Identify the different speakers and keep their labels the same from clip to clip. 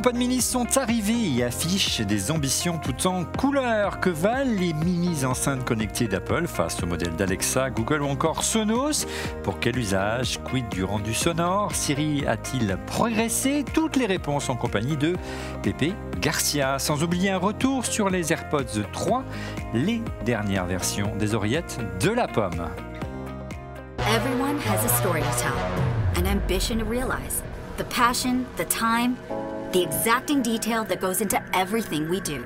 Speaker 1: HomePod mini sont arrivés et affichent des ambitions tout en couleurs. Que valent les mini enceintes connectées d'Apple face au modèle d'Alexa, Google ou encore Sonos? Pour quel usage? Quid du rendu sonore? Siri a-t-il progressé? Toutes les réponses en compagnie de Pepe Garcia. Sans oublier un retour sur les AirPods 3, les dernières versions des oreillettes de la pomme.
Speaker 2: Everyone has a story to tell, an ambition to realize, the passion, the time, the exacting detail that goes into everything we do.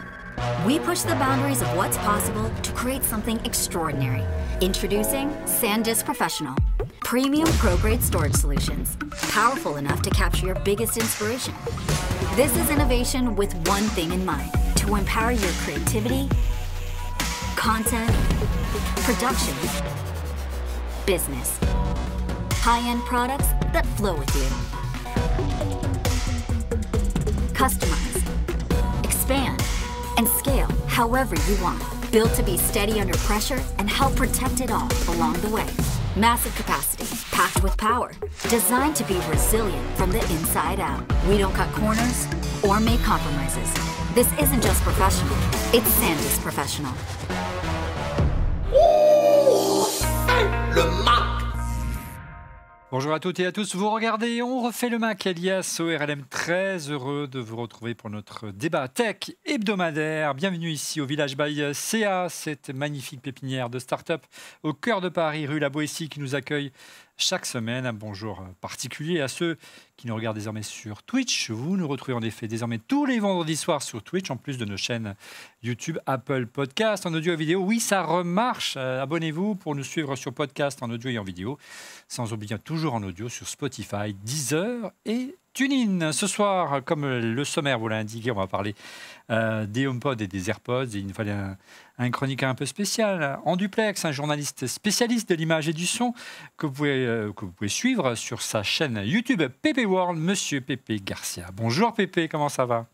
Speaker 2: We push the boundaries of what's possible to create something extraordinary. Introducing SanDisk Professional. Premium pro grade storage solutions, powerful enough to capture your biggest inspiration. This is innovation with one thing in mind to empower your creativity, content, production, business. High end products that flow with you. Customize, expand, and scale however you want. Built to be steady under pressure and help protect it all along the way. Massive capacity, packed with power, designed to be resilient from the inside out. We don't cut corners or make compromises. This isn't just professional, it's SanDisk Professional.
Speaker 3: Le
Speaker 1: Bonjour à toutes et à tous, vous regardez On refait le Mac, alias ORLM, très heureux de vous retrouver pour notre débat tech hebdomadaire. Bienvenue ici au Village by CA, cette magnifique pépinière de start-up au cœur de Paris, rue La Boétie, qui nous accueille chaque semaine. Un bonjour particulier à ceux qui nous regardent désormais sur Twitch. Vous nous retrouvez en effet désormais tous les vendredis soirs sur Twitch, en plus de nos chaînes YouTube, Apple Podcast, en audio et vidéo. Oui, ça remarche. Euh, Abonnez-vous pour nous suivre sur podcast, en audio et en vidéo. Sans oublier toujours en audio sur Spotify, Deezer et TuneIn. Ce soir, comme le sommaire vous l'a indiqué, on va parler euh, des HomePod et des AirPods. Il nous fallait un, un chroniqueur un peu spécial, en duplex, un journaliste spécialiste de l'image et du son que vous pouvez, euh, suivre sur sa chaîne YouTube Pépé World, Monsieur Pépé Garcia. Bonjour Pépé, comment ça va?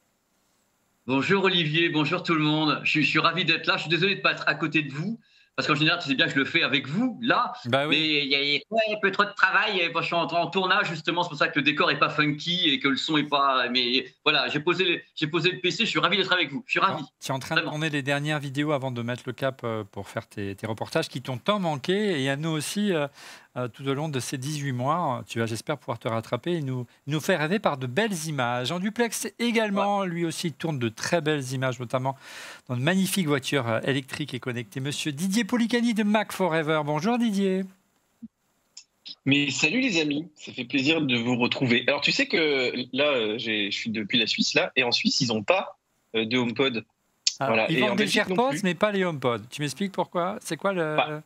Speaker 4: Bonjour Olivier, bonjour tout le monde. Je suis ravi d'être là. Je suis désolé de ne pas être à côté de vous. Parce qu'en général, tu sais bien que je le fais avec vous, là.
Speaker 1: Bah oui.
Speaker 4: Mais il y, a- ouais, un peu trop de travail. Et moi, je suis en, en tournage, justement. C'est pour ça que le décor est pas funky et que le son est pas. Mais voilà, j'ai posé, j'ai posé le PC. Je suis ravi d'être avec vous. Je suis ravi.
Speaker 1: Tu es en train de tourner les dernières vidéos avant de mettre le cap euh, pour faire tes, tes reportages qui t'ont tant manqué. Et à nous aussi, euh, euh, tout au long de ces 18 mois, tu vas, j'espère, pouvoir te rattraper et nous, nous faire rêver par de belles images. En duplex également, lui aussi tourne de très belles images, notamment dans de magnifiques voitures euh, électriques et connectées. Monsieur Didier Policani de Mac Forever. Bonjour Didier.
Speaker 5: Mais salut les amis, ça fait plaisir de vous retrouver. Alors tu sais que là, euh, je suis depuis la Suisse là, et en Suisse ils n'ont pas de HomePod.
Speaker 1: Alors,
Speaker 5: Voilà,
Speaker 1: Ils
Speaker 5: et
Speaker 1: vendent des AirPods, mais pas les HomePod. Tu m'expliques pourquoi? C'est quoi le...
Speaker 5: Bah,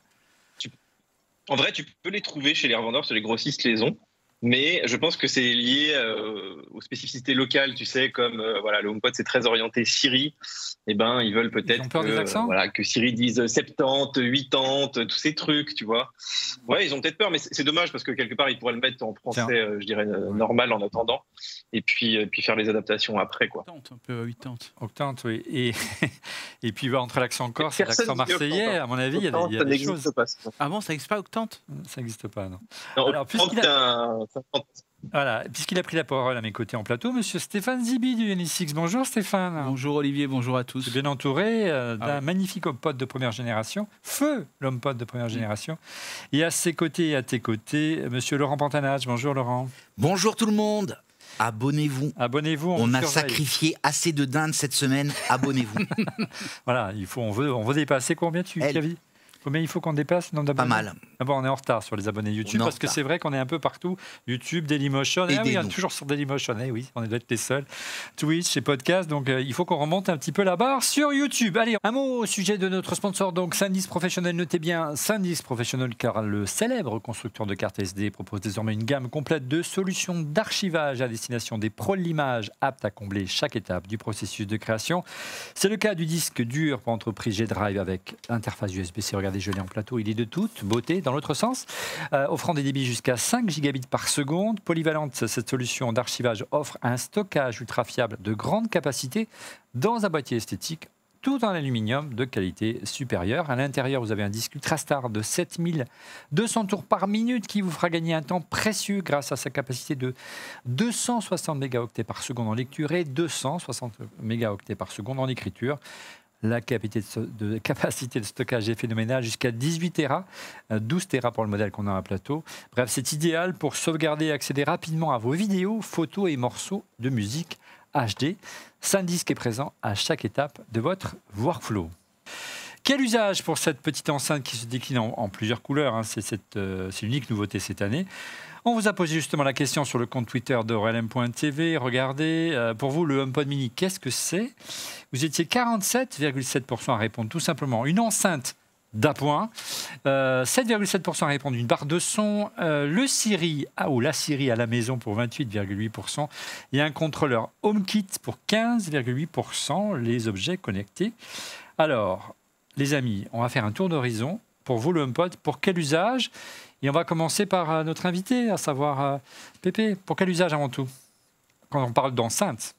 Speaker 5: En vrai, tu peux les trouver chez les revendeurs, que les grossistes les ont. Mais je pense que c'est lié euh, aux spécificités locales, tu sais, comme euh, voilà, le HomePod c'est très orienté Siri. Et ben, ils veulent
Speaker 1: Ils
Speaker 5: peut-être
Speaker 1: ont peur
Speaker 5: que,
Speaker 1: des accents
Speaker 5: voilà, que Siri dise 70, 80, tous ces trucs, tu vois. Ouais, ils ont peut-être peur, mais c'est dommage parce que quelque part ils pourraient le mettre en français, euh, je dirais euh, normal en attendant, et puis euh, puis faire les adaptations après, quoi.
Speaker 6: 80, un peu à 80.
Speaker 1: Octante, oui. Et, et puis bah, entre l'accent corse et l'accent
Speaker 5: octante,
Speaker 1: marseillais,
Speaker 5: hein.
Speaker 1: à mon avis, il y a des, y a
Speaker 5: Ça
Speaker 1: des
Speaker 5: n'existe
Speaker 1: choses.
Speaker 5: pas. ça.
Speaker 6: Ah bon, ça n'existe pas Octante
Speaker 1: Ça n'existe pas, non.
Speaker 5: Non,
Speaker 1: Alors, Voilà, puisqu'il a pris la parole à mes côtés en plateau, monsieur Stéphane Zibi du NSX. Bonjour Stéphane.
Speaker 6: Bonjour Olivier, bonjour à tous.
Speaker 1: Bien entouré euh, d'un
Speaker 6: Ah oui.
Speaker 1: magnifique HomePod de première génération, Feu, l'HomePod de première génération. Et à ses côtés et à tes côtés, monsieur Laurent Pantanage. Bonjour Laurent.
Speaker 7: Bonjour tout le monde. Abonnez-vous.
Speaker 1: Abonnez-vous.
Speaker 7: On, a
Speaker 1: surveille.
Speaker 7: sacrifié assez de dindes cette semaine. Abonnez-vous.
Speaker 1: Voilà, il faut, on veut, on veut dépasser combien tu
Speaker 7: Elle.
Speaker 1: Combien il faut qu'on dépasse le nombre
Speaker 7: Pas mal.
Speaker 1: Ah bon, on est en retard sur les abonnés YouTube parce que c'est vrai qu'on est un peu partout. YouTube, Dailymotion. Eh oui, on est toujours sur Dailymotion. Eh oui, on doit être les seuls. Twitch et podcast. Donc euh, il faut qu'on remonte un petit peu la barre sur YouTube. Allez, un mot au sujet de notre sponsor. Donc SanDisk Professional. Notez bien SanDisk Professional car le célèbre constructeur de cartes SD propose désormais une gamme complète de solutions d'archivage à destination des pros de l'image aptes à combler chaque étape du processus de création. C'est le cas du disque dur pour entreprise G-Drive avec interface USB-C. Regardez, je l'ai en plateau. Il est de toute beauté dans l'autre sens, euh, offrant des débits jusqu'à 5 gigabits par seconde. Polyvalente, cette solution d'archivage offre un stockage ultra fiable de grande capacité dans un boîtier esthétique tout en aluminium de qualité supérieure. À l'intérieur, vous avez un disque Ultrastar de 7200 tours par minute qui vous fera gagner un temps précieux grâce à sa capacité de 260 mégaoctets par seconde en lecture et 260 mégaoctets par seconde en écriture. La capacité de, stockage est phénoménale, jusqu'à 18 Tera, euh, 12 Tera pour le modèle qu'on a à plateau. Bref, c'est idéal pour sauvegarder et accéder rapidement à vos vidéos, photos et morceaux de musique HD. SanDisk est présent à chaque étape de votre workflow. Quel usage pour cette petite enceinte qui se décline en, plusieurs couleurs hein, C'est cette, euh, c'est l'unique nouveauté cette année. On vous a posé justement la question sur le compte Twitter d'Aurelm.tv. Regardez, euh, pour vous, le HomePod Mini, qu'est-ce que c'est? Vous étiez 47,7% à répondre tout simplement une enceinte d'appoint. Euh, 7,7% à répondre une barre de son. Euh, le Siri, ah, ou la Siri à la maison pour 28,8%. Et un contrôleur HomeKit pour 15,8%. Les objets connectés. Alors, les amis, on va faire un tour d'horizon. Pour vous, le HomePod, pour quel usage? Et on va commencer par euh, notre invité, à savoir euh, Pépé. Pour quel usage avant tout Quand on parle d'enceinte?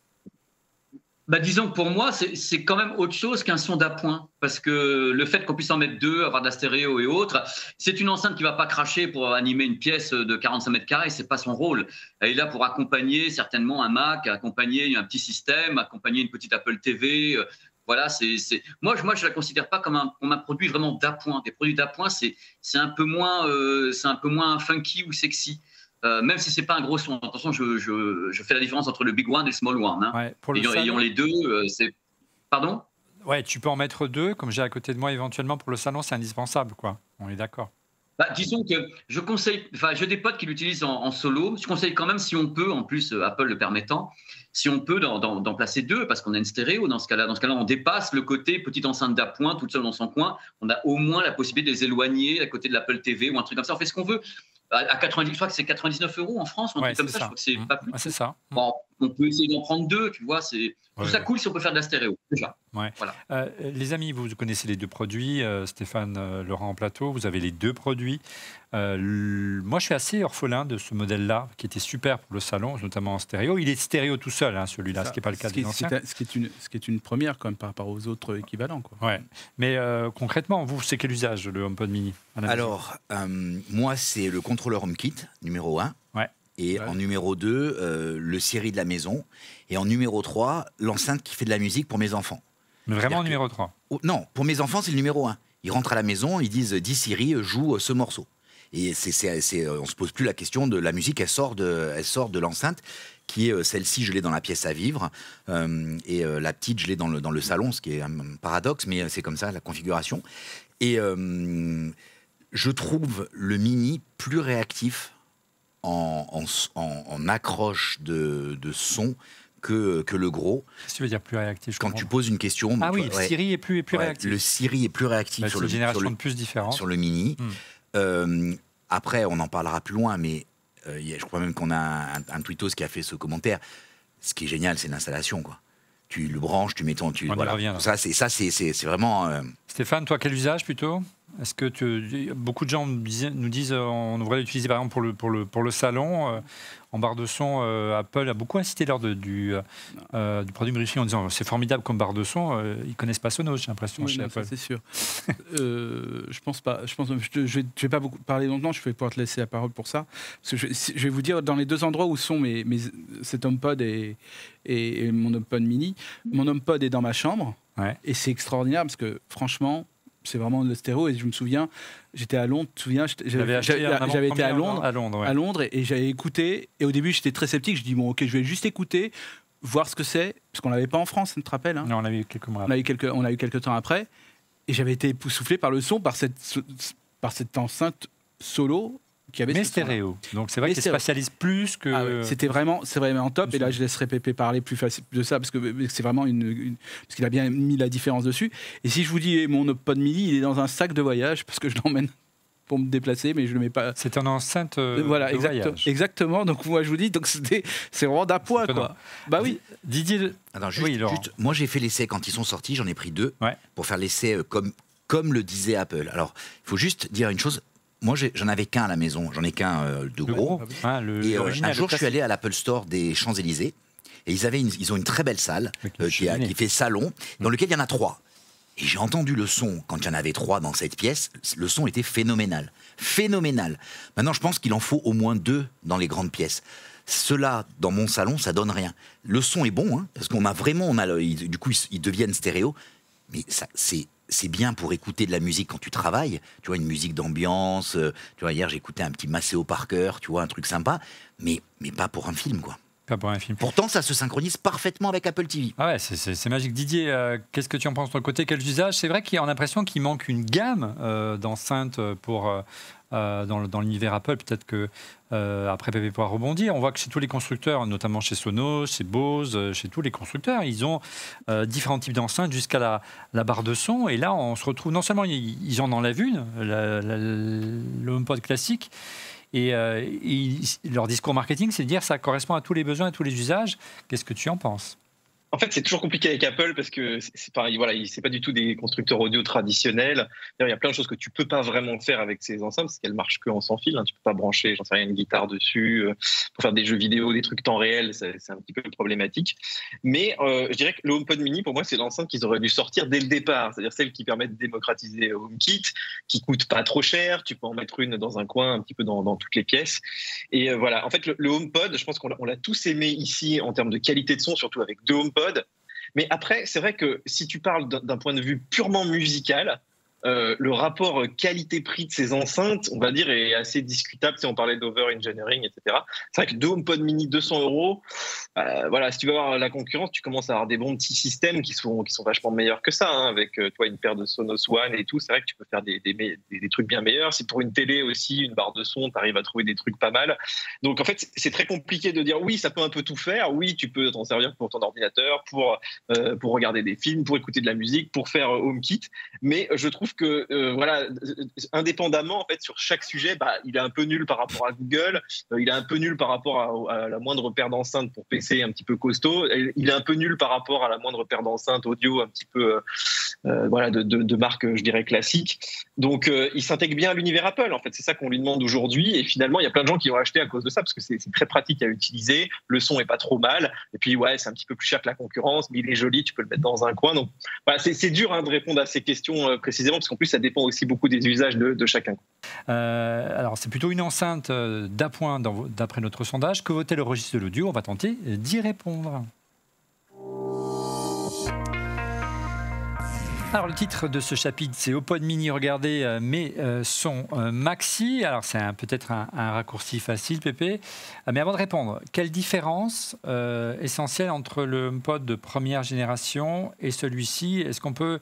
Speaker 4: Bah, disons que pour moi, c'est quand même autre chose qu'un son d'appoint. Parce que le fait qu'on puisse en mettre deux, avoir de la stéréo et autres, c'est une enceinte qui va pas cracher pour animer une pièce de 45 mètres carrés. C'est pas son rôle. Elle est là pour accompagner certainement un Mac, accompagner un petit système, accompagner une petite Apple TV. Voilà, c'est, c'est- moi, je, moi, je la considère pas comme un, comme un produit vraiment d'appoint. Des produits d'appoint, c'est, c'est un peu moins, euh, c'est un peu moins funky ou sexy. Euh, même si c'est pas un gros son. Attention, je, je, je fais la différence entre le big one et le small one. hein.
Speaker 1: Ouais, pour le
Speaker 4: Ayant, les deux, euh, c'est. Pardon?
Speaker 1: Ouais, tu peux en mettre deux, comme j'ai à côté de moi éventuellement pour le salon, c'est indispensable, quoi. On est d'accord.
Speaker 4: bah, Disons que je conseille, enfin, j'ai des potes qui l'utilisent en, en solo. Je conseille quand même, si on peut, en plus Apple le permettant, si on peut d'en, placer deux, parce qu'on a une stéréo dans ce cas-là. Dans ce cas-là, on dépasse le côté petite enceinte d'appoint, toute seule dans son coin. On a au moins la possibilité de les éloigner à côté de l'Apple TV ou un truc comme ça. On fait ce qu'on veut. À, à 90, je crois que c'est 99 euros en France, un
Speaker 1: Ouais,
Speaker 4: truc comme
Speaker 1: c'est
Speaker 4: ça. Je crois que c'est
Speaker 1: Mmh.
Speaker 4: pas plus.
Speaker 1: Ouais, c'est ça.
Speaker 4: Bon, on peut essayer d'en prendre deux, tu vois. C'est
Speaker 1: Ouais,
Speaker 4: ça
Speaker 1: ouais.
Speaker 4: cool si on peut faire de la stéréo, déjà.
Speaker 1: Euh, les amis, vous connaissez les deux produits. euh, Stéphane, euh, Laurent en plateau, vous avez les deux produits. Euh, moi, je suis assez orphelin de ce modèle-là, qui était super pour le salon, notamment en stéréo. Il est stéréo tout seul, hein, celui-là, ce qui n'est pas le cas
Speaker 6: ce qui,
Speaker 1: des
Speaker 6: est-
Speaker 1: anciens.
Speaker 6: ce qui est- ce qui est une, ce qui est une première quand même par rapport aux autres équivalents. Quoi.
Speaker 1: Ouais. Mais euh, concrètement, vous, c'est quel usage, le HomePod Mini?
Speaker 7: Alors, euh, moi, c'est le contrôleur HomeKit, numéro 1.
Speaker 1: Ouais.
Speaker 7: Et
Speaker 6: Ouais.
Speaker 7: en numéro 2, euh, le Siri de la maison. Et en numéro 3, l'enceinte qui fait de la musique pour mes enfants.
Speaker 1: Mais vraiment
Speaker 7: que-
Speaker 1: numéro 3.
Speaker 7: Oh, non, pour mes enfants, c'est le numéro 1. Ils rentrent à la maison, ils disent Dis Siri, euh, joue euh, ce morceau. Et c'est, euh, on se pose plus la question de la musique, elle sort de, elle sort de l'enceinte, qui est euh, celle-ci, je l'ai dans la pièce à vivre, euh, et euh, la petite, je l'ai dans le, dans le salon, ce qui est un paradoxe, mais euh, c'est comme ça la configuration. Et euh, je trouve le mini plus réactif en, en s- en- en accroche de, de son que, que le gros.
Speaker 1: Qu'est-ce que tu veux dire plus réactif
Speaker 7: Quand
Speaker 1: comprends
Speaker 7: tu
Speaker 1: pas.
Speaker 7: pose une question,
Speaker 1: Ah oui,
Speaker 7: vois, ouais.
Speaker 1: Siri est plus, est plus
Speaker 7: Ouais,
Speaker 1: réactif.
Speaker 7: Le Siri est plus réactif
Speaker 1: Bah,
Speaker 7: sur, le, sur, le,
Speaker 1: de
Speaker 7: sur le mini.
Speaker 1: Hmm.
Speaker 7: Euh, après, on en parlera plus loin, mais euh, je crois même qu'on a un, un tweetos qui a fait ce commentaire. Ce qui est génial, c'est l'installation. quoi. Tu le branches, tu mets ton. Tu,
Speaker 1: On y
Speaker 7: voilà.
Speaker 1: revient, là.
Speaker 7: Ça, c'est ça, c'est vraiment. euh,
Speaker 1: Stéphane, toi, quel usage plutôt? Est-ce que tu... beaucoup de gens nous disent, euh, on devrait l'utiliser par exemple pour le, pour le, pour le salon euh, en barre de son euh, Apple a beaucoup incité lors de, du, euh, du produit briefing en disant c'est formidable comme barre de son. ils connaissent pas Sonos, j'ai l'impression
Speaker 6: Oui,
Speaker 1: chez Apple.
Speaker 6: c'est sûr. Euh, je pense pas. Je pense. Je, vais, je vais pas beaucoup parler longtemps. Je vais pouvoir te laisser la parole pour ça. Parce que je, vais vous dire dans les deux endroits où sont mes, mes cet HomePod et, et, et mon HomePod Mini. Mon HomePod est dans ma chambre
Speaker 1: Ouais.
Speaker 6: et c'est extraordinaire parce que franchement. C'est vraiment le stéréo et je me souviens, j'étais à Londres, tu te souviens,
Speaker 1: J'avais
Speaker 6: été à Londres,
Speaker 1: À Londres, ouais.
Speaker 6: à Londres et, et j'avais écouté. Et au début, j'étais très sceptique. Je dis bon, ok, je vais juste écouter, voir ce que c'est, parce qu'on l'avait pas en France, tu te rappelles hein?
Speaker 1: Non, on a eu quelques mois.
Speaker 6: on a eu quelques, on a eu quelques temps après, et j'avais été époustouflé par le son, par cette, par cette enceinte solo qui avait
Speaker 1: Mais stéréo. Donc c'est vrai
Speaker 6: Mais
Speaker 1: qu'il
Speaker 6: stéréo.
Speaker 1: spatialise plus que.
Speaker 6: Ah ouais, C'était vraiment, c'est vraiment top. Et là, je laisserai Pépé parler plus facile de ça parce que c'est vraiment une, une- parce qu'il a bien mis la différence dessus. Et si je vous dis eh, mon pod mini, il est dans un sac de voyage parce que je l'emmène pour me déplacer, mais je le mets pas.
Speaker 1: C'est un enceinte euh,
Speaker 6: voilà,
Speaker 1: de voyage.
Speaker 6: exactement. Donc moi, je vous dis, donc c'était, c'est vraiment d'appoint
Speaker 1: C'est
Speaker 6: quoi. Bah oui.
Speaker 1: Didier,
Speaker 7: Attends, juste,
Speaker 1: Oui,
Speaker 7: juste- moi j'ai fait l'essai quand ils sont sortis, j'en ai pris deux
Speaker 1: Ouais.
Speaker 7: pour faire l'essai euh, comme, comme le disait Apple. Alors, il faut juste dire une chose. Moi, j'en avais qu'un à la maison, j'en ai qu'un euh, de gros.
Speaker 1: hein, le,
Speaker 7: Et euh, un jour, je suis allé à l'Apple Store des Champs-Élysées et ils, avaient une- ils ont une très belle salle euh, qui, a-
Speaker 1: cheminée.
Speaker 7: qui fait salon, dans lequel il y en a trois. Et j'ai entendu le son, quand il y en avait trois dans cette pièce, le son était phénoménal. Phénoménal. Maintenant, je pense qu'il en faut au moins deux dans les grandes pièces. Cela, dans mon salon, ça donne rien. Le son est bon, hein, parce qu'on a vraiment, on a le- du coup, ils, ils deviennent stéréo, mais ça, c'est c'est bien pour écouter de la musique quand tu travailles. Tu vois, une musique d'ambiance. euh, tu vois, hier, j'écoutais un petit Maceo Parker, tu vois, un truc sympa, mais, mais pas pour un film, quoi.
Speaker 1: Pas pour un film.
Speaker 7: Pourtant, ça se synchronise parfaitement avec Apple TV.
Speaker 1: Ah ouais, c'est- magique. Didier, euh, qu'est-ce que tu en penses de ton côté? Quels usages? C'est vrai qu'il y a l'impression qu'il manque une gamme euh, d'enceintes pour, euh, dans, l'univers Apple. Peut-être que euh, après Pépé pourra rebondir. On voit que chez tous les constructeurs, notamment chez Sonos, chez Bose, euh, chez tous les constructeurs, ils ont euh, différents types d'enceintes jusqu'à la, barre de son. Et là, on se retrouve, non seulement ils, en enlèvent la- la- le HomePod classique, et, ils- leur discours marketing, c'est de dire ça correspond à tous les besoins, à tous les usages. Qu'est-ce que tu en penses?
Speaker 5: En fait, c'est toujours compliqué avec Apple parce que c'est pas, voilà, c'est pas du tout des constructeurs audio traditionnels. Il y a plein de choses que tu peux pas vraiment faire avec ces enceintes parce qu'elles marchent que en sans fil. Hein. Tu peux pas brancher, j'en sais rien, une guitare dessus euh, pour faire des jeux vidéo, des trucs temps réel. C'est un petit peu problématique. Mais euh, je dirais que le HomePod Mini, pour moi, c'est l'enceinte qu'ils auraient dû sortir dès le départ. C'est-à-dire celle qui permet de démocratiser HomeKit, qui coûte pas trop cher. Tu peux en mettre une dans un coin, un petit peu dans, toutes les pièces. Et euh, voilà. En fait, le, le HomePod, je pense qu'on l'a- on l'a tous aimé ici en termes de qualité de son, surtout avec deux HomePod. Mais après, c'est vrai que si tu parles d'un- point de vue purement musical, euh, le rapport qualité-prix de ces enceintes, on va dire, est assez discutable. Si on parlait d'over-engineering, etc. C'est vrai que deux HomePod mini 200 euros, euh, voilà, si tu veux avoir la concurrence, tu commences à avoir des bons petits systèmes qui sont, qui sont vachement meilleurs que ça. hein, avec euh, toi, une paire de Sonos One et tout, c'est vrai que tu peux faire des, des, trucs bien meilleurs. Si pour une télé aussi, une barre de son, tu arrives à trouver des trucs pas mal. Donc en fait, c'est- très compliqué de dire oui, ça peut un peu tout faire. Oui, tu peux t'en servir pour ton ordinateur, pour, pour regarder des films, pour écouter de la musique, pour faire HomeKit. Mais je trouve que, euh, voilà, indépendamment, en fait, sur chaque sujet, bah, il est un peu nul par rapport à Google, euh, il est un peu nul par rapport à, la moindre paire d'enceintes pour PC un petit peu costaud, il est un peu nul par rapport à la moindre paire d'enceintes audio un petit peu, euh, voilà, de, de, marque, je dirais, classique. Donc, il s'intègre bien à l'univers Apple, en fait, c'est ça qu'on lui demande aujourd'hui, et finalement, il y a plein de gens qui ont acheté à cause de ça, parce que c'est très pratique à utiliser, le son est pas trop mal, et puis, ouais, c'est un petit peu plus cher que la concurrence, mais il est joli, tu peux le mettre dans un coin, donc voilà, c'est dur hein, de répondre à ces questions euh, parce qu'en plus, ça dépend aussi beaucoup des usages de, chacun.
Speaker 1: Euh, alors, c'est plutôt une enceinte euh, d'appoint d'après notre sondage. Que vaut-elle le registre de l'audio? On va tenter d'y répondre. Alors, le titre de ce chapitre, c'est HomePod Mini, regardez, euh, mais euh, son euh, maxi. Alors, c'est peut-être un, raccourci facile, Pépé. Euh, mais avant de répondre, quelle différence euh, essentielle entre le HomePod de première génération et celui-ci? Est-ce qu'on peut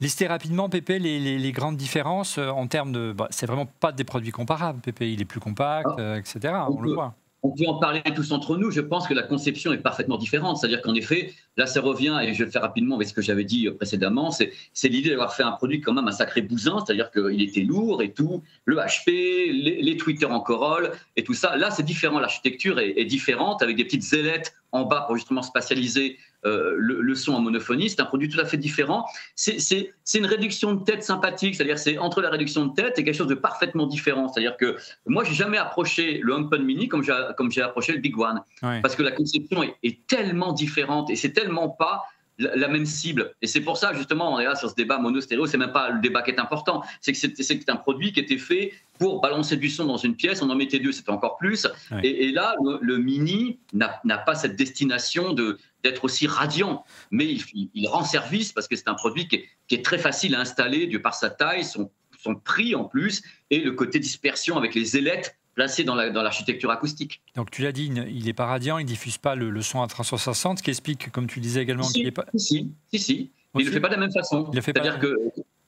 Speaker 1: lister rapidement, Pépé, les, les- les grandes différences euh, en termes de. bah, c'est vraiment pas des produits comparables, Pépé. Il est plus compact,
Speaker 4: Ah.
Speaker 1: euh, etc.
Speaker 4: On
Speaker 1: On le
Speaker 4: peut-
Speaker 1: voit.
Speaker 4: On peut en parler tous entre nous. Je pense que la conception est parfaitement différente. C'est-à-dire qu'en effet, là, ça revient, et je vais le faire rapidement avec ce que j'avais dit précédemment, c'est c'est l'idée d'avoir fait un produit quand même un sacré bousin, c'est-à-dire qu'il était lourd et tout, le HP, les, les Twitter en corolle et tout ça. Là, c'est différent. L'architecture est, est différente avec des petites ailettes en bas pour justement spatialiser euh, le, le son en monophonie. C'est un produit tout à fait différent. C'est- une réduction de tête sympathique, c'est-à-dire c'est entre la réduction de tête et quelque chose de parfaitement différent. C'est-à-dire que moi, j'ai jamais approché le HomePod Mini comme j'ai comme j'ai approché le Big One,
Speaker 1: Ouais.
Speaker 4: parce que la conception est, est tellement différente et c'est tellement pas la, même cible. Et c'est pour ça, justement, on est là sur ce débat mono-stéréo, c'est même pas le débat qui est important, c'est que c'est un produit qui était fait pour balancer du son dans une pièce, on en mettait deux, c'était encore plus.
Speaker 1: Ouais.
Speaker 4: Et, et là, le, le Mini n'a pas cette destination de d'être aussi radiant, mais il, rend service parce que c'est un produit qui est, qui est très facile à installer de par sa taille, son, son prix en plus, et le côté dispersion avec les ailettes placées dans la- dans l'architecture acoustique.
Speaker 1: Donc, tu l'as dit, il n'est pas radiant, il ne diffuse pas le, le son à 360, ce qui explique, comme tu disais également, qu'il n'est pas.
Speaker 4: si, si, si, il ne le fait pas de la même façon. C'est-à-dire que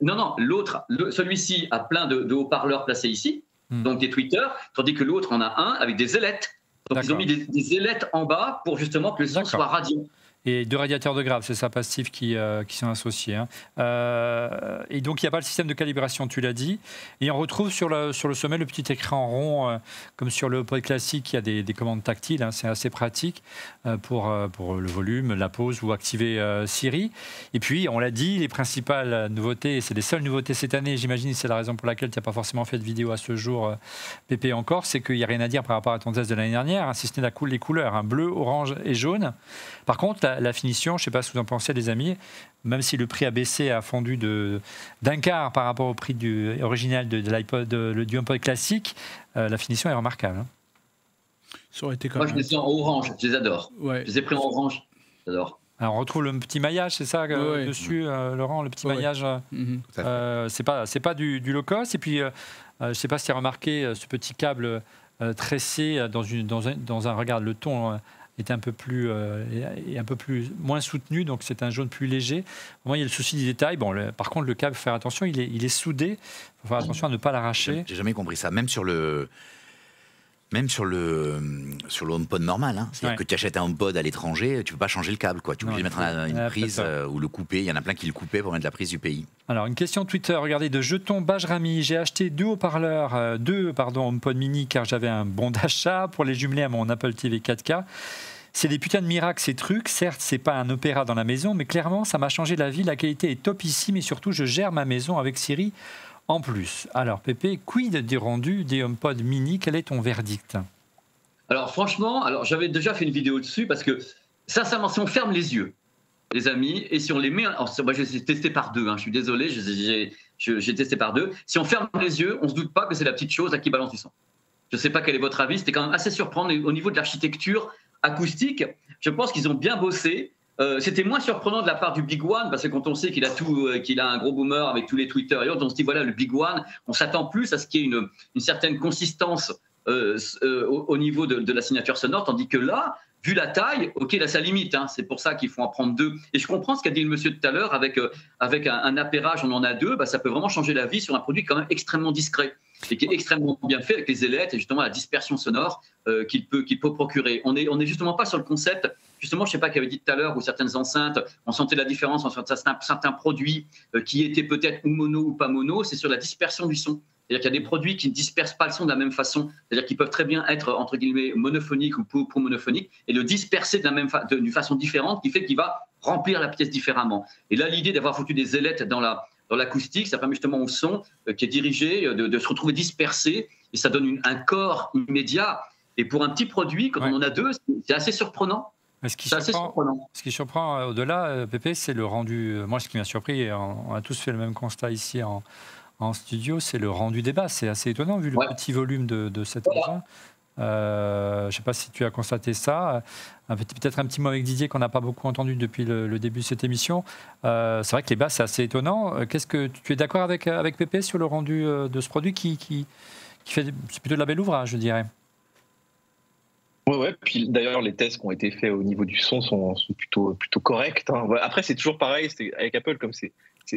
Speaker 4: non, non, l'autre, celui-ci a plein de, de haut-parleurs placés ici,
Speaker 1: Hmm.
Speaker 4: donc des tweeters, tandis que l'autre en a un avec des ailettes. Donc ils ont mis des, des ailettes en bas pour justement que le son soit radiant.
Speaker 1: Et deux radiateurs de grave, c'est ça, passifs, qui, euh, qui sont associés. hein. Euh, et donc, il n'y a pas le système de calibration, tu l'as dit. Et on retrouve sur le, sur le sommet le petit écran rond, euh, comme sur le pod classique, il y a des, des commandes tactiles. hein, c'est assez pratique pour, pour le volume, la pause ou activer Siri. Et puis, on l'a dit, les principales nouveautés, et c'est les seules nouveautés cette année, j'imagine, c'est la raison pour laquelle tu n'as pas forcément fait de vidéo à ce jour, Pépé, encore, c'est qu'il n'y a rien à dire par rapport à ton test de l'année dernière, hein, si ce n'est la coul- les couleurs, hein, bleu, orange et jaune. Par contre, la, la finition, je ne sais pas ce que vous en pensez, les amis, même si le prix a baissé, a fondu de- d'un quart par rapport au prix du, original de, de l'iPod, de- le- du HomePod classique, euh, la finition est remarquable. hein.
Speaker 6: Ça aurait été quand
Speaker 4: Moi, je les ai en orange, je les adore.
Speaker 6: Ouais.
Speaker 4: Je les ai pris en orange, j'adore.
Speaker 1: Alors, on retrouve le petit maillage, c'est ça, euh,
Speaker 6: Ouais,
Speaker 1: dessus, euh, Laurent, le petit
Speaker 6: Ouais,
Speaker 1: maillage.
Speaker 7: fait.
Speaker 1: Euh, c'est pas c'est pas du, du low cost et puis je sais pas si tu as remarqué ce petit câble euh, tressé dans une dans un, dans un regarde le ton euh, est un peu plus euh, est- un peu plus moins soutenu donc c'est un jaune plus léger. Moi il y a le souci du détail. Bon le- par contre le câble faut faire attention il est il est soudé. Faut faire attention à ne pas l'arracher.
Speaker 7: J'ai jamais compris ça. Même sur le. Même sur le, sur le HomePod normal, hein. c'est-à-dire
Speaker 1: Ouais.
Speaker 7: que tu achètes un HomePod à l'étranger, tu peux pas changer le câble, quoi. Tu peux obligé de mettre un- une
Speaker 1: Ah,
Speaker 7: prise euh, ou le couper. Il y en a plein qui le coupaient pour mettre la prise du pays.
Speaker 1: Alors, une question Twitter, regardez, de Jeton Bajrami. J'ai acheté deux haut-parleurs, euh, deux, pardon, HomePod mini, car j'avais un bon d'achat pour les jumeler à mon Apple TV 4K. C'est des putains de miracles, ces trucs. Certes, c'est pas un opéra dans la maison, mais clairement, ça m'a changé la vie. La qualité est topissime et surtout, je gère ma maison avec Siri en plus. Alors, Pépé, quid des rendus des HomePod mini? Quel est ton verdict?
Speaker 4: Alors franchement, alors j'avais déjà fait une vidéo dessus parce que sincèrement, si on ferme les yeux, les amis, et si on les met, alors, moi j'ai testé par deux, hein, je suis désolé, j'ai testé par deux. Si on ferme les yeux, on se doute pas que c'est la petite chose à qui balance du son. Je ne sais pas quel est votre avis, c'était quand même assez surprenant au niveau de l'architecture acoustique. Je pense qu'ils ont bien bossé. Euh, c'était moins surprenant de la part du Big One parce que quand on sait qu'il a euh, a un gros boomer avec tous les Twitter et autres, on se dit voilà le Big One. On s'attend plus à ce qu'il y ait une, certaine consistance euh, au, au niveau de, la signature sonore, tandis que là, vu la taille, ok, là ça limite. hein. c'est pour ça qu'il faut en prendre deux. Et je comprends ce qu'a dit le monsieur tout à l'heure avec avec un, un appairage, on en a deux, bah, ça peut vraiment changer la vie sur un produit quand même extrêmement discret et qui est extrêmement bien fait avec les ailettes et justement la dispersion sonore euh, qu'il peut qu'il peut procurer. On est on est justement pas sur le concept. Justement, je sais pas qui avait dit tout à l'heure où certaines enceintes, on sentait la différence entre certains, certains produits euh, qui étaient peut-être ou mono ou pas mono. C'est sur la dispersion du son. C'est-à-dire qu'il y a des produits qui ne dispersent pas le son de la même façon. C'est-à-dire qu'ils peuvent très bien être, entre guillemets, monophoniques ou pour, pour monophoniques et le disperser de la même fa- façon différente qui fait qu'il va remplir la pièce différemment. Et là, l'idée d'avoir foutu des ailettes dans la dans l'acoustique, ça permet justement au son euh, qui est dirigé euh, de, de se retrouver dispersé et ça donne une- un corps immédiat. Et pour un petit produit, quand
Speaker 1: Ouais.
Speaker 4: on en a deux, c'est- assez surprenant.
Speaker 1: Mais Ce qui
Speaker 4: C'est assez
Speaker 1: surprend,
Speaker 4: surprenant.
Speaker 1: ce qui surprend au-delà, euh, Pépé, c'est le rendu. Moi, ce qui m'a surpris, et on a tous fait le même constat ici en, en studio, c'est le rendu des basses. C'est assez étonnant vu le petit volume de, de cette
Speaker 4: Voilà.
Speaker 1: maison. Euh, je ne sais pas si tu as constaté ça. Peut-être un petit mot avec Didier qu'on n'a pas beaucoup entendu depuis le, début de cette émission. Euh, c'est vrai que les basses, c'est assez étonnant. Euh, Qu'est-ce que tu es d'accord avec, avec Pépé sur le rendu de ce produit qui, fait. C'est plutôt de la belle ouvrage, je dirais.
Speaker 5: Ouais, ouais. Puis d'ailleurs, les tests qui ont été faits au niveau du son sont, plutôt, corrects. hein. Après, c'est toujours pareil avec Apple, comme c'est.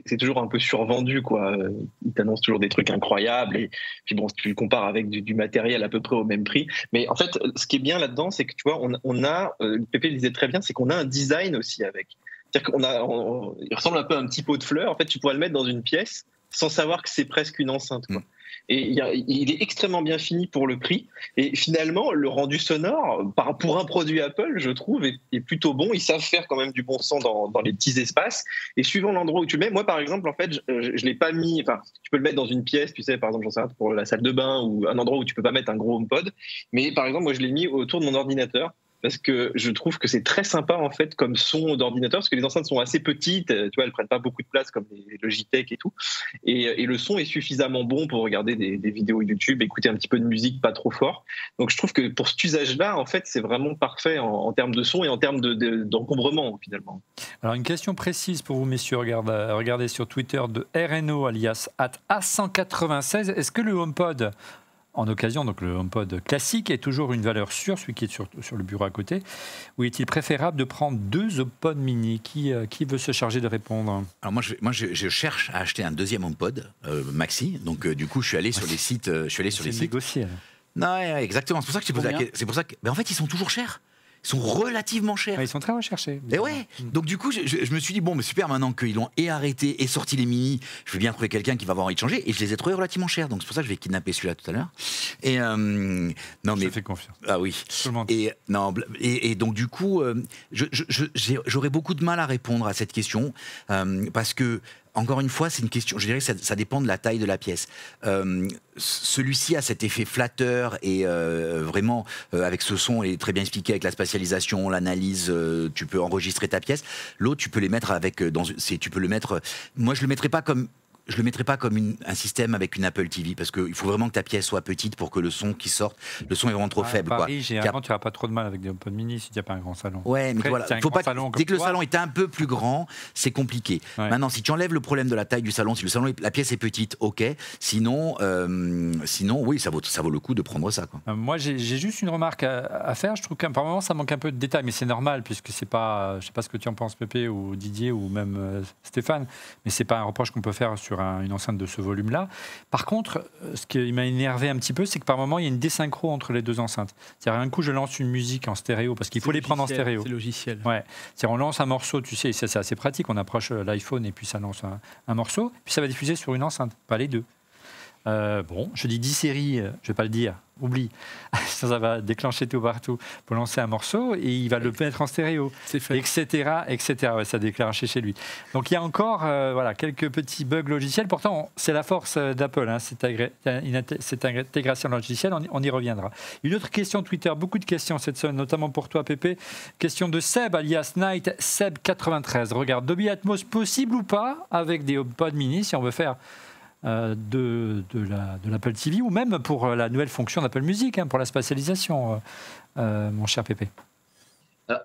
Speaker 5: C'est toujours un peu survendu, quoi. Euh, Ils t'annoncent toujours des trucs incroyables. Et puis bon, tu le compares avec du, matériel à peu près au même prix. Mais en fait, ce qui est bien là-dedans, c'est que tu vois, on, a, euh, Pépé le disait très bien, c'est qu'on a un design aussi avec. C'est-à-dire qu'on a, il ressemble un peu à un petit pot de fleurs. En fait, tu pourrais le mettre dans une pièce sans savoir que c'est presque une enceinte. Quoi. Et il, est extrêmement bien fini pour le prix. Et finalement, le rendu sonore, pour un produit Apple, je trouve, est, plutôt bon. Ils savent faire quand même du bon son dans, les petits espaces. Et suivant l'endroit où tu le mets, moi par exemple, en fait, je, je, l'ai pas mis. Enfin, tu peux le mettre dans une pièce, tu sais, par exemple, j'en sais rien, pour la salle de bain ou un endroit où tu peux pas mettre un gros HomePod. Mais par exemple, moi, je l'ai mis autour de mon ordinateur parce que je trouve que c'est très sympa en fait comme son d'ordinateur parce que les enceintes sont assez petites, euh, tu vois, elles prennent pas beaucoup de place comme les Logitech et tout, et, et le son est suffisamment bon pour regarder des, vidéos YouTube, écouter un petit peu de musique pas trop fort. Donc je trouve que pour cet usage-là, en fait, c'est vraiment parfait en, termes de son et en termes d'encombrement de, finalement.
Speaker 1: Alors une question précise pour vous messieurs, regardez, regardez sur Twitter de RNO alias at A196, est-ce que le HomePod en occasion, donc le HomePod classique est toujours une valeur sûre, celui qui est sur, sur le bureau à côté, ou est-il préférable de prendre deux HomePod mini? Qui, euh, qui veut se charger de répondre?
Speaker 7: Alors moi, je, moi je, je, cherche à acheter un deuxième HomePod euh, maxi, donc euh, du coup je suis allé sur les sites, je suis allé sur les sites.
Speaker 1: négocier.
Speaker 7: Non, ouais, exactement. C'est pour ça que je posé la question. C'est pour ça que, mais en fait, ils sont toujours chers. Sont relativement chers.
Speaker 1: Ouais, ils sont très recherchés.
Speaker 7: Et ouais. Mmh. Donc du coup, je, je, je, me suis dit bon, mais super. Maintenant qu'ils l'ont et arrêté et sorti les mini, je vais bien trouver quelqu'un qui va avoir envie de changer. Et je les ai trouvés relativement chers. Donc c'est pour ça que je vais kidnapper celui-là tout à l'heure. Et euh, non
Speaker 1: je
Speaker 7: mais
Speaker 1: fais confiance.
Speaker 7: Ah oui. Et non et, et, donc du coup, euh, j'aurais beaucoup de mal à répondre à cette question euh, parce que encore une fois, c'est une question. Je dirais que ça, dépend de la taille de la pièce. Euh, Celui-ci a cet effet flatteur et euh, vraiment euh, avec ce son est très bien expliqué avec la spatialisation, l'analyse. tu peux enregistrer ta pièce. L'autre, tu peux les mettre avec dans. Tu peux le mettre. Moi, je le mettrais pas comme. Je le mettrais pas comme une- un système avec une Apple TV parce qu'il faut vraiment que ta pièce soit petite pour que le son qui sorte, le son est vraiment trop
Speaker 1: À
Speaker 7: faible. quoi.
Speaker 1: Paris, généralement, tu n'auras pas trop de mal avec des HomePod mini si tu n'as pas un grand salon.
Speaker 7: Ouais, mais
Speaker 1: Après,
Speaker 7: voilà,
Speaker 1: si
Speaker 7: faut pas.
Speaker 1: salon
Speaker 7: dès que le
Speaker 1: toi-
Speaker 7: salon est un peu plus grand, c'est compliqué.
Speaker 1: Ouais.
Speaker 7: Maintenant, si tu enlèves le problème de la taille du salon, si le salon, est- la pièce est petite, ok. Sinon, euh, sinon, oui, ça vaut, ça vaut le coup de prendre ça. Quoi.
Speaker 1: Euh, Moi, j'ai juste une remarque à, à faire. Je trouve qu'à moment, ça manque un peu de détails, mais c'est normal puisque c'est pas. Je sais pas ce que tu en penses, Pépé ou Didier ou même euh, Stéphane, mais c'est pas un reproche qu'on peut faire sur un- une enceinte de ce volume-là. Par contre, euh, ce qui m'a énervé un petit peu, c'est que par moment, il y a une désynchro entre les deux enceintes. C'est-à-dire, un coup, je lance une musique en stéréo parce qu'il faut les prendre en stéréo.
Speaker 6: C'est logiciel.
Speaker 1: Ouais. C'est-à-dire, on lance un morceau, tu sais, c'est c'est assez pratique. On approche euh, l'iPhone et puis ça lance un, un morceau, puis ça va diffuser sur une enceinte, pas les deux. Euh, bon, je dis 10 séries, euh, je vais pas le dire, oublie. ça, ça va déclencher tout partout pour lancer un morceau et il va le mettre en stéréo, etc. etc. Ouais, ça déclenché chez lui. Donc il y a encore euh, voilà, quelques petits bugs logiciels. Pourtant, c'est la force euh, d'Apple, hein, cette, intégration logicielle, on y, on y reviendra. Une autre question Twitter, beaucoup de questions cette semaine, notamment pour toi, Pépé. Question de Seb, alias Night, Seb93. Regarde, Dolby Atmos possible ou pas avec des HomePod mini si on veut faire euh, de, de la- de l'Apple TV ou même pour euh, la nouvelle fonction d'Apple Music, hein, pour la spatialisation, euh, mon cher Pépé.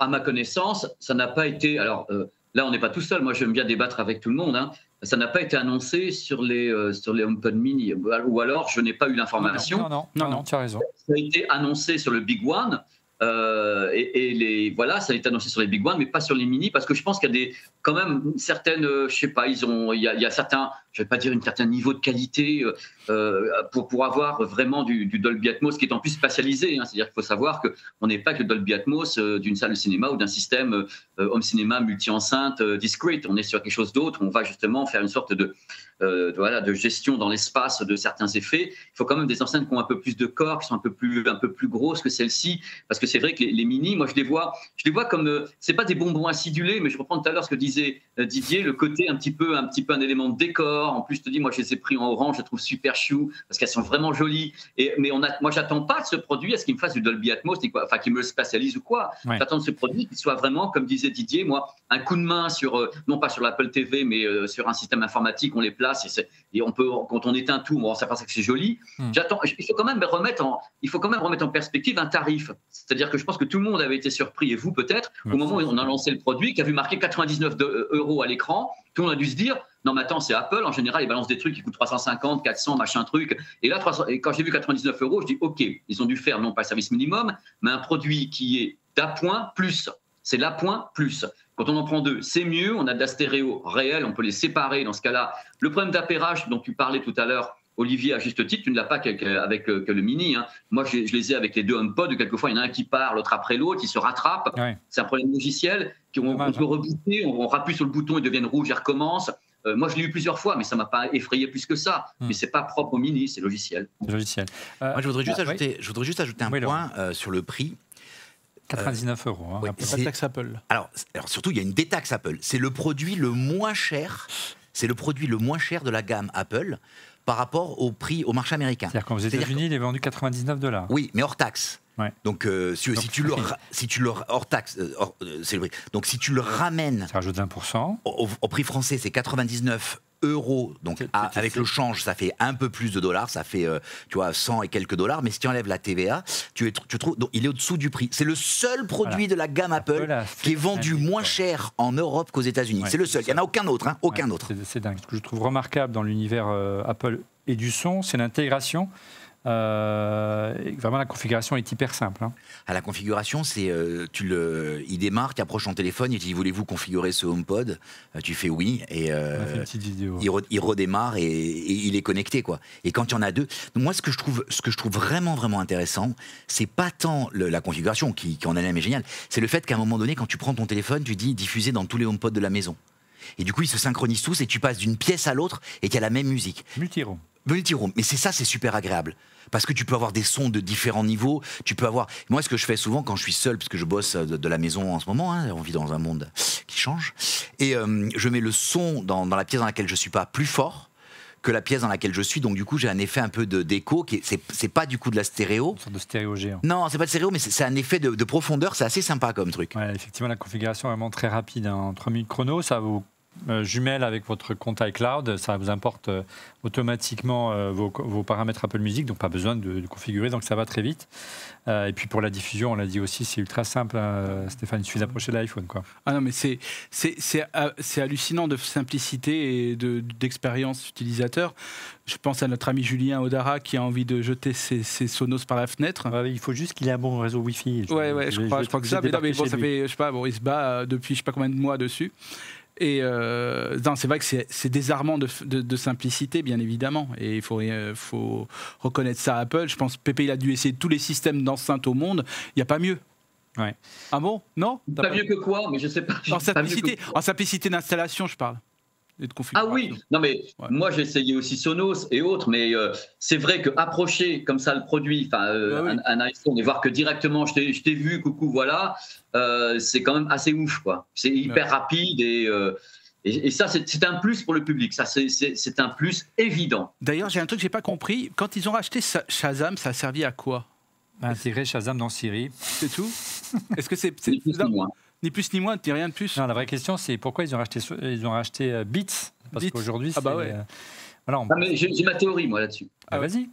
Speaker 4: À ma connaissance, ça n'a pas été. Alors euh, là, on n'est pas tout seul. Moi, j'aime bien débattre avec tout le monde. hein. Ça n'a pas été annoncé sur les, euh, sur les HomePod Mini. Ou alors, je n'ai pas eu l'information.
Speaker 1: Non, non, non, non, tu as raison.
Speaker 4: Ça a été annoncé sur le Big One. Euh, et, les voilà, ça a été annoncé sur les Big One, mais pas sur les mini, parce que je pense qu'il y a des, quand même certaines, euh, je sais pas, ils ont, il y a, certains, je vais pas dire un certain niveau de qualité euh, euh, pour pour avoir vraiment du, Dolby Atmos qui est en plus spatialisé. hein. C'est-à-dire qu'il faut savoir que on n'est pas que le Dolby Atmos d'une salle de cinéma ou d'un système home cinéma multi-enceinte euh, discrete. On est sur quelque chose d'autre. On va justement faire une sorte de euh, de, voilà, de gestion dans l'espace de certains effets. Il faut quand même des enceintes qui ont un peu plus de corps, qui sont un peu plus, un peu plus grosses que celles-ci, parce que c'est vrai que les, les mini, moi je les vois, je les vois comme, euh, c'est pas des bonbons acidulés, mais je reprends tout à l'heure ce que disait euh, Didier, le côté un petit peu, un petit peu un élément de décor. En plus, je te dis, moi je les ai pris en orange, je les trouve super chou, parce qu'elles sont vraiment jolies. Et, mais on a, moi j'attends pas de ce produit à ce qu'il me fasse du Dolby Atmos, ni quoi, enfin qu'il me le spatialise ou quoi.
Speaker 1: Ouais.
Speaker 4: J'attends de ce produit qu'il soit vraiment, comme disait Didier, moi, un coup de main sur, euh, non pas sur l'Apple TV, mais sur un système informatique, on les place et, c'est- et on peut, quand on éteint tout, on s'aperçoit que c'est joli.
Speaker 1: Hmm.
Speaker 4: J'attends, il faut quand même remettre en, il faut quand même remettre en perspective un tarif. C'est-à-dire que je pense que tout le monde avait été surpris, et vous peut-être, au moment où on a lancé le produit, qui a vu marqué 99 de- euh, euros à l'écran, tout le monde a dû se dire, non mais attends, c'est Apple, en général, ils balancent des trucs qui coûtent 350, 400, machin truc. Et là, 300 et quand j'ai vu 99 euros, je dis, ok, ils ont dû faire non pas le service minimum, mais un produit qui est d'appoint plus. C'est l'appoint plus. Quand on en prend deux, c'est mieux. On a de la stéréo réelle, on peut les séparer dans ce cas-là. Le problème d'appairage dont tu parlais tout à l'heure, Olivier, à juste titre, tu ne l'as pas qu'avec avec, euh, que le mini. hein. Moi, je, je les ai avec les deux HomePod. Quelquefois, il y en a un qui part, l'autre après l'autre, ils se rattrapent.
Speaker 1: Ouais.
Speaker 4: C'est un problème logiciel. qu'on- On,
Speaker 1: Dommage,
Speaker 4: peut rebooter, on, on rappuie sur le bouton, ils deviennent rouges, ils recommencent. Euh, moi, je l'ai eu plusieurs fois, mais ça m'a pas effrayé plus que ça.
Speaker 1: Hmm.
Speaker 4: Mais c'est pas propre au mini, c'est logiciel.
Speaker 1: C'est logiciel. Euh,
Speaker 7: Moi, je voudrais juste,
Speaker 1: ah, oui.
Speaker 7: ajouter, je voudrais juste ajouter un
Speaker 1: Oui,
Speaker 7: point euh, sur le prix.
Speaker 1: 99 euros. hein,
Speaker 7: ouais.
Speaker 1: rappelons.
Speaker 6: Il n'y a pas de taxe Apple.
Speaker 7: Alors, surtout, il y a une détaxe Apple. C'est le produit le moins cher. C'est le produit le moins cher de la gamme Apple par rapport au prix au marché américain.
Speaker 1: C'est-à-dire qu'aux États-Unis, il est vendu 99 dollars.
Speaker 7: Oui, mais hors taxe.
Speaker 1: Ouais.
Speaker 7: Donc, euh, si,
Speaker 1: Donc,
Speaker 7: si tu le,
Speaker 1: oui.
Speaker 7: ra- si tu le hors taxe, euh, hors- euh, c'est le prix. Donc, si tu le ramènes
Speaker 1: Ça rajoute 20%.
Speaker 7: au, au- au prix français, c'est 99 euros. Donc, à-
Speaker 1: c'est-
Speaker 7: avec le change, ça fait un peu plus de dollars. Ça fait, euh, tu vois, 100 et quelques dollars. Mais si tu enlèves la TVA, tu, es, tu trouves, donc, il est au-dessous du prix. C'est le seul produit
Speaker 1: Voilà.
Speaker 7: de la gamme Apple
Speaker 1: Apple
Speaker 7: qui est vendu moins cher en Europe qu'aux États-Unis.
Speaker 1: Ouais,
Speaker 7: c'est le seul. Il n'y en a aucun autre. hein, aucun
Speaker 1: Ouais,
Speaker 7: autre.
Speaker 1: c'est- C'est dingue. Ce que je trouve remarquable dans l'univers euh, Apple et du son, c'est l'intégration. Euh, vraiment, la configuration est hyper simple. hein.
Speaker 7: À la configuration, c'est euh, tu le, il démarre, tu approches ton téléphone, il te dit voulez-vous configurer ce HomePod? Euh, Tu fais oui et
Speaker 1: vidéo.
Speaker 7: il, re- il redémarre et, et il est connecté quoi. Et quand il y en a deux, donc moi ce que je trouve, ce que je trouve vraiment vraiment intéressant, c'est pas tant le- la configuration qui, qui en elle-même est géniale, c'est le fait qu'à un moment donné, quand tu prends ton téléphone, tu dis diffuser dans tous les HomePod de la maison. Et du coup, ils se synchronisent tous et tu passes d'une pièce à l'autre et tu as la même musique.
Speaker 1: Multiroom.
Speaker 7: Multiroom. Mais c'est ça, c'est super agréable. Parce que tu peux avoir des sons de différents niveaux. Tu peux avoir. Moi, ce que je fais souvent quand je suis seul, parce que je bosse de, de la maison en ce moment, hein, on vit dans un monde qui change, et euh, je mets le son dans, dans la pièce dans laquelle je suis pas plus fort que la pièce dans laquelle je suis. Donc, du coup, j'ai un effet un peu de d'écho. C'est pas du coup de la stéréo.
Speaker 1: Une sorte de stéréo géant.
Speaker 7: Non, c'est pas de stéréo, mais c'est un effet de, de profondeur. C'est assez sympa comme truc.
Speaker 1: Ouais, effectivement, la configuration est vraiment très rapide. hein. En 3 minutes chrono, ça vous euh, jumelle avec votre compte iCloud. Ça vous importe euh, automatiquement euh, vos, vos paramètres Apple Music, donc pas besoin de, de configurer, donc ça va très vite. Euh, et puis pour la diffusion, on l'a dit aussi, c'est ultra simple. hein, Stéphane, il suffit d'approcher l'iPhone. quoi.
Speaker 6: Ah non, mais c'est c'est c'est ha- c'est hallucinant de simplicité et de d'expérience utilisateur. Je pense à notre ami Julien Odara qui a envie de jeter ses, ses Sonos par la fenêtre.
Speaker 1: Ouais, il faut juste qu'il ait un bon réseau Wi-Fi.
Speaker 6: Ouais, ouais, je, crois, je crois que ça. Mais, non, mais bon,
Speaker 1: de
Speaker 6: ça fait, je sais pas, bon, il se bat euh, depuis je sais pas combien de mois dessus. Et euh, non, c'est vrai que c'est désarmant de, de- de simplicité, bien évidemment. Et il faut, euh, faut reconnaître ça à Apple. Je pense que Pépé, il a dû essayer tous les systèmes d'enceinte au monde. Il n'y a pas mieux.
Speaker 1: Ouais.
Speaker 6: Ah bon? Non?
Speaker 4: Pas mieux que quoi, mais je sais pas.
Speaker 6: En
Speaker 4: que
Speaker 6: simplicité,
Speaker 4: quoi?
Speaker 6: en simplicité d'installation, je parle. Et de
Speaker 4: Ah oui, non mais
Speaker 6: Ouais.
Speaker 4: moi j'ai essayé aussi Sonos et autres, mais euh, c'est vrai que approcher comme ça le produit, enfin euh,
Speaker 6: Ah oui.
Speaker 4: un, un iPhone et voir que directement je t'ai je t'ai vu, coucou, voilà, euh, c'est quand même assez ouf quoi. C'est hyper
Speaker 6: Ouais.
Speaker 4: rapide et, euh, et, ça c'est un plus pour le public, ça c'est- un plus évident.
Speaker 6: D'ailleurs, j'ai un truc que j'ai pas compris. Quand ils ont racheté Shazam, ça a servi à quoi?
Speaker 1: Intégrer Shazam dans Siri.
Speaker 6: C'est tout? Est-ce que c'est c'est-
Speaker 4: Ni plus ni moins.
Speaker 6: ni rien de plus
Speaker 1: Non, la vraie question, c'est pourquoi ils ont racheté, ils ont racheté euh, Beats? Parce qu'aujourd'hui,
Speaker 6: Ah bah ouais.
Speaker 1: euh, voilà, on-
Speaker 4: Ah, mais j'ai ma théorie moi là-dessus.
Speaker 1: Ah, vas-y.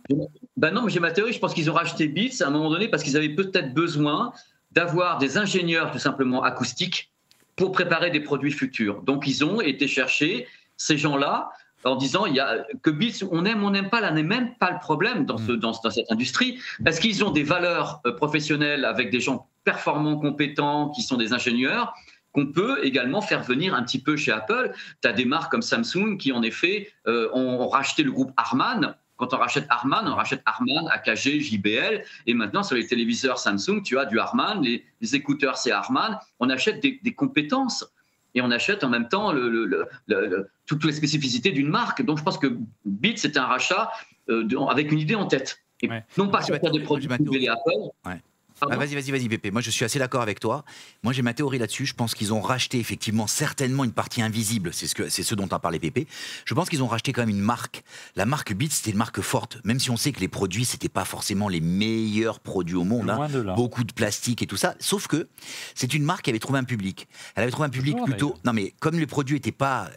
Speaker 4: Ben non, mais j'ai ma théorie. Je pense qu'ils ont racheté Beats à un moment donné parce qu'ils avaient peut-être besoin d'avoir des ingénieurs tout simplement acoustiques pour préparer des produits futurs. Donc ils ont été chercher ces gens-là en disant il y a que Beats, on aime, on n'aime pas, là n'est même pas le problème dans, ce, dans, dans cette industrie, parce qu'ils ont des valeurs euh, professionnelles avec des gens performants, compétents, qui sont des ingénieurs qu'on peut également faire venir un petit peu chez Apple. Tu as des marques comme Samsung qui, en effet, euh, ont, racheté le groupe Harman. Quand on rachète Harman, on rachète Harman, AKG, JBL. Et maintenant, sur les téléviseurs Samsung, tu as du Harman. Les, les écouteurs, c'est Harman. On achète des, des compétences et on achète en même temps le, le- le- le- le- toutes les spécificités d'une marque. Donc, je pense que Beats, c'est un rachat euh, de- avec une idée en tête. Et
Speaker 1: Ouais.
Speaker 4: non pas sortir des produits Apple.
Speaker 7: Ouais. Ah, vas-y, vas-y, vas-y, Pépé. Moi, je suis assez d'accord avec toi. Moi, j'ai ma théorie là-dessus. Je pense qu'ils ont racheté effectivement certainement une partie invisible. C'est ce, que, c'est ce dont a parlé Pépé. Je pense qu'ils ont racheté quand même une marque. La marque Beats, c'était une marque forte. Même si on sait que les produits, c'était pas forcément les meilleurs produits au monde. hein.
Speaker 1: Loin de là.
Speaker 7: Beaucoup de plastique et tout ça. Sauf que c'est une marque qui avait trouvé un public. Elle avait trouvé un public plutôt. Non, mais comme les produits n'étaient pas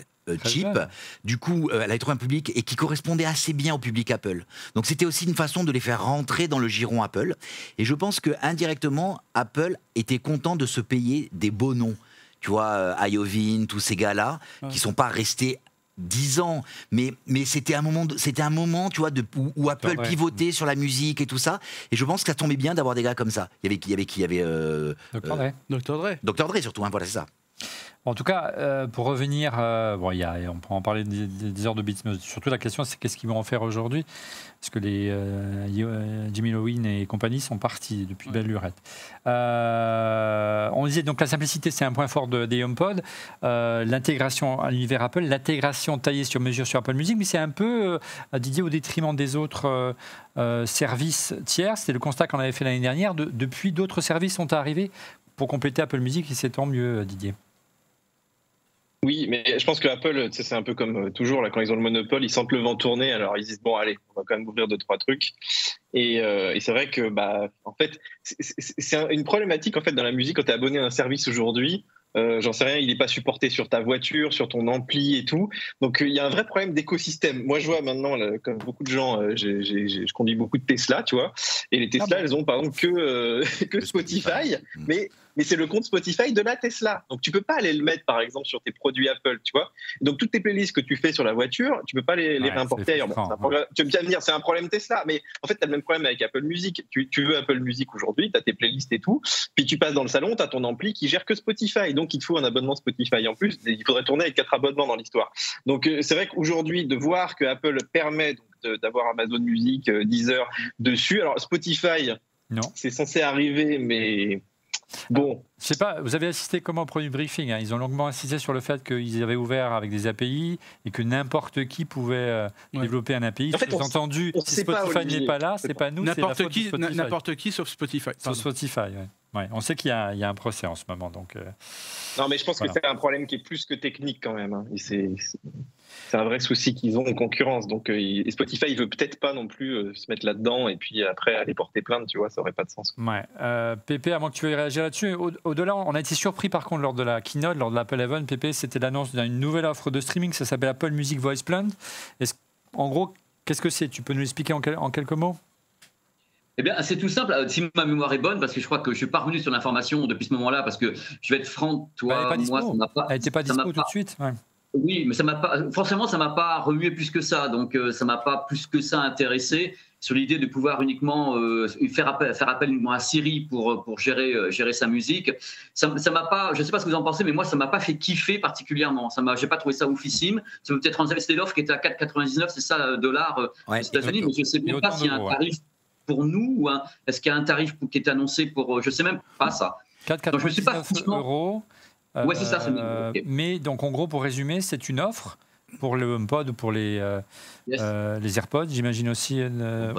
Speaker 7: cheap,
Speaker 1: jeune.
Speaker 7: du coup, euh, elle avait trouvé un public et qui correspondait assez bien au public Apple. Donc c'était aussi une façon de les faire rentrer dans le giron Apple. Et je pense que indirectement, Apple était content de se payer des beaux noms. Tu vois, euh, Iovine, tous ces gars-là,
Speaker 1: Ouais.
Speaker 7: qui sont pas restés 10 ans, mais, mais c'était un moment, c'était un moment, tu vois, de, où, où Apple
Speaker 1: Ouais.
Speaker 7: pivotait sur la musique et tout ça. Et je pense que ça tombait bien d'avoir des gars comme ça. Il y avait qui, il y avait qui, il y avait euh, Euh.
Speaker 6: Dr. Dre.
Speaker 7: Dr Dre surtout. hein, voilà, c'est ça.
Speaker 1: En tout cas, euh, pour revenir, euh, bon, y a, on peut en parler des, heures de beats, mais surtout la question, c'est qu'est-ce qu'ils vont en faire aujourd'hui? Parce que les euh, euh, Jimmy Lowin et compagnie sont partis depuis belle lurette. On disait donc la simplicité, c'est un point fort de, des HomePod. L'intégration à l'univers Apple, l'intégration taillée sur mesure sur Apple Music, mais c'est un peu, Didier, au détriment des autres services tiers. C'était le constat qu'on avait fait l'année dernière. De- depuis, d'autres services sont arrivés pour compléter Apple Music et c'est tant mieux, Didier.
Speaker 5: Oui, mais je pense que Apple, c'est un peu comme euh, toujours, là, quand ils ont le monopole, ils sentent le vent tourner, alors ils disent, bon, allez, on va quand même ouvrir deux, trois trucs. Et, euh, et c'est vrai que, bah, en fait, c'est- c'est c'est un- une problématique, en fait, dans la musique, quand tu es abonné à un service aujourd'hui, euh, j'en sais rien, il n'est pas supporté sur ta voiture, sur ton ampli et tout. Donc, euh, il y a un vrai problème d'écosystème. Moi, je vois maintenant, là, comme beaucoup de gens, euh, j'ai- j'ai- j'ai- je conduis beaucoup de Tesla, tu vois, et les Tesla,
Speaker 1: Ah bon?
Speaker 5: elles ont, par exemple, que, euh, que Spotify,
Speaker 7: Mm.
Speaker 5: mais mais c'est le compte Spotify de la Tesla. Donc tu peux pas aller le mettre par exemple sur tes produits Apple, tu vois. Donc toutes tes playlists que tu fais sur la voiture, tu peux pas les, les
Speaker 1: Ouais,
Speaker 5: réimporter ailleurs. Bon, un problème- tu vas me dire c'est un problème Tesla, mais en fait tu as le même problème avec Apple Music. Tu, tu veux Apple Music aujourd'hui, tu as tes playlists et tout, puis tu passes dans le salon, tu as ton ampli qui gère que Spotify. Donc il te faut un abonnement Spotify en plus, il faudrait tourner avec quatre abonnements dans l'histoire. Donc euh, c'est vrai qu'aujourd'hui de voir que Apple permet d'avoir Amazon Music, euh, Deezer dessus. Alors Spotify,
Speaker 1: Non.
Speaker 5: c'est censé arriver, mais Bon,
Speaker 1: Je sais pas, vous avez assisté comment au premier briefing hein? Ils ont longuement insisté sur le fait qu'ils avaient ouvert avec des API et que n'importe qui pouvait euh,
Speaker 6: Ouais.
Speaker 1: développer un API.
Speaker 5: En fait, on
Speaker 1: entendu,
Speaker 5: on
Speaker 1: si Spotify n'est pas là, c'est pas nous,
Speaker 6: N'importe qui, n'importe qui sauf Spotify.
Speaker 1: Sur
Speaker 6: Pardon.
Speaker 1: Spotify, ouais. Ouais, On sait qu'il y, a- il y a un procès en ce moment, donc. euh,
Speaker 5: non, mais je pense
Speaker 1: Voilà.
Speaker 5: que c'est un problème qui est plus que technique quand même. hein. C'est un vrai souci qu'ils ont en concurrence. Donc, euh, et Spotify, il veut peut-être pas non plus euh, se mettre là-dedans et puis après aller porter plainte, tu vois, ça aurait pas de sens.
Speaker 1: Ouais. Pépé, moins que tu veuilles réagir là-dessus, au- au-delà, on a été surpris par contre lors de la keynote, lors de l'Apple Event, Pépé, c'était l'annonce d'une nouvelle offre de streaming, ça s'appelle Apple Music Voice Plan. En gros, qu'est-ce que c'est? Tu peux nous l'expliquer en, quel- en quelques mots?
Speaker 4: Eh bien, c'est tout simple. euh, Si ma mémoire est bonne, parce que je crois que je suis pas revenu sur l'information depuis ce moment-là, parce que je vais être franc,
Speaker 1: elle
Speaker 4: toi,
Speaker 1: dispo.
Speaker 4: moi, ça m'a pas.
Speaker 1: Elle n'était pas dispo tout de suite ouais.
Speaker 4: Oui, mais ça m'a pas. Forcément, ça m'a pas remué plus que ça. Donc, euh, ça m'a pas plus que ça intéressé sur l'idée de pouvoir uniquement euh, faire appel, faire appel uniquement à Siri pour pour gérer euh, gérer sa musique. Ça, ça m'a pas. Je sais pas ce que vous en pensez, mais moi, ça m'a pas fait kiffer particulièrement. Ça m'a. J'ai pas trouvé ça oufissime. Ça peut être c'était l'offre qui était à 4,99, c'est ça, euh, dollars euh,
Speaker 7: Ouais,
Speaker 4: aux États-Unis, mais je sais même pas s'il y a un
Speaker 1: ouais.
Speaker 4: Pour nous ou est-ce qu'il y a un tarif qui est annoncé pour. euh, Je sais même pas ça. Donc, je me suis pas
Speaker 1: 4,99
Speaker 4: franchement-
Speaker 1: euros.
Speaker 4: Ouais, c'est ça, c'est.
Speaker 1: Euh. Mais donc, en gros, pour résumer, c'est une offre pour le HomePod ou pour les, euh,
Speaker 4: Yes.
Speaker 1: euh, les AirPods, j'imagine aussi. euh,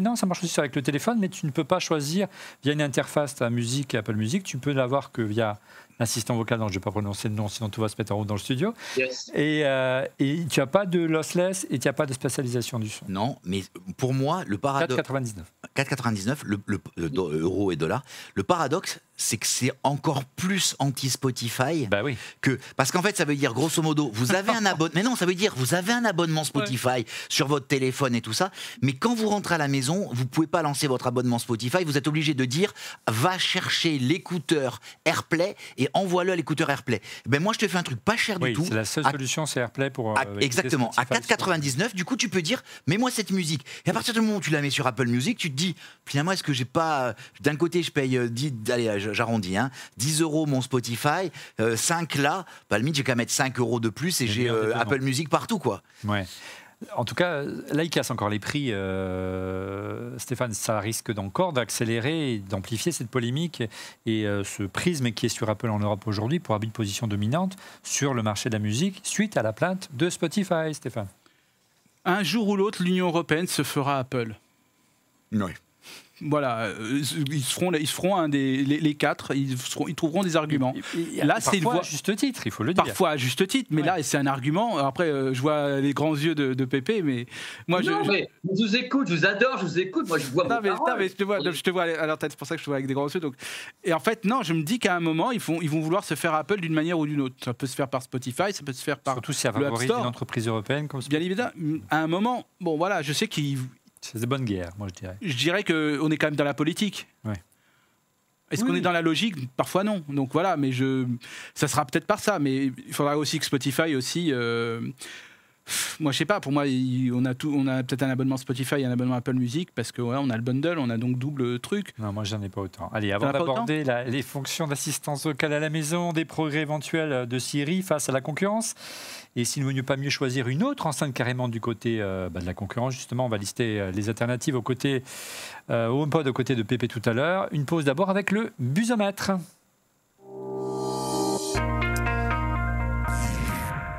Speaker 1: non, ça marche aussi avec le téléphone, mais tu ne peux pas choisir via une interface ta musique Apple Music. Tu peux l'avoir que via l'assistant vocal, dont je ne vais pas prononcer le nom, sinon tout va se mettre en route dans le studio.
Speaker 4: Yes.
Speaker 1: Et, euh, et tu n'as pas de lossless et tu n'as pas de spécialisation du son.
Speaker 7: Non, mais pour moi, le paradoxe.
Speaker 1: 4,99.
Speaker 7: 4,99 le, le- le euro et dollar. Le paradoxe, c'est que c'est encore plus anti-Spotify
Speaker 1: Bah oui.
Speaker 7: que parce qu'en fait, ça veut dire grosso modo, vous avez un abonnement. Mais non, ça veut dire vous avez un abonnement Spotify sur votre téléphone et tout ça. Mais quand vous rentrez à la maison, vous pouvez pas lancer votre abonnement Spotify. Vous êtes obligé de dire va chercher l'écouteur AirPlay et envoie-le à l'écouteur AirPlay. Ben moi, je te fais un truc pas cher
Speaker 1: Oui,
Speaker 7: du tout.
Speaker 1: la seule
Speaker 7: À-
Speaker 1: solution, c'est AirPlay pour. euh,
Speaker 7: à- exactement, à
Speaker 1: Spotify sur-
Speaker 7: 4,99, du coup, tu peux dire, mets-moi cette musique. Et à partir du moment où tu la mets sur Apple Music, tu te dis, finalement, est-ce que j'ai pas. D'un côté, je paye euh, 10, allez, j- j'arrondis, hein, 10 euros mon Spotify, euh, 5 là, bah, à la limite, j'ai qu'à mettre 5 euros de plus et
Speaker 1: Et
Speaker 7: j'ai euh. Apple Music partout, quoi.
Speaker 1: Ouais. En tout cas, là, il casse encore les prix. euh, Stéphane, ça risque d'encore d'accélérer et d'amplifier cette polémique et euh, ce prisme qui est sur Apple en Europe aujourd'hui pour habiter position dominante sur le marché de la musique suite à la plainte de Spotify, Stéphane.
Speaker 6: Un jour ou l'autre, l'Union européenne se fera Apple.
Speaker 7: Ouais.
Speaker 6: Voilà, euh, ils se feront, ils se feront un des, les, les quatre, ils, seront- ils trouveront des arguments.
Speaker 1: Et- et-
Speaker 6: Là,
Speaker 1: parfois
Speaker 6: c'est une
Speaker 1: à juste titre, il faut le dire.
Speaker 6: Parfois à juste titre, mais
Speaker 1: Ouais.
Speaker 6: là, c'est un argument. Après, euh, je vois les grands yeux de, de Pépé, mais moi, je.
Speaker 4: non,
Speaker 6: je-
Speaker 4: mais je vous écoute, je vous adore, je vous écoute. Moi, je vois
Speaker 6: Non
Speaker 4: vos
Speaker 6: mais,
Speaker 4: paroles.
Speaker 6: non, mais je te vois, je te vois à leur tête, c'est pour ça que je te vois avec des grands yeux. Donc... Et en fait, non, je me dis qu'à un moment, ils, font, ils vont vouloir se faire Apple d'une manière ou d'une autre. Ça peut se faire par Spotify, ça peut se faire par.
Speaker 1: Surtout si ça
Speaker 6: le App
Speaker 1: favorise une entreprise européenne comme
Speaker 6: Bien évidemment, à un moment, bon voilà, je sais qu'ils.
Speaker 1: C'est de bonne guerre, moi je dirais.
Speaker 6: Je dirais qu'on est quand même dans la politique.
Speaker 1: Ouais.
Speaker 6: Est-ce
Speaker 1: Oui,
Speaker 6: qu'on est dans la logique? Parfois non. Donc voilà, mais je, ça sera peut-être par ça. Mais il faudra aussi que Spotify aussi. euh, Moi, je sais pas. Pour moi, il- on a tout, on a peut-être un abonnement Spotify et un abonnement Apple Music parce que ouais, on a le bundle, on a donc double truc.
Speaker 1: Non, moi j'en ai pas autant. Allez, avant d'aborder la- les fonctions d'assistance vocale à la maison, des progrès éventuels de Siri face à la concurrence, et s'il ne vaut mieux pas mieux choisir une autre enceinte carrément du côté euh, bah, de la concurrence, justement, on va lister euh, les alternatives au côté euh, HomePod, au côté de Pépé tout à l'heure. Une pause d'abord avec le busomètre.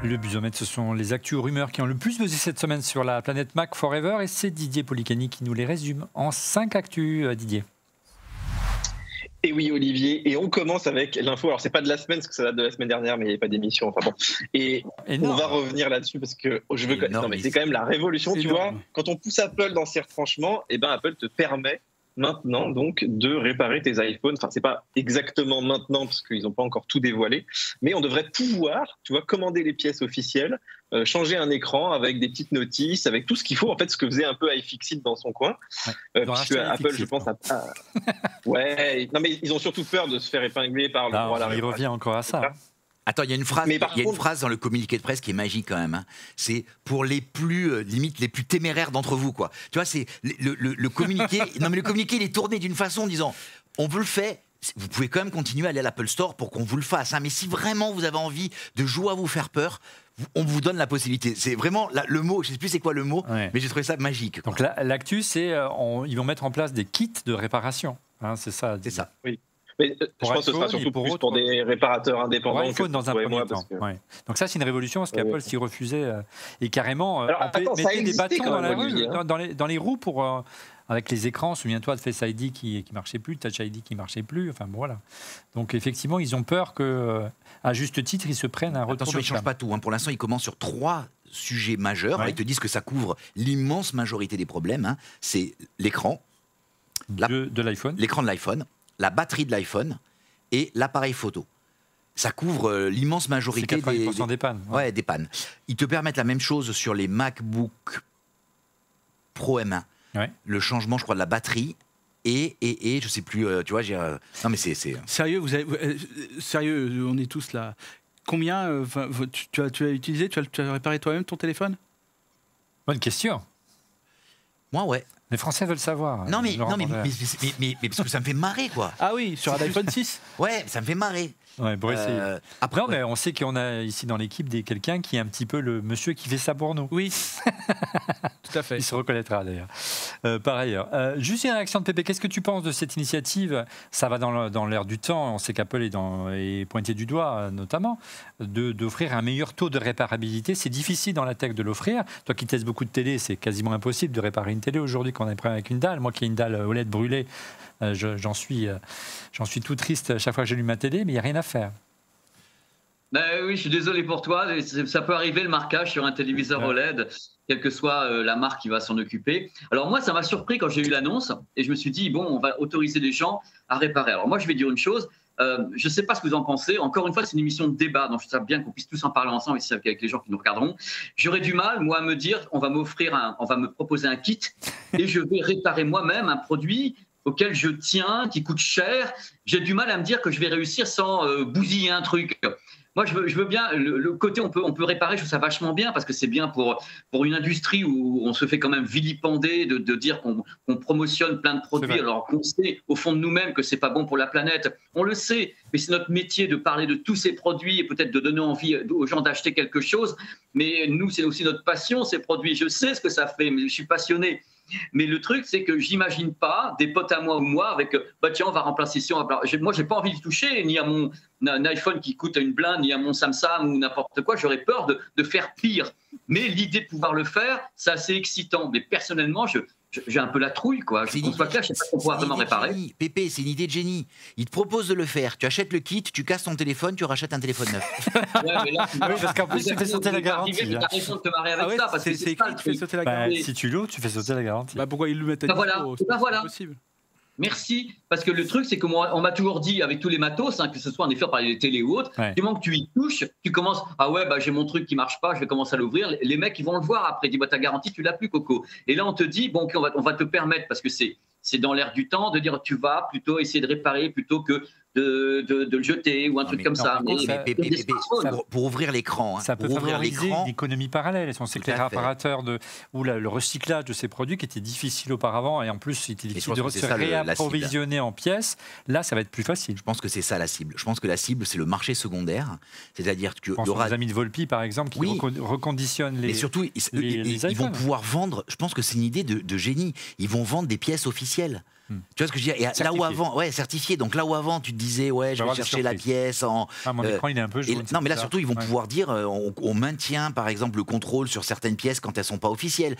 Speaker 1: Le busomètre, ce sont les actus rumeurs qui ont le plus buzzé cette semaine sur la planète Mac Forever, et c'est Didier Policani qui nous les résume en 5 actus, euh, Didier.
Speaker 5: Et oui, Olivier, et on commence avec l'info. Alors, c'est pas de la semaine, parce que ça date de la semaine dernière, mais il n'y avait pas d'émission. Enfin bon. Et on va revenir là-dessus parce que je veux.
Speaker 7: Énorme.
Speaker 5: Non, mais c'est quand même la révolution, tu
Speaker 6: énorme.
Speaker 5: vois. Quand on pousse Apple dans ses retranchements, et ben Apple te permet maintenant donc de réparer tes iPhones. Enfin, c'est pas exactement maintenant parce qu'ils n'ont pas encore tout dévoilé, mais on devrait pouvoir, tu vois, commander les pièces officielles, euh, changer un écran avec des petites notices, avec tout ce qu'il faut. En fait, ce que faisait un peu iFixit dans son coin,
Speaker 1: Ouais.
Speaker 5: Euh, puisque Apple, je pense, a pas- ouais. Non, mais ils ont surtout peur de se faire épingler par le
Speaker 1: Ah,
Speaker 5: à la
Speaker 1: il
Speaker 5: réparation.
Speaker 1: revient encore à ça.
Speaker 7: Attends, il y a une phrase,
Speaker 5: Mais par
Speaker 7: il y a une
Speaker 5: contre-
Speaker 7: phrase dans le communiqué de presse qui est magique quand même. hein. C'est pour les plus euh, limite les plus téméraires d'entre vous, quoi. Tu vois, c'est le, le- le- le communiqué. non, mais le communiqué, il est tourné d'une façon en disant, on vous le fait. Vous pouvez quand même continuer à aller à l'Apple Store pour qu'on vous le fasse. hein. Mais si vraiment vous avez envie de jouer à vous faire peur, on vous donne la possibilité. C'est vraiment la- le mot. Je sais plus c'est quoi le mot,
Speaker 1: Ouais.
Speaker 7: mais j'ai trouvé ça magique. quoi.
Speaker 1: Donc là, l'actu, c'est euh, ils vont mettre en place des kits de réparation. Hein, c'est ça.
Speaker 7: C'est ça.
Speaker 5: Mais euh, je
Speaker 1: Pour
Speaker 5: pense que ce sera
Speaker 1: iPhone
Speaker 5: surtout
Speaker 1: pour
Speaker 5: plus
Speaker 1: autre-
Speaker 5: pour des réparateurs
Speaker 1: Pour
Speaker 5: indépendants.
Speaker 1: iPhone
Speaker 5: que
Speaker 1: dans un premier
Speaker 5: moi,
Speaker 1: temps.
Speaker 5: parce que-
Speaker 1: Ouais. Donc ça, c'est une révolution parce qu'Apple
Speaker 5: ouais.
Speaker 1: s'y refusait euh, et carrément euh,
Speaker 5: Alors, attends, ça
Speaker 1: mettait des bâtons dans, la rue,
Speaker 5: hein.
Speaker 1: dans, dans les, dans les roues pour euh, avec les écrans. Souviens-toi de Face ID qui qui marchait plus, Touch ID qui marchait plus. Enfin bon, voilà. Donc effectivement, ils ont peur que, à juste titre, ils se prennent un retour
Speaker 7: Attention, ils ne changent pas tout. hein. Pour l'instant, ils commencent sur trois sujets majeurs.
Speaker 1: Ouais.
Speaker 7: ils te disent que ça couvre l'immense majorité des problèmes. hein. C'est l'écran,
Speaker 1: de l'iPhone.
Speaker 7: l'écran de l'iPhone, la batterie de l'iPhone et l'appareil photo. Ça couvre euh, l'immense majorité des,
Speaker 1: 80%
Speaker 7: des-
Speaker 1: des pannes.
Speaker 7: ouais, des pannes. Ils te permettent la même chose sur les MacBook Pro M1.
Speaker 1: Ouais.
Speaker 7: Le changement, je crois, de la batterie et, et, et je sais plus, euh, tu vois, j'ai. euh, non, mais c'est. c'est-
Speaker 6: Sérieux, vous avez, euh, sérieux, on est tous là. Combien euh, tu as, tu as utilisé, tu as, tu as réparé toi-même ton téléphone?
Speaker 1: Bonne question.
Speaker 7: Moi, ouais.
Speaker 1: Les Français veulent savoir.
Speaker 7: Non, mais,
Speaker 1: Laurent
Speaker 7: non mais, mais, mais- mais- mais parce que ça me fait marrer, quoi.
Speaker 6: Ah oui, sur un iPhone 6
Speaker 7: Ouais, ça me fait marrer.
Speaker 1: Ouais.
Speaker 7: Euh, après,
Speaker 1: Non, mais on sait qu'on a ici dans l'équipe des quelqu'un qui est un petit peu le monsieur qui fait ça pour nous.
Speaker 6: Oui, tout à fait.
Speaker 1: Il se reconnaîtra d'ailleurs. Euh, par ailleurs, Euh, juste une réaction de Pépé. Qu'est-ce que tu penses de cette initiative? Ça va dans l'air du temps. On sait qu'Apple est, dans- est pointé du doigt, notamment, d'offrir un meilleur taux de réparabilité. C'est difficile dans la tech de l'offrir. Toi qui testes beaucoup de télé, c'est quasiment impossible de réparer une télé aujourd'hui quand on a un problème avec une dalle. Moi qui ai une dalle OLED brûlée, j'en suis, euh, j'en suis tout triste à chaque fois que j'allume ma télé, mais il n'y a rien à faire.
Speaker 4: Ben oui, je suis désolé pour toi. Ça peut arriver le marquage sur un téléviseur. OLED, quelle que soit euh, la marque qui va s'en occuper. Alors moi, ça m'a surpris quand j'ai eu l'annonce et je me suis dit bon, on va autoriser les gens à réparer. Alors moi, je vais dire une chose. euh, je ne sais pas ce que vous en pensez. Encore une fois, c'est une émission de débat, donc je sais bien qu'on puisse tous en parler ensemble ici avec les gens qui nous regarderont. J'aurais du mal, moi, à me dire, on va m'offrir, on va me proposer un kit et je vais réparer moi-même un produit auquel je tiens, qui coûte cher. J'ai du mal à me dire que je vais réussir sans euh, bousiller un truc. Moi, je veux, je veux bien le, le côté on peut, on peut réparer, je trouve ça vachement bien parce que c'est bien pour, pour une industrie où on se fait quand même vilipender de, de dire qu'on promotionne plein de produits alors qu'on sait au fond de nous-mêmes que c'est pas bon pour la planète. On le sait, mais c'est notre métier de parler de tous ces produits et peut-être de donner envie aux gens d'acheter quelque chose. Mais nous, c'est aussi notre passion, ces produits. Je sais ce que ça fait, mais je suis passionné. Mais le truc, c'est que j'imagine pas des potes à moi ou moi avec, bah tiens, on va remplacer ici. On va... Moi, j'ai pas envie de toucher ni à mon iPhone qui coûte une blinde, ni à mon Samsung ou n'importe quoi. J'aurais peur de faire pire. Mais l'idée de pouvoir le faire, c'est assez excitant. Mais personnellement, je, j'ai un peu la trouille, quoi. Je
Speaker 7: une
Speaker 4: pas
Speaker 7: idée-
Speaker 4: clair, je sais pas qu'on pourra vraiment réparer.
Speaker 7: génie. Pépé, c'est une idée de génie. Il te propose de le faire. Tu achètes le kit, tu casses ton téléphone, tu rachètes un téléphone neuf.
Speaker 4: Ouais, mais là, tu
Speaker 1: Ah oui, parce qu'en plus, tu fais sauter la garantie,
Speaker 4: Tu as raison de te marrer avec
Speaker 6: Ah ouais,
Speaker 4: ça, parce que
Speaker 6: c'est c'est
Speaker 4: c'est ça
Speaker 6: écrit
Speaker 4: le
Speaker 6: que tu fais sauter la
Speaker 1: Bah,
Speaker 6: garantie.
Speaker 1: si tu loues, tu fais sauter la garantie.
Speaker 6: Bah, pourquoi ils le mettent à
Speaker 4: Bah voilà, bah voilà.
Speaker 6: possible.
Speaker 4: Merci, parce que le truc, c'est que moi, on m'a toujours dit avec tous les matos, hein, que ce soit en effet par les télés ou autres,
Speaker 1: Ouais.
Speaker 4: du moment que tu y touches, tu commences, ah ouais, bah, j'ai mon truc qui marche pas, je vais commencer à l'ouvrir. Les- Les mecs, ils vont le voir après, ils disent, bah, ta garantie, tu l'as plus, Coco. Et là, on te dit, bon, ok, on va, on va te permettre, parce que c'est c'est dans l'air du temps de dire tu vas plutôt essayer de réparer plutôt que de, de, de le jeter ou un
Speaker 7: Non,
Speaker 4: truc
Speaker 7: mais-
Speaker 4: comme
Speaker 1: non,
Speaker 4: ça. Mais- mais
Speaker 7: pour, pour ouvrir l'écran, hein,
Speaker 1: Ça peut
Speaker 7: pour ouvrir
Speaker 1: favoriser
Speaker 7: l'écran,
Speaker 1: une économie parallèle. On sait que les réparateurs de, ou la- le recyclage de ces produits qui étaient difficiles auparavant et en plus il était difficile de
Speaker 7: que
Speaker 1: se réapprovisionner en pièces, là ça va être plus facile.
Speaker 7: Je pense que c'est ça la cible. Je pense que la cible, c'est le marché secondaire. C'est-à-dire qu'il
Speaker 1: Je pense
Speaker 7: y aura
Speaker 1: aux amis de Volpi par exemple qui
Speaker 7: Oui.
Speaker 1: reconditionnent les.
Speaker 7: Mais surtout, ils,
Speaker 1: les-
Speaker 7: ils-
Speaker 1: les
Speaker 7: ils vont pouvoir vendre. Je pense que c'est une idée de, de génie. Ils vont vendre des pièces officielles.
Speaker 1: Hmm.
Speaker 7: Tu vois ce que je veux dire? Et Là où avant, ouais, certifié. Donc là où avant, tu te disais, ouais, je vais chercher la pièce en.
Speaker 1: Ah, mon
Speaker 7: euh,
Speaker 1: écran il est un peu
Speaker 7: et-
Speaker 1: jaune.
Speaker 7: non, mais là surtout, ils vont
Speaker 1: Ouais.
Speaker 7: pouvoir dire, euh, on, on maintient par exemple le contrôle sur certaines pièces quand elles sont pas officielles.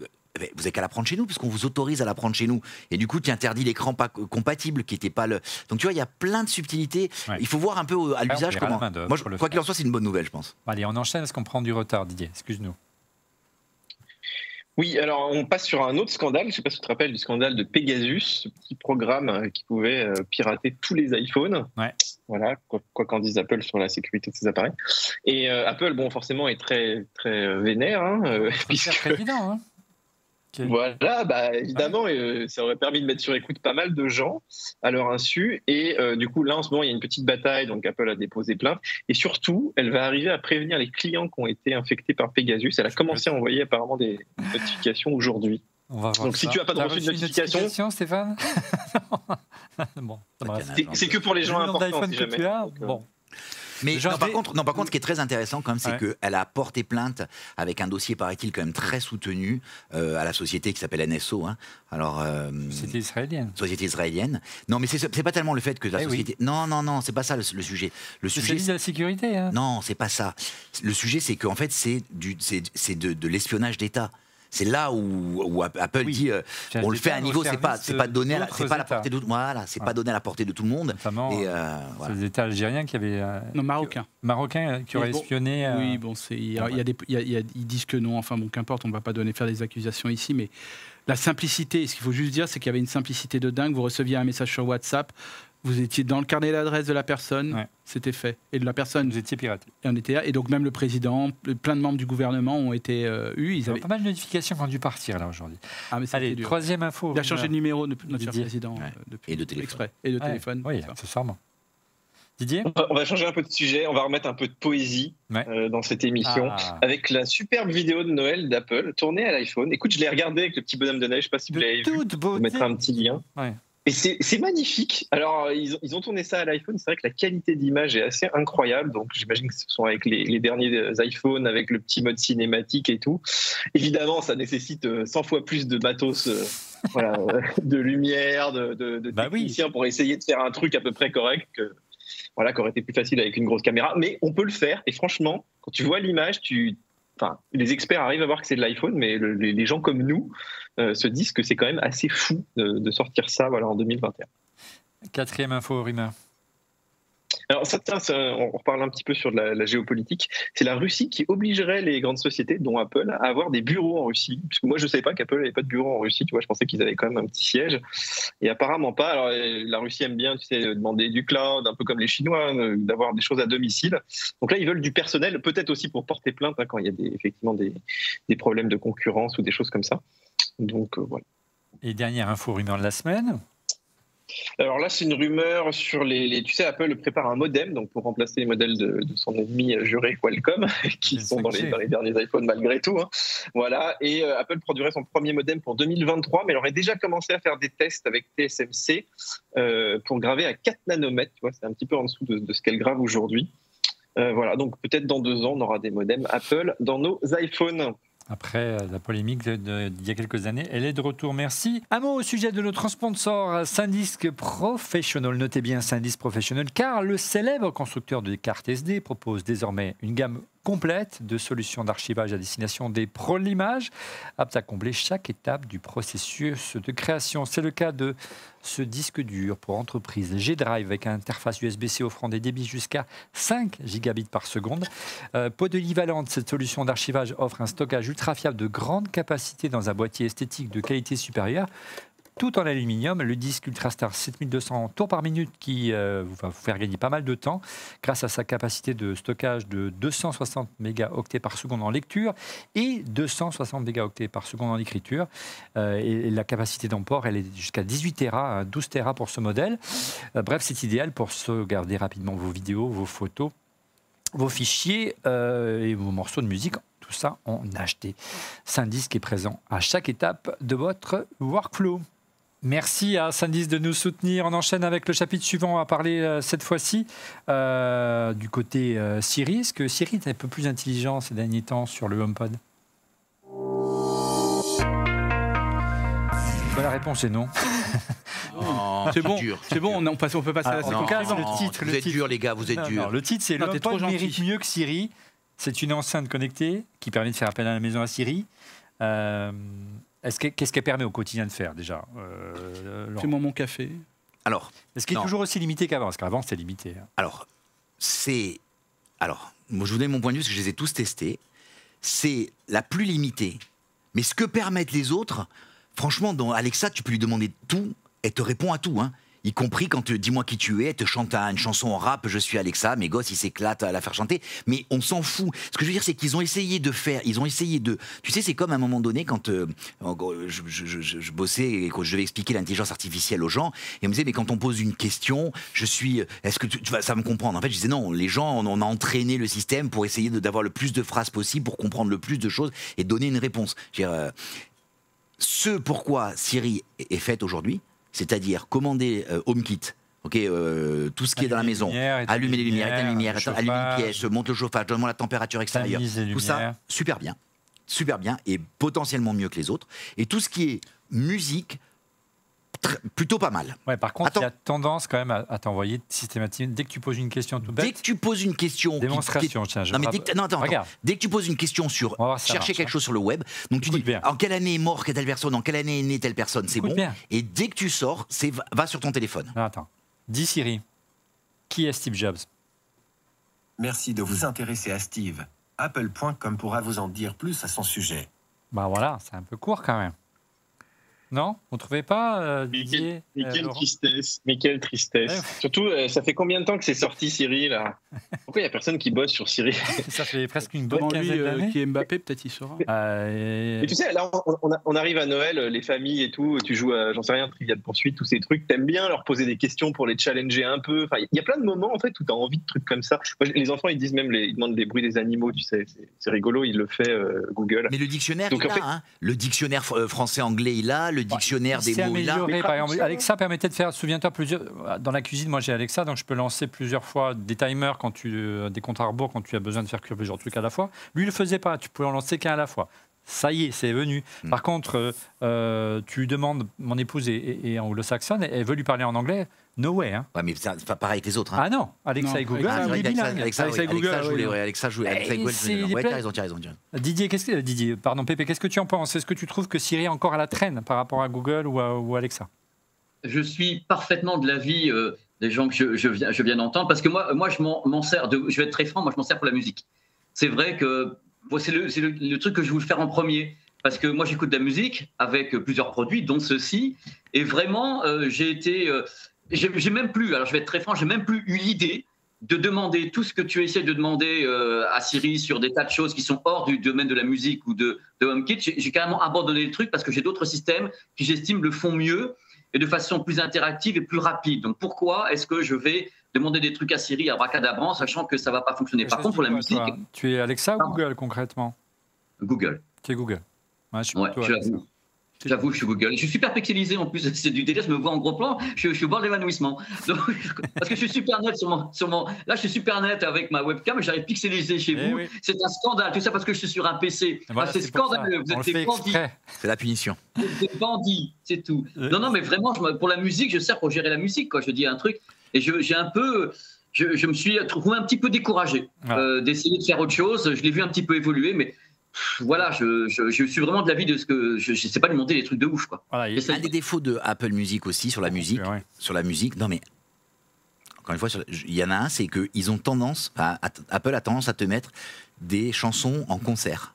Speaker 7: Euh, ben, Vous avez qu'à la prendre chez nous, puisqu'on vous autorise à la prendre chez nous. Et du coup, tu interdis l'écran pas co- compatible, qui n'était pas le. Donc tu vois, il y a plein de subtilités.
Speaker 1: Ouais.
Speaker 7: Il faut voir un peu à l'usage comment. Moi, je- quoi qu'il en soit, c'est une bonne nouvelle, je pense.
Speaker 1: Allez, on enchaîne parce qu'on prend du retard, Didier. Excuse-nous.
Speaker 5: Oui, alors on passe sur un autre scandale. Je ne sais pas si tu te rappelles du scandale de Pegasus, ce petit programme euh, qui pouvait euh, pirater tous les iPhones.
Speaker 1: Ouais.
Speaker 5: Voilà, quoi quoi qu'en dise Apple sur la sécurité de ses appareils. Et euh, Apple, bon, forcément, est très très vénère, hein, euh,
Speaker 1: C'est
Speaker 5: puisque
Speaker 1: très évident. Hein
Speaker 5: Voilà, bah, évidemment, euh, ça aurait permis de mettre sur écoute pas mal de gens à leur insu. Et euh, du coup, là, en ce moment, il y a une petite bataille, donc Apple a déposé plainte. Et surtout, elle va arriver à prévenir les clients qui ont été infectés par Pegasus. Elle a commencé à envoyer apparemment des notifications aujourd'hui. Donc, si
Speaker 1: ça.
Speaker 5: tu as pas de reçu de
Speaker 1: une
Speaker 5: notification-
Speaker 1: Stéphane Bon.
Speaker 7: Ah,
Speaker 5: C'est c'est que pour les gens
Speaker 1: Le
Speaker 5: importants, si
Speaker 1: que tu as,
Speaker 5: Donc, euh,
Speaker 1: bon.
Speaker 7: Mais non, par contre, non, par contre, ce qui est très intéressant, quand même, c'est
Speaker 1: Ouais.
Speaker 7: qu'elle a porté plainte avec un dossier, paraît-il, quand même très soutenu euh, à la société qui s'appelle NSO. hein. Alors, euh,
Speaker 1: C'était israélienne.
Speaker 7: société israélienne. Non, mais c'est pas tellement le fait que la
Speaker 1: Eh oui.
Speaker 7: société. Non, non, non, c'est pas ça le, le sujet. Le sujet,
Speaker 1: de la sécurité. Hein.
Speaker 7: non, c'est pas ça. Le sujet, c'est qu'en fait, c'est de l'espionnage d'État. C'est là où, où Apple
Speaker 1: Oui.
Speaker 7: dit, euh, on le fait à un
Speaker 1: au
Speaker 7: niveau, c'est pas, c'est pas donné, à la,
Speaker 1: d'autres
Speaker 7: c'est pas à la portée de, voilà, c'est pas donné à la portée de tout le monde.
Speaker 1: Notamment,
Speaker 7: Et
Speaker 1: euh,
Speaker 7: euh, voilà.
Speaker 1: les États algériens qui avaient. euh,
Speaker 6: Non, marocain.
Speaker 1: Marocains euh, qui auraient
Speaker 6: bon,
Speaker 1: espionné. euh,
Speaker 6: Oui, bon, c'est il y a, il y a des, il y a- il y a- ils disent que non. Enfin bon, qu'importe, on va pas donner faire des accusations ici, mais la simplicité. Ce qu'il faut juste dire, c'est qu'il y avait une simplicité de dingue. Vous receviez un message sur WhatsApp, vous étiez dans le carnet d'adresse de la personne,
Speaker 1: Ouais.
Speaker 6: c'était fait, et de la personne,
Speaker 1: Vous étiez piraté.
Speaker 6: et on était là. Et donc même le président, plein de membres du gouvernement ont été euh, eus. Ils
Speaker 1: Il y a
Speaker 6: avaient...
Speaker 1: pas mal de notifications qui ont dû partir là aujourd'hui.
Speaker 6: Ah, mais
Speaker 1: Allez,
Speaker 6: dur.
Speaker 1: troisième info.
Speaker 6: Il a changé de numéro, notre cher
Speaker 1: Didier.
Speaker 6: président,
Speaker 7: Ouais.
Speaker 6: euh, depuis
Speaker 7: Et de téléphone.
Speaker 6: exprès, et de
Speaker 1: Ouais,
Speaker 6: téléphone.
Speaker 1: Oui, accessoirement. Didier
Speaker 5: On va- changer un peu de sujet, on va remettre un peu de poésie
Speaker 1: Ouais.
Speaker 5: euh, dans cette émission.
Speaker 1: Ah,
Speaker 5: Avec la superbe vidéo de Noël d'Apple tournée à l'iPhone. Écoute, je l'ai regardé avec le petit bonhomme de neige, je sais pas si vous l'avez
Speaker 1: de
Speaker 5: vu.
Speaker 1: toute
Speaker 5: Je
Speaker 1: beauté.
Speaker 5: vous mettrai un petit lien.
Speaker 1: Ouais.
Speaker 5: Et c'est magnifique. Alors, euh, ils ont, ils ont tourné ça à l'iPhone. C'est vrai que la qualité d'image est assez incroyable. Donc, j'imagine que ce sont avec les, les derniers euh, iPhones, avec le petit mode cinématique et tout. Évidemment, ça nécessite euh, 100 fois plus de matos, euh, voilà, euh, de lumière, de, de, de
Speaker 1: Bah oui.
Speaker 5: techniciens pour essayer de faire un truc à peu près correct que, voilà, qui aurait été plus facile avec une grosse caméra. Mais on peut le faire. Et franchement, quand tu vois l'image, tu, les experts arrivent à voir que c'est de l'iPhone, mais le- les, gens comme nous euh, se disent que c'est quand même assez fou de, de sortir ça, voilà, en 2021.
Speaker 1: Quatrième info, Rima.
Speaker 5: Alors ça, on reparle un petit peu sur la, géopolitique. C'est la Russie qui obligerait les grandes sociétés, dont Apple, à avoir des bureaux en Russie. Parce moi, je ne savais pas qu'Apple n'avait pas de bureau en Russie. Tu vois, je pensais qu'ils avaient quand même un petit siège. Et apparemment pas. Alors euh, la Russie aime bien, tu sais, demander du cloud, un peu comme les Chinois, euh, d'avoir des choses à domicile. Donc là, ils veulent du personnel, peut-être aussi pour porter plainte hein, quand il y a effectivement des, des problèmes de concurrence ou des choses comme ça. Donc euh, voilà.
Speaker 1: Et dernière info, rumeur de la semaine.
Speaker 5: Alors là, c'est une rumeur sur les, les- Tu sais, Apple prépare un modem donc pour remplacer les modèles de, de son ennemi juré Qualcomm, qui sont dans
Speaker 1: 5G.
Speaker 5: les, dans les derniers iPhones malgré tout. hein. Voilà. Et euh, Apple produirait son premier modem pour 2023, mais elle aurait déjà commencé à faire des tests avec TSMC euh, pour graver à 4 nanomètres. Tu vois, c'est un petit peu en dessous de, de ce qu'elle grave aujourd'hui. Euh, voilà. Donc peut-être dans deux ans, on aura des modems Apple dans nos iPhones.
Speaker 1: Après euh, la polémique d'il y a quelques années, elle est de retour. Merci. Un mot au sujet de notre sponsor, Syndisk Professional. Notez bien Syndisk Professional, car le célèbre constructeur de cartes SD propose désormais une gamme complète de solutions d'archivage à destination des pros de l'image, aptes à combler chaque étape du processus de création. C'est le cas de ce disque dur pour entreprise G-Drive avec interface USB-C offrant des débits jusqu'à 5 gigabits par seconde. Euh, polyvalente, cette solution d'archivage offre un stockage ultra fiable de grande capacité dans un boîtier esthétique de qualité supérieure. Tout en aluminium, le disque Ultrastar 7200 tours par minute qui euh, va vous faire gagner pas mal de temps grâce à sa capacité de stockage de 260 mégaoctets par seconde en lecture et 260 mégaoctets par seconde en écriture. Euh, et, la capacité d'emport, elle est jusqu'à 18 Tera, hein, 12 Tera pour ce modèle. Euh, bref, c'est idéal pour sauvegarder rapidement vos vidéos, vos photos, vos fichiers et vos morceaux de musique. Tout ça en HD. Syndisk est présent à chaque étape de votre workflow. Merci à Syndisk de nous soutenir. On enchaîne avec le chapitre suivant. On va parler euh, cette fois-ci euh, du côté euh, Siri. Est-ce que Siri est un peu plus intelligent ces derniers temps sur le HomePod? Bah, La réponse est non.
Speaker 7: Oh,
Speaker 6: C'est bon,
Speaker 7: dur,
Speaker 6: c'est bon, on, on passe- on peut passer à la
Speaker 1: Alors,
Speaker 6: séquence
Speaker 1: le titre,
Speaker 7: vous
Speaker 1: le
Speaker 7: êtes
Speaker 1: titre.
Speaker 7: dur, les gars, vous êtes durs.
Speaker 1: le titre, c'est
Speaker 6: Non,
Speaker 1: Le
Speaker 6: t'es trop
Speaker 1: HomePod
Speaker 6: gentil.
Speaker 1: mérite mieux que Siri. C'est une enceinte connectée qui permet de faire appel à la maison à Siri. Euh, Qu'est-ce qu'elle permet au quotidien de faire déjà euh,
Speaker 6: Fais-moi mon café.
Speaker 7: Alors,
Speaker 1: Est-ce qu'elle est toujours aussi limité qu'avant? Parce qu'avant, c'était limité. hein.
Speaker 7: Alors, c'est. Alors, moi, je vous donne mon point de vue parce que je les ai tous testés. C'est la plus limitée. Mais ce que permettent les autres, franchement, dans Alexa, tu peux lui demander tout, elle te répond à tout. Hein. Y compris quand euh, dis-moi qui tu es, te chante une chanson en rap, je suis Alexa, mes gosses ils s'éclatent à la faire chanter, mais on s'en fout. Ce que je veux dire, c'est qu'ils ont essayé de faire, ils ont essayé de. Tu sais, c'est comme à un moment donné quand euh, je, bossais et que je devais expliquer l'intelligence artificielle aux gens, et on me disait, mais quand on pose une question, je suis. Est-ce que tu, vas ça me comprendre En fait, je disais non, les gens, on, a entraîné le système pour essayer d'avoir le plus de phrases possible, pour comprendre le plus de choses et donner une réponse. Je veux dire, euh, ce pourquoi Siri est faite aujourd'hui, c'est-à-dire commander euh, HomeKit Ok, euh, tout ce qui est dans la maison. Allumer les lumières, éteindre les lumières, allumer une pièce, monte le chauffage, donne-moi la température extérieure. Tout ça, super bien. Super bien et potentiellement mieux que les autres. Et tout ce qui est musique, plutôt pas mal.
Speaker 1: Ouais, par contre, il y a tendance quand même à, t'envoyer systématiquement. Dès que tu poses une question tout bête.
Speaker 7: Dès que tu poses une question.
Speaker 1: Démonstration, tiens, je
Speaker 7: non, mais dès que, non, attends, Dès que tu poses une question sur. chercher quelque chose sur le web, donc tu dis en quelle année est mort telle personne, en quelle année est née telle personne, c'est bon. Et dès que tu sors, c'est va sur ton téléphone.
Speaker 1: Non, attends. Dis Siri, qui est Steve Jobs?
Speaker 3: Merci de vous intéresser à Steve. Apple.com pourra vous en dire plus à son sujet.
Speaker 1: Bah voilà, c'est un peu court quand même. Non On ne trouvait pas, euh, Didier
Speaker 5: Mais, quelle, tristesse, mais quelle tristesse. Surtout, euh, ça fait combien de temps que c'est sorti Siri là Pourquoi il n'y a personne qui bosse sur Siri
Speaker 1: Ça fait presque une bonne quinzaine
Speaker 6: euh, qui est Mbappé, peut-être il saura.
Speaker 5: Et... tu sais, là, on, arrive à Noël, les familles et tout, tu joues à, j'en sais rien, Trivial Poursuite, tous ces trucs. T'aimes bien leur poser des questions pour les challenger un peu. Enfin, il y a plein de moments en fait où tu as envie de trucs comme ça. les enfants, ils disent même, les, ils demandent des bruits des animaux, tu sais, c'est rigolo, il le fait Google.
Speaker 7: Mais le dictionnaire, il a, hein. le dictionnaire français-anglais, il a, le dictionnaire des mots
Speaker 1: amélioré. Par exemple, Alexa permettait de faire, souviens-toi, plusieurs. Dans la cuisine, moi j'ai Alexa, donc je peux lancer plusieurs fois des timers, quand tu, euh, des comptes à rebours quand tu as besoin de faire cuire plusieurs trucs à la fois. Lui, il le faisait pas. Tu pouvais en lancer qu'un à la fois. Ça y est, c'est venu. Hmm. Par contre, euh, euh, tu demandes, mon épouse est, en anglo-saxonne, elle veut lui parler en anglais. No way. Hein.
Speaker 7: Ouais, mais ça, pareil avec les autres. Hein.
Speaker 1: Ah non, Alexa et Google,
Speaker 7: ah,
Speaker 1: Alexa,
Speaker 7: Alexa, Alexa, et Google. Alexa, joue, ouais, Alexa joue. Alexa et Google. Ouais, t'as raison, t'as raison.
Speaker 1: Didier, qu'est-ce que, Didier, pardon, Pépé, qu'est-ce que tu en penses? Est-ce que tu trouves que Siri est encore à la traîne par rapport à Google ou, à, ou Alexa?
Speaker 4: Je suis parfaitement de l'avis euh, des gens que je, je viens, je viens d'entendre, parce que moi, moi je m'en sers, de, je vais être très franc, moi je m'en sers pour la musique. C'est vrai que c'est le, le, le, truc que je voulais faire en premier parce que moi j'écoute de la musique avec plusieurs produits, dont ceux-ci, et vraiment euh, j'ai été, euh, j'ai même plus, alors je vais être très franc, j'ai même plus eu l'idée de demander tout ce que tu essaies de demander euh, à Siri sur des tas de choses qui sont hors du domaine de la musique ou de, de HomeKit. J'ai carrément abandonné le truc parce que j'ai d'autres systèmes qui j'estime le font mieux et de façon plus interactive et plus rapide. Donc pourquoi est-ce que je vais demander des trucs à Siri à bracadabrant, sachant que ça va pas fonctionner? Par contre, pour la musique,
Speaker 1: tu es Alexa ou Google concrètement?
Speaker 4: Google.
Speaker 1: Tu es Google.
Speaker 4: Ouais, J'avoue, je suis Google. Je suis super pixelisé en plus, c'est du délire, je me vois en gros plan, je, suis au bord de l'évanouissement. Parce que je suis super net sur mon, sur mon. Là, je suis super net avec ma webcam, j'arrive pixelisé chez eh vous. C'est un scandale, tout ça parce que je suis sur un PC. Ah, c'est scandaleux, vous êtes des bandits.
Speaker 7: C'est la punition.
Speaker 4: Vous êtes des bandits, c'est tout. Non, non, mais vraiment, pour la musique, je sers pour gérer la musique, quoi. Je dis un truc, et j'ai un peu. Je, je, me suis trouvé un petit peu découragé euh, d'essayer de faire autre chose. Je l'ai vu un petit peu évoluer, mais voilà, je, je, suis vraiment de l'avis de ce que je ne sais pas lui monter des trucs de ouf. Quoi.
Speaker 7: Voilà, un des défauts de Apple Music aussi sur la musique, sur la musique. Non mais encore une fois, il y en a un, c'est qu'ils ont tendance, Apple a tendance à te mettre des chansons en concert.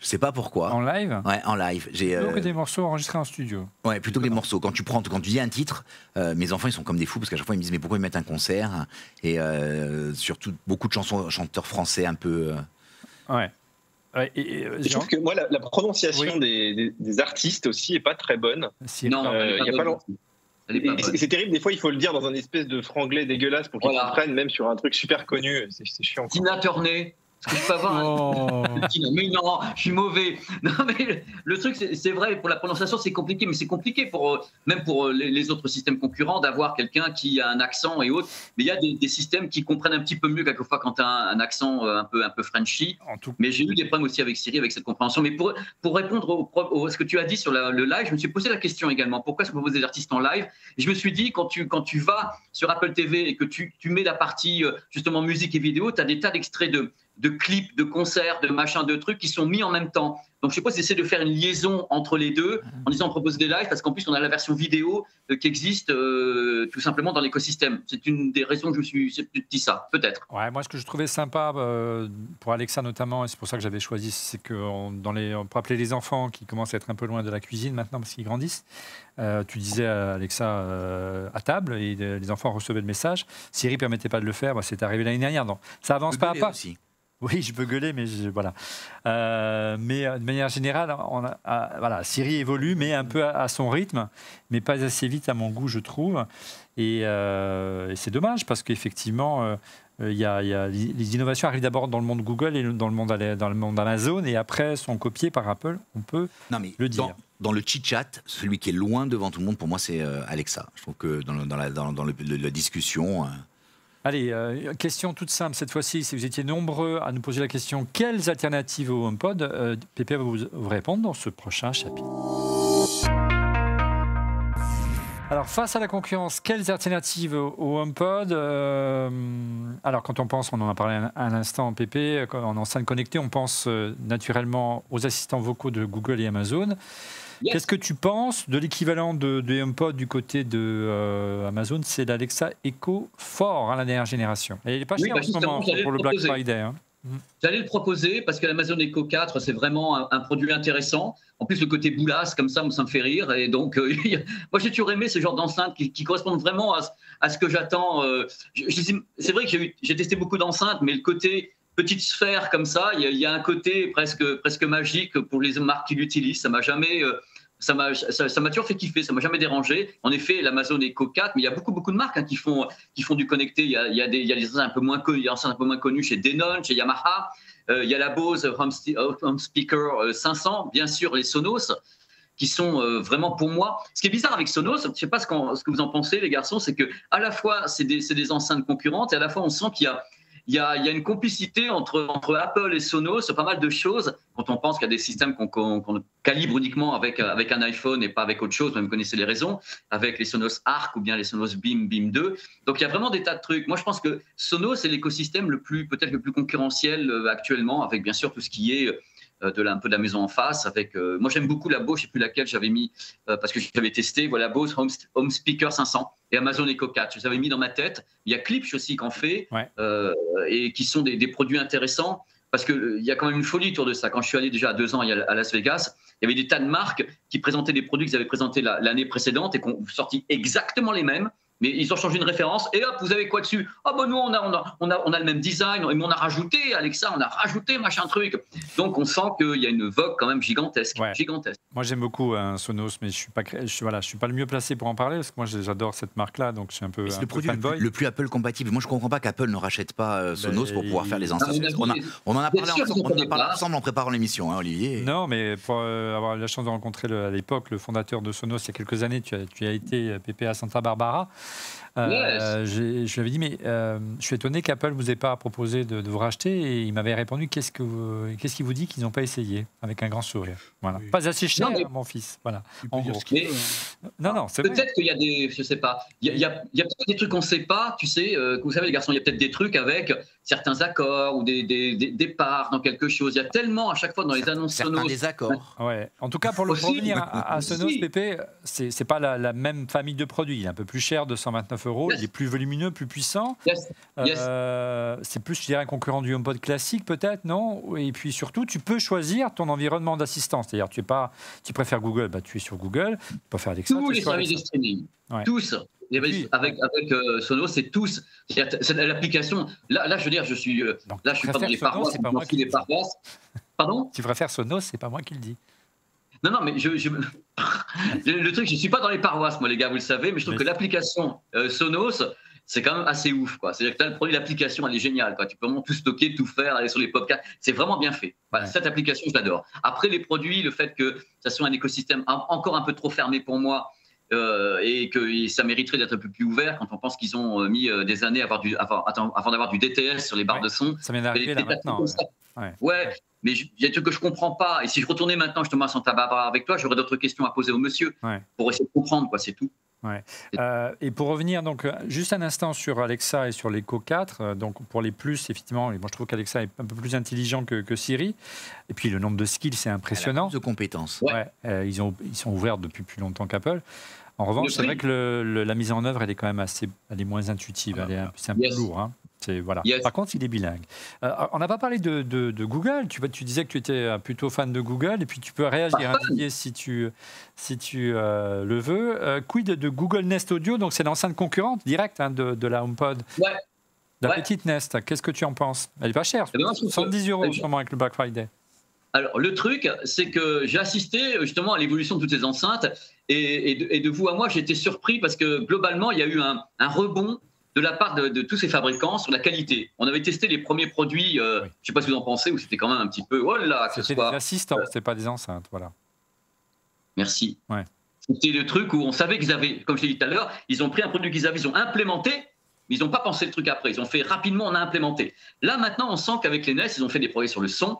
Speaker 7: Je sais pas pourquoi.
Speaker 1: En live?
Speaker 7: Ouais, en live.
Speaker 1: Plutôt que euh, des morceaux enregistrés en studio.
Speaker 7: Ouais, plutôt que des morceaux. Quand tu prends, quand tu dis un titre, euh, mes enfants ils sont comme des fous parce qu'à chaque fois ils me disent mais pourquoi ils mettent un concert? Et euh, surtout beaucoup de chansons chanteurs français un peu.
Speaker 1: Ouais.
Speaker 5: Euh, je trouve que moi, la, prononciation des, artistes aussi est pas très bonne.
Speaker 4: non, euh, il y a pas longtemps.
Speaker 5: C'est terrible, des fois il faut le dire dans un espèce de franglais dégueulasse pour qu'ils comprennent, même sur un truc super connu. C'est chiant.
Speaker 4: Tina Turner, je peux avoir oh. Mais non, je suis mauvais. Non, mais le truc, c'est vrai, pour la prononciation, c'est compliqué, mais c'est compliqué pour, euh, même pour euh, les, autres systèmes concurrents d'avoir quelqu'un qui a un accent et autres. Mais il y a des, systèmes qui comprennent un petit peu mieux quelquefois quand tu as un, accent euh, un peu, un peu Frenchy. Mais j'ai eu des problèmes aussi avec Siri, avec cette compréhension. Mais pour, pour répondre à ce que tu as dit sur le live, je me suis posé la question également pourquoi est-ce qu'on propose des artistes en live? Je me suis dit, quand tu, quand tu vas sur Apple TV et que tu, tu mets la partie justement musique et vidéo, tu as des tas d'extraits de de clips, de concerts, de machins, de trucs qui sont mis en même temps. Donc je sais pas si essayer de faire une liaison entre les deux en disant on propose des lives parce qu'en plus on a la version vidéo euh, qui existe euh, tout simplement dans l'écosystème. C'est une des raisons que je me suis dit ça, peut-être.
Speaker 1: Ouais, moi ce que je trouvais sympa euh, pour Alexa notamment, et c'est pour ça que j'avais choisi, c'est que dans les, on peut appeler les enfants qui commencent à être un peu loin de la cuisine maintenant parce qu'ils grandissent. tu disais à Alexa à table et les enfants recevaient le message. Siri permettait pas de le faire, c'est arrivé l'année dernière. Donc ça avance pas à pas. Aussi. Oui, je peux gueuler, mais voilà. Euh, mais euh, de manière générale, on a, voilà, Siri évolue, mais un peu à, son rythme, mais pas assez vite à mon goût, je trouve. Et, euh, c'est dommage parce qu'effectivement, il y, a, les innovations arrivent d'abord dans le monde Google et dans le monde, dans le monde Amazon, et après sont copiées par Apple. On peut le dire
Speaker 7: dans le chit-chat, celui qui est loin devant tout le monde, pour moi, c'est Alexa. Je trouve que dans, le- dans la, dans, dans le- le- la discussion, euh,
Speaker 1: Allez, euh, question toute simple cette fois-ci. Si vous étiez nombreux à nous poser la question quelles alternatives au HomePod, euh, Pépé va vous, répondre dans ce prochain chapitre. Alors, face à la concurrence, quelles alternatives au HomePod euh, Alors, quand on pense, on en a parlé un, un instant, Pépé, quand- en enceinte connectée, on pense euh, naturellement aux assistants vocaux de Google et Amazon.
Speaker 4: Yes.
Speaker 1: Qu'est-ce que tu penses de l'équivalent de, de HomePod du côté de euh, Amazon? C'est l'Alexa Echo 4, hein, la dernière génération. Et il n'est pas
Speaker 4: Oui,
Speaker 1: cher
Speaker 4: bah,
Speaker 1: en ce moment pour
Speaker 4: le
Speaker 1: le Black. Friday. hein.
Speaker 4: J'allais le proposer parce que l'Amazon Echo 4, c'est vraiment un, un produit intéressant. En plus, le côté boulasse, comme ça, ça me fait rire. Et donc, euh, moi, j'ai toujours aimé ce genre d'enceintes qui, qui correspondent vraiment à, ce- à ce que j'attends. euh, c'est vrai que j'ai testé beaucoup d'enceintes, mais le côté petite sphère comme ça, il y a, un côté presque, presque magique pour les marques qui l'utilisent. Ça m'a jamais. euh, ça m'a ça, m'a toujours fait kiffer, ça m'a jamais dérangé. En effet, l'Amazon Echo 4, mais il y a beaucoup beaucoup de marques hein, qui font qui font du connecté. Il y a, il y a des il y a des un peu moins enceintes un peu moins connues chez Denon, chez Yamaha. Euh, il y a la Bose Home, Home Speaker euh, 500, bien sûr les Sonos, qui sont euh, vraiment pour moi. Ce qui est bizarre avec Sonos, je ne sais pas ce, ce que vous en pensez, les garçons, c'est que à la fois c'est des, c'est des enceintes concurrentes et à la fois on sent qu'il y a il y, a, y a une complicité entre, entre Apple et Sonos, pas mal de choses. Quand on pense qu'il y a des systèmes qu'on qu'on- qu'on calibre uniquement avec, avec un iPhone et pas avec autre chose, vous connaissez les raisons, avec les Sonos Arc ou bien les Sonos Beam, Beam 2. Donc il y a vraiment des tas de trucs. Moi je pense que Sonos est l'écosystème le plus peut-être le plus concurrentiel euh, actuellement, avec bien sûr tout ce qui est euh, de la, un peu de la maison en face. Avec, euh, moi j'aime beaucoup la Bose, je sais plus laquelle j'avais mis euh, parce que j'avais testé. Voilà Bose Home, Home Speaker 500 et Amazon Echo 4. Je les avais mis dans ma tête. Il y a Klipsch aussi qui en fait
Speaker 1: Ouais.
Speaker 4: euh, et qui sont des, des produits intéressants. Parce qu'il y a quand même une folie autour de ça. Quand je suis allé déjà à deux ans il y a- à Las Vegas, il y avait des tas de marques qui présentaient des produits qu'ils avaient présentés la- l'année précédente et qui ont sorti exactement les mêmes. Mais ils ont changé une référence et hop, vous avez quoi dessus? Ah ben nous, on a, on, a, on, a, on a le même design, et on a rajouté, Alexa, on a rajouté machin truc. Donc on sent qu'il y a une vogue quand même gigantesque.
Speaker 1: Ouais.
Speaker 4: gigantesque.
Speaker 1: Moi, j'aime beaucoup un Sonos, mais je suis pas, cré- je suis, voilà, je suis pas le mieux placé pour en parler parce que moi, j'adore cette marque-là, donc je suis un peu,
Speaker 7: c'est le
Speaker 1: peu
Speaker 7: produit le plus, le plus Apple compatible. Moi, je comprends pas qu'Apple ne rachète pas euh, Sonos
Speaker 1: Ben,
Speaker 7: pour pouvoir faire les
Speaker 4: avis,
Speaker 7: On, a- on en a parlé,
Speaker 4: sûr
Speaker 7: ensemble, on en a
Speaker 4: connaît
Speaker 7: parlé
Speaker 4: pas.
Speaker 7: ensemble en préparant l'émission, hein, Olivier.
Speaker 1: Non, mais pour euh, avoir eu la chance de rencontrer le- à l'époque le fondateur de Sonos il y a quelques années, tu as, tu as été Pépé à Santa Barbara. Euh, Je lui avais dit, mais euh, je suis étonné qu'Apple ne vous ait pas proposé de, de vous racheter. Et il m'avait répondu, qu'est-ce que vous- qu'est-ce qui vous dit qu'ils n'ont pas essayé? Avec un grand sourire. Voilà.
Speaker 6: Oui.
Speaker 1: Pas assez cher,
Speaker 4: Non, mais-
Speaker 1: mon fils. Voilà. En gros.
Speaker 6: ce
Speaker 4: Mais-
Speaker 6: hein.
Speaker 1: Non, non, c'est.
Speaker 4: Peut-être qu'il y a des, je sais pas, il y a, peut-être des trucs qu'on ne sait pas, tu sais, euh, que vous savez les garçons, il y a peut-être des trucs avec certains accords ou des, des, des, des parts dans quelque chose. Il y a tellement à chaque fois dans les annonces
Speaker 7: Certains
Speaker 4: Sonos.
Speaker 7: désaccords.
Speaker 1: Ouais. En tout cas, pour le
Speaker 4: Aussi.
Speaker 1: revenir à, à Sonos. PP, c'est c'est pas la, la même famille de produits. Il est un peu plus cher, 229 euros.
Speaker 4: Yes.
Speaker 1: Il est plus volumineux, plus puissant.
Speaker 4: Yes. Yes.
Speaker 1: Euh, c'est plus, je dirais, un concurrent du HomePod classique, peut-être, non? Et puis surtout, tu peux choisir ton environnement d'assistance. C'est-à-dire, tu es pas, tu préfères Google, bah, tu es sur Google. Tu peux faire Alexa.
Speaker 4: Tous
Speaker 1: tu
Speaker 4: les services de streaming,
Speaker 1: Ouais.
Speaker 4: tous. Avait-
Speaker 1: Oui.
Speaker 4: Avec, avec euh, Sonos, c'est tous. C'est L'application, là, là, je veux dire, je suis, euh,
Speaker 1: Donc,
Speaker 4: là, je suis pas dans les paroisses,
Speaker 1: c'est pas moi qui
Speaker 4: fous
Speaker 1: le
Speaker 4: des
Speaker 1: dis.
Speaker 4: paroisses. Pardon?
Speaker 1: Tu préfères Sonos, c'est pas moi qui le dis.
Speaker 4: Non, non, mais je, je- le, truc, je suis pas dans les paroisses, moi, les gars, vous le savez, mais je trouve
Speaker 1: Mais-
Speaker 4: que l'application euh, Sonos, c'est quand même assez ouf. C'est-à-dire que le produit, l'application, elle est géniale, quoi. Tu peux vraiment tout stocker, tout faire, aller sur les podcasts. C'est vraiment bien fait. Voilà,
Speaker 1: Ouais.
Speaker 4: Cette application, je l'adore. Après, les produits, le fait que ça soit un écosystème en- encore un peu trop fermé pour moi. Euh, et que ça mériterait d'être un peu plus ouvert quand on pense qu'ils ont euh, mis euh, des années à avoir du, avant, avant d'avoir du DTS sur les barres
Speaker 1: Ouais.
Speaker 4: de son.
Speaker 1: Ça vient d'arriver là maintenant. ouais.
Speaker 4: mais il y a des trucs que je comprends pas. Et si je retournais maintenant justement à Santa Barbara avec toi, j'aurais d'autres questions à poser au monsieur
Speaker 1: Ouais.
Speaker 4: pour essayer de comprendre, quoi, c'est tout.
Speaker 1: Euh, et pour revenir donc euh, juste un instant sur Alexa et sur l'Echo 4, euh, donc pour les plus effectivement, moi je trouve qu'Alexa est un peu plus intelligent que, que Siri. Et puis le nombre de skills c'est impressionnant.
Speaker 7: plus de compétences.
Speaker 4: Ouais.
Speaker 1: Ouais, euh, ils, ont, ils sont ouverts depuis plus longtemps qu'Apple. En revanche, c'est vrai que le- le- la mise en œuvre, elle est quand même assez, elle est moins intuitive. elle est un- C'est un
Speaker 4: Yes.
Speaker 1: peu lourd. hein. C'est voilà.
Speaker 4: Yes.
Speaker 1: Par contre, il est bilingue. Euh, on n'a pas parlé de, de- de Google. Tu, disais que tu étais plutôt fan de Google, et puis tu peux réagir, hein, si tu, si tu euh, le veux. Euh, quid de Google Nest Audio? Donc, c'est l'enceinte concurrente directe hein, de, de la HomePod.
Speaker 4: Ouais.
Speaker 1: La
Speaker 4: Ouais.
Speaker 1: petite Nest. Qu'est-ce que tu en penses? Elle est pas chère.
Speaker 4: Eh ben, moi, je trouve que-
Speaker 1: 110 euros en
Speaker 4: je-
Speaker 1: ce moment avec le Black Friday.
Speaker 4: Alors, le truc, c'est que j'ai assisté justement à l'évolution de toutes ces enceintes et, et de, et vous à moi, j'ai été surpris parce que globalement, il y a eu un, un rebond de la part de, de tous ces fabricants sur la qualité. On avait testé les premiers produits, euh,
Speaker 1: Oui.
Speaker 4: je ne sais pas ce que vous en pensez, où c'était quand même un petit peu, oh là, que
Speaker 1: C'était des assistants, c'était pas des enceintes. Voilà.
Speaker 4: Merci.
Speaker 1: Ouais.
Speaker 4: C'était le truc où on savait qu'ils avaient, comme je l'ai dit tout à l'heure, ils ont pris un produit qu'ils avaient, ils ont implémenté, mais ils n'ont pas pensé le truc après. Ils ont fait rapidement, on a implémenté. Là, maintenant, on sent qu'avec les NES, ils ont fait des progrès sur le son,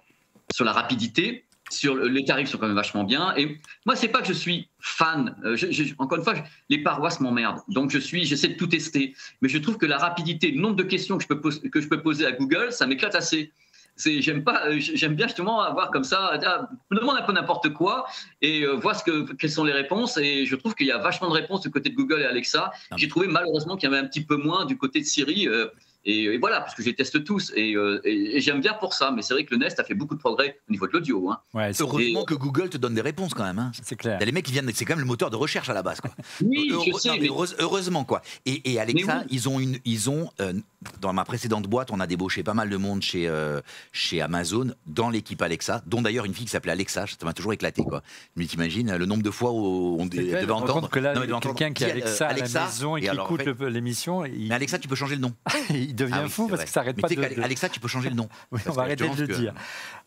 Speaker 4: sur la rapidité, sur le- les tarifs sont quand même vachement bien. Et moi, c'est pas que je suis fan. Euh, je- je- encore une fois, je- les paroisses m'emmerdent. Donc, je suis, j'essaie de tout tester. Mais je trouve que la rapidité, le nombre de questions que je peux, que je peux poser à Google, ça m'éclate assez. J'aime pas, euh, j'aime bien justement avoir comme ça, ah, me demande un peu n'importe quoi et euh, voir ce que, quelles sont les réponses. Et je trouve qu'il y a vachement de réponses du côté de Google et Alexa. J'ai trouvé malheureusement qu'il y avait un petit peu moins du côté de Siri. euh, et, et voilà, parce que je les teste tous et, euh, et- et j'aime bien pour ça. Mais c'est vrai que le Nest a fait beaucoup de progrès au niveau de l'audio. Hein.
Speaker 1: Ouais,
Speaker 7: Heureusement que Google te donne des réponses quand même. hein.
Speaker 1: c'est clair.
Speaker 7: Il y a les mecs qui viennent, c'est quand même le moteur de recherche à la base. Quoi.
Speaker 4: Oui, je sais.
Speaker 7: non, mais
Speaker 4: mais-
Speaker 7: heureuse- heureusement quoi. Et, et Alexa,
Speaker 4: oui.
Speaker 7: ils ont une, ils ont euh, dans ma précédente boîte, on a débauché pas mal de monde chez euh, chez Amazon dans l'équipe Alexa, dont d'ailleurs une fille qui s'appelait Alexa. Ça m'a toujours éclaté quoi. Mais t'imagines le nombre de fois où on devait
Speaker 6: clair.
Speaker 7: Entendre.
Speaker 1: compte que là,
Speaker 7: Non, mais devait entendre,
Speaker 1: quelqu'un qui a
Speaker 7: euh,
Speaker 1: Alexa, à la
Speaker 7: Alexa,
Speaker 1: maison et qui
Speaker 7: alors, en
Speaker 1: écoute
Speaker 7: fait-
Speaker 1: l'émission, il,
Speaker 7: Mais Alexa, tu peux changer le nom.
Speaker 1: il devient
Speaker 7: Ah oui,
Speaker 1: fou parce
Speaker 7: vrai.
Speaker 1: que ça n'arrête pas de, de-
Speaker 7: Alexa, tu peux changer le nom.
Speaker 1: Oui, on va arrêter de le
Speaker 7: que-
Speaker 1: dire.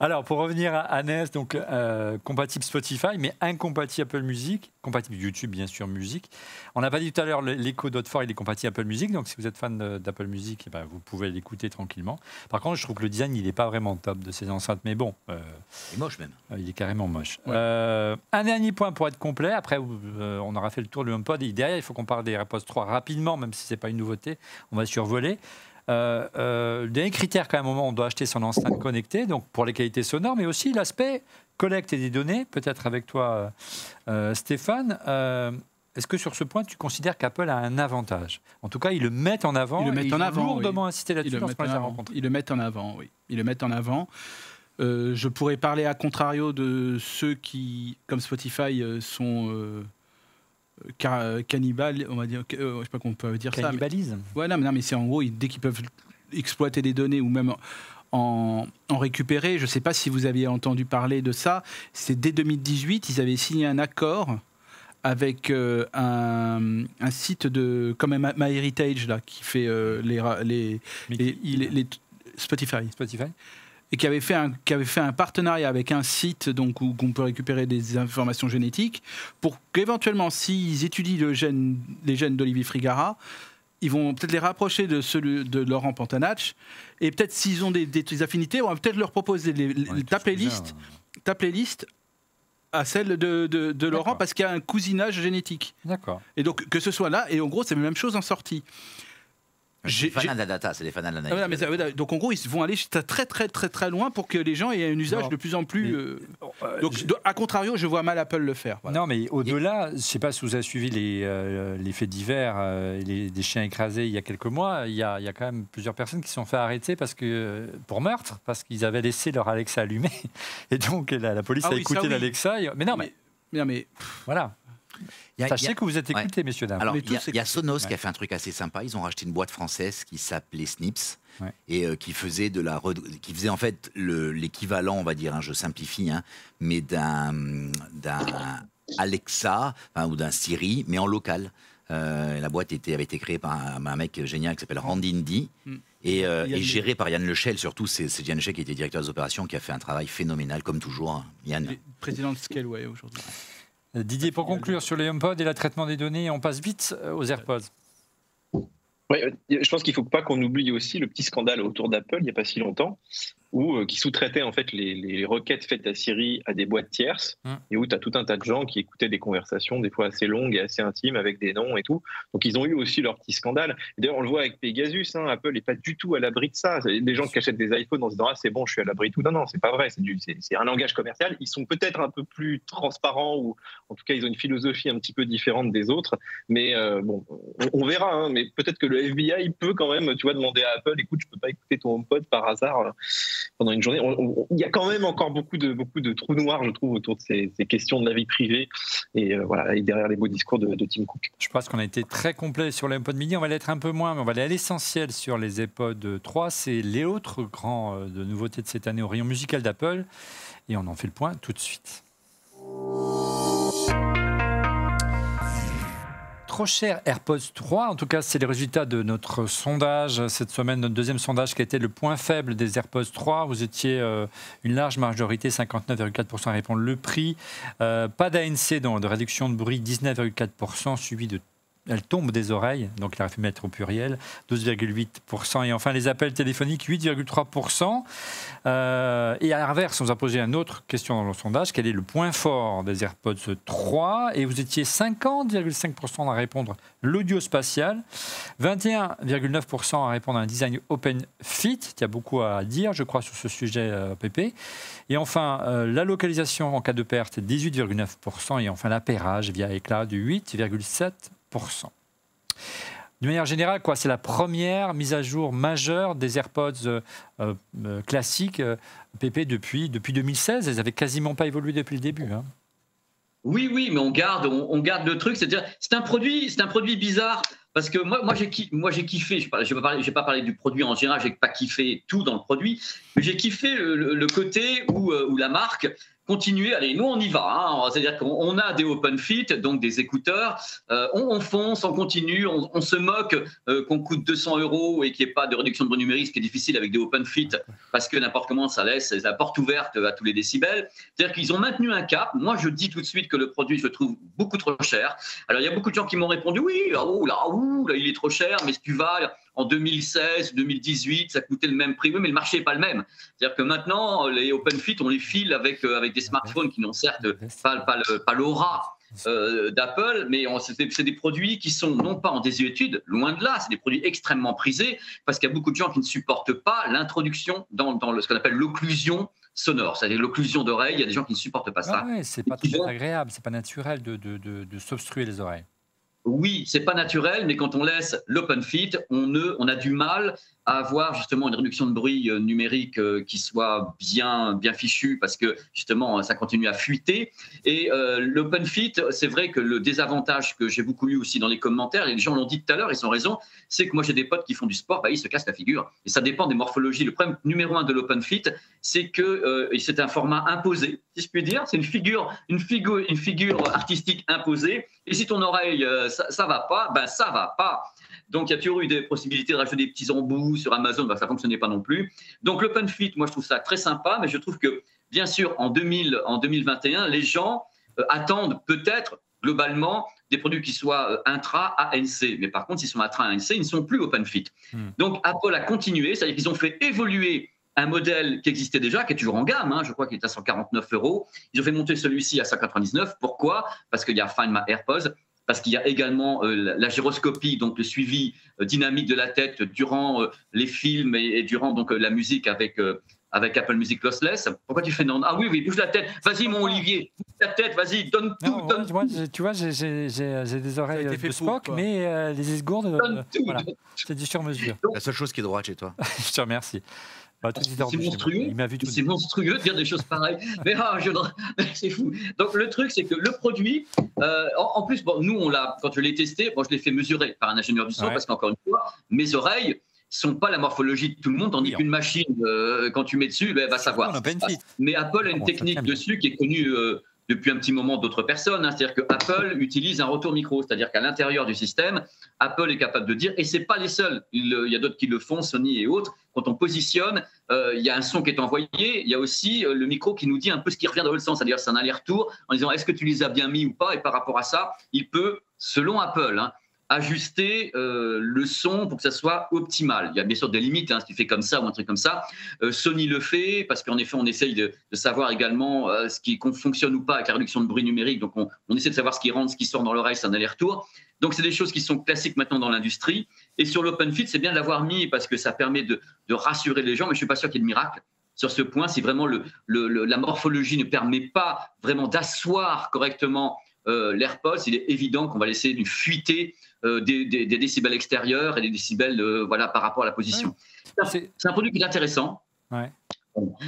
Speaker 1: Alors, pour revenir à, NES, donc euh, compatible Spotify, mais incompatible Apple Music, compatible YouTube, bien sûr, musique. On n'a pas dit tout à l'heure, l'écho d'Audefort, il est compatible Apple Music, donc si vous êtes fan de- d'Apple Music, eh ben, vous pouvez l'écouter tranquillement. Par contre, je trouve que le design, il n'est pas vraiment top de ces enceintes, mais bon, euh,
Speaker 7: C'est moche même.
Speaker 1: il est carrément moche.
Speaker 6: Ouais.
Speaker 1: Euh, un dernier point pour être complet, après, euh, on aura fait le tour du HomePod, et derrière, il faut qu'on parle des AirPods 3 rapidement, même si ce n'est pas une nouveauté, on va survoler. Euh, euh, le dernier critère, quand même, au moment où on doit acheter son enceinte connectée, donc pour les qualités sonores, mais aussi l'aspect collecte des données, peut-être avec toi, euh, euh, Stéphane. Euh, Est-ce que sur ce point, tu considères qu'Apple a un avantage? En tout cas, ils le mettent en avant.
Speaker 6: Ils le
Speaker 1: et
Speaker 6: mettent en avant,
Speaker 1: lourdement
Speaker 6: oui.
Speaker 1: insisté
Speaker 6: Ils
Speaker 1: là-dessus
Speaker 6: le,
Speaker 1: lorsqu'on
Speaker 6: mettent en
Speaker 1: les a
Speaker 6: avant.
Speaker 1: rencontrés.
Speaker 6: Ils le mettent en avant, oui. Ils le mettent en avant. Euh, je pourrais parler à contrario de ceux qui, comme Spotify, euh, sont euh, ca- on va dire. euh, je sais pas comment on peut dire ça. mais-. Ouais, non, mais, c'est en gros, ils- dès qu'ils peuvent exploiter des données ou même en, en récupérer, je ne sais pas si vous aviez entendu parler de ça, c'est dès 2018, ils avaient signé un accord avec euh, un, un site de comme My- MyHeritage là qui fait euh, les, les- les- Spotify
Speaker 1: Spotify
Speaker 6: et qui avait fait un, qui avait fait un partenariat avec un site donc où on peut récupérer des informations génétiques pour qu'éventuellement s'ils étudient le gène, les gènes d'Olivier Frigara, ils vont peut-être les rapprocher de ceux de Laurent Pantanach et peut-être s'ils ont des, des affinités, on va peut-être leur proposer les- les- ta playlist, ta playlist à celle de, de- de Laurent parce qu'il y a un cousinage génétique.
Speaker 1: D'accord.
Speaker 6: Et donc que ce soit là, et en gros c'est la même chose en sortie.
Speaker 7: C'est fanats
Speaker 6: j'ai-
Speaker 7: de la data, c'est les fanats de
Speaker 6: ah,
Speaker 7: l'analyse.
Speaker 6: voilà, mais ça- voilà, donc en gros, ils vont aller très très très très loin pour que les gens aient un usage
Speaker 1: Non,
Speaker 6: de plus en plus.
Speaker 1: mais-
Speaker 6: euh,
Speaker 1: Euh,
Speaker 6: donc,
Speaker 1: je-
Speaker 6: à contrario, je vois mal Apple le faire. voilà.
Speaker 1: Non, mais au-delà, je ne sais pas si vous avez suivi les, euh, les faits divers, euh, les, des chiens écrasés il y a quelques mois. Il y a, il y a quand même plusieurs personnes qui se sont fait arrêter parce que, pour meurtre, parce qu'ils avaient laissé leur Alexa allumé. Et donc, la, la police
Speaker 6: Ah
Speaker 1: a
Speaker 6: oui, ça,
Speaker 1: écouté
Speaker 6: oui.
Speaker 1: l'Alexa. et- Mais non, mais,
Speaker 6: Mais, non, mais
Speaker 1: voilà.
Speaker 7: A-
Speaker 1: Sachez
Speaker 7: a-
Speaker 1: que vous êtes
Speaker 7: ouais.
Speaker 1: écoutés, messieurs, dames.
Speaker 7: Alors, il y, a- y Sonos qui
Speaker 1: Ouais.
Speaker 7: a fait un truc assez sympa. Ils ont racheté une boîte française qui s'appelait Snips
Speaker 1: Ouais.
Speaker 7: et euh, qui faisait de la qui faisait en fait le- l'équivalent, on va dire, hein, je simplifie, hein, mais d'un Alexa ou d'un Siri, mais en local. Euh, la boîte était, avait été créée par un, un mec génial qui s'appelle Randy Indy
Speaker 6: Mm.
Speaker 7: et, euh,
Speaker 6: Yann
Speaker 7: et géré par Yann Lechel. Surtout, c'est Yann Lechel qui était directeur des opérations, qui a fait un travail phénoménal, comme toujours. hein. Yann.
Speaker 6: président de Scaleway aujourd'hui.
Speaker 1: Euh, Didier, pour conclure sur les HomePod et le traitement des données, on passe vite euh, aux AirPods.
Speaker 5: Ouais, euh, je pense qu'il ne faut pas qu'on oublie aussi le petit scandale autour d'Apple il n'y a pas si longtemps, où, euh, qui sous-traitait en fait les, les requêtes faites à Siri à des boîtes tierces,
Speaker 1: Hum.
Speaker 5: et où tu as tout un tas de gens qui écoutaient des conversations, des fois assez longues et assez intimes, avec des noms et tout. Donc ils ont eu aussi leur petit scandale. D'ailleurs, on le voit avec Pegasus, hein, Apple n'est pas du tout à l'abri de ça. Des gens qui achètent des iPhones en se disant Ah, c'est bon, je suis à l'abri de tout. Non, non, c'est pas vrai. C'est un langage commercial. Ils sont peut-être un peu plus transparents, ou en tout cas, ils ont une philosophie un petit peu différente des autres. Mais euh, bon, on, on verra. hein. mais peut-être que le FBI peut quand même, tu vois, demander à Apple, écoute, je peux pas écouter ton HomePod par hasard pendant une journée. Il y a quand même encore beaucoup de beaucoup de trous noirs, je trouve, autour de ces, questions de la vie privée et euh, voilà, et derrière les beaux discours de, de Tim Cook.
Speaker 1: Je pense qu'on a été très complet sur HomePod mini. On va l'être un peu moins, mais on va aller à l'essentiel sur les AirPods 3. C'est les autres grands euh, nouveautés de cette année au rayon musical d'Apple. Et on en fait le point tout de suite. Trop cher AirPods 3. En tout cas, c'est les résultats de notre sondage cette semaine, notre deuxième sondage qui a été le point faible des AirPods 3. Vous étiez euh, une large majorité, 59,4% à répondre le prix. Euh, pas d'ANC, de réduction de bruit, 19,4%, suivi de elle tombe des oreilles, donc il aurait pu mettre au pluriel, 12,8%. Et enfin, les appels téléphoniques, 8,3%. Euh, et à l'inverse, on vous a posé une autre question dans le sondage. Quel est le point fort des AirPods 3 Et vous étiez 50,5% à répondre l'audio spatial, 21,9% à répondre à un design open fit. Il y a beaucoup à dire, je crois, sur ce sujet, euh, PP. Et enfin, euh, la localisation en cas de perte, 18,9%. Et enfin, l'appairage via éclat de 8,7%. De manière générale, quoi, c'est la première mise à jour majeure des AirPods euh, euh, euh, classiques PP depuis, depuis 2016. Elles n'avaient quasiment pas évolué depuis le début. Hein.
Speaker 4: Oui, oui, mais on garde, le truc. C'est un produit, bizarre parce que moi, j'ai, kiffé. Je ne vais, pas parler du produit en général. J'ai pas kiffé tout dans le produit, mais j'ai kiffé le, côté où, où la marque continuer. Allez, nous on y va. Hein. C'est-à-dire qu'on a des open fit, donc des écouteurs. Euh, on, fonce, on continue, on, se moque euh, qu'on coûte 200 euros et qu'il n'y ait pas de réduction de bruit numérique, ce qui est difficile avec des open fit parce que n'importe comment ça laisse la porte ouverte à tous les décibels. C'est-à-dire qu'ils ont maintenu un cap. Moi, je dis tout de suite que le produit, je trouve beaucoup trop cher. Alors, il y a beaucoup de gens qui m'ont répondu oui, là, oh, là, là, il est trop cher, mais si tu vas en 2016, 2018, ça coûtait le même prix, mais le marché n'est pas le même. C'est-à-dire que maintenant, les OpenFit, on les file avec, euh, avec des smartphones qui n'ont certes pas, pas l'aura euh, d'Apple, mais c'est des produits qui sont non pas en désuétude, loin de là, c'est des produits extrêmement prisés, parce qu'il y a beaucoup de gens qui ne supportent pas l'introduction dans, dans ce qu'on appelle l'occlusion sonore, c'est-à-dire l'occlusion d'oreilles, il y a des gens qui ne supportent pas ça.
Speaker 1: Ouais, c'est pas très agréable, c'est pas naturel de, de, de s'obstruer les oreilles
Speaker 4: oui, c'est pas naturel, mais quand on laisse l'open fit, on, on a du mal à avoir justement une réduction de bruit euh, numérique euh, qui soit bien, bien fichue parce que justement ça continue à fuiter. Et euh, l'open fit, c'est vrai que le désavantage que j'ai beaucoup lu aussi dans les commentaires, et les gens l'ont dit tout à l'heure, ils ont raison, c'est que moi j'ai des potes qui font du sport, bah, ils se cassent la figure. Et ça dépend des morphologies. Le problème numéro un de l'open fit, c'est que c'est un format imposé, si je puis dire. C'est une figure, une figure, une figure artistique imposée. Et si ton oreille, ça, ça va pas, ben ça va pas. Donc, il y a toujours eu des possibilités de rajouter des petits embouts sur Amazon, bah, ça ne fonctionnait pas non plus. Donc, l'open fit, moi, je trouve ça très sympa, mais je trouve que, bien sûr, en, 2000, en 2021, les gens euh, attendent peut-être globalement des produits qui soient euh, intra-ANC. Mais par contre, s'ils sont intra-ANC, ils ne sont plus open fit. Hmm. Donc, Apple a continué, c'est-à-dire qu'ils ont fait évoluer un modèle qui existait déjà, qui est toujours en gamme, hein, je crois qu'il est à 149 euros. Ils ont fait monter celui-ci à 199. Pourquoi? Parce qu'il y a Find My AirPods parce qu'il y a également euh, la gyroscopie, donc le suivi euh, dynamique de la tête durant euh, les films et, durant donc la musique avec avec Apple Music Lossless. Pourquoi tu fais non Ah oui, oui, bouge la tête. Vas-y, mon Olivier, bouge la tête, vas-y, donne tout. donne
Speaker 1: tu vois, j'ai des oreilles de Spock, mais les esgourdes, voilà, c'est du sur-mesure.
Speaker 7: La seule chose qui est droite chez toi.
Speaker 1: Je te remercie.
Speaker 4: Bah, c'est monstrueux. C'est monstrueux de dire des choses pareilles. Mais ah, c'est fou. Donc le truc, c'est que le produit, euh, en, plus, bon, nous, on l'a, quand je l'ai testé, bon, je l'ai fait mesurer par un ingénieur du son, parce qu'encore une fois, mes oreilles sont pas la morphologie de tout le monde, tandis qu'une machine, euh, quand tu mets dessus, ben, elle va savoir. Mais Apple a une technique dessus qui est connue. Euh, depuis un petit moment d'autres personnes. Hein. C'est-à-dire que Apple utilise un retour micro, c'est-à-dire qu'à l'intérieur du système, Apple est capable de dire, et c'est pas les seuls, il, y a d'autres qui le font, Sony et autres, quand on positionne, euh, il y a un son qui est envoyé, il y a aussi euh, le micro qui nous dit un peu ce qui revient dans le sens, c'est-à-dire c'est un aller-retour en disant est-ce que tu les as bien mis ou pas, et par rapport à ça, il peut, selon Apple, hein, ajuster euh, le son pour que ça soit optimal. Il y a bien sûr des limites, hein, si tu fais comme ça ou un truc comme ça. Euh, Sony le fait parce qu'en effet, on essaye de, savoir également euh, ce qui fonctionne ou pas avec la réduction de bruit numérique. Donc, on, essaie de savoir ce qui rentre, ce qui sort dans l'oreille, c'est un aller-retour. Donc, c'est des choses qui sont classiques maintenant dans l'industrie. Et sur l'open fit, c'est bien de l'avoir mis parce que ça permet de, rassurer les gens, mais je ne suis pas sûr qu'il y ait de miracle sur ce point. Si vraiment la morphologie ne permet pas vraiment d'asseoir correctement l'AirPods, il est évident qu'on va laisser une fuiter euh, des, décibels extérieurs et des décibels euh, voilà, par rapport à la position. C'est un produit qui est intéressant.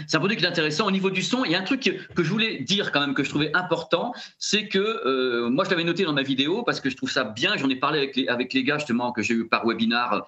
Speaker 4: C'est un produit qui est intéressant au niveau du son. Il y a un truc que, je voulais dire quand même que je trouvais important, c'est que euh, moi je l'avais noté dans ma vidéo parce que je trouve ça bien. J'en ai parlé avec les, avec les gars justement que j'ai eu par webinar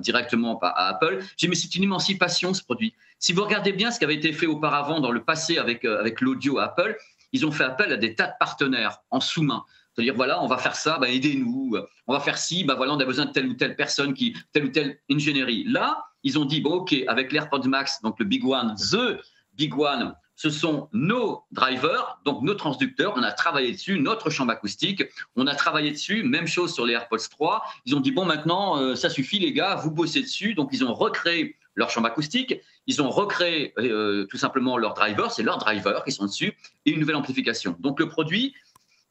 Speaker 4: directement à Apple. J'ai mais c'est une émancipation ce produit. Si vous regardez bien ce qui avait été fait auparavant dans le passé avec, avec l'audio Apple, ils ont fait appel à des tas de partenaires en sous-main. C'est-à-dire, voilà, on va faire ça, bah, aidez-nous. On va faire ci, bah, voilà, on a besoin de telle ou telle personne, qui, telle ou telle ingénierie. Là, ils ont dit, bon, OK, avec l'AirPods Max, donc le Big One, The Big One, ce sont nos drivers, donc nos transducteurs. On a travaillé dessus, notre chambre acoustique. On a travaillé dessus, même chose sur les AirPods 3. Ils ont dit, bon, maintenant, euh, ça suffit, les gars, vous bossez dessus. Donc, ils ont recréé leur chambre acoustique. Ils ont recréé euh, tout simplement leur driver, c'est leurs drivers qui sont dessus, et une nouvelle amplification. Donc, le produit,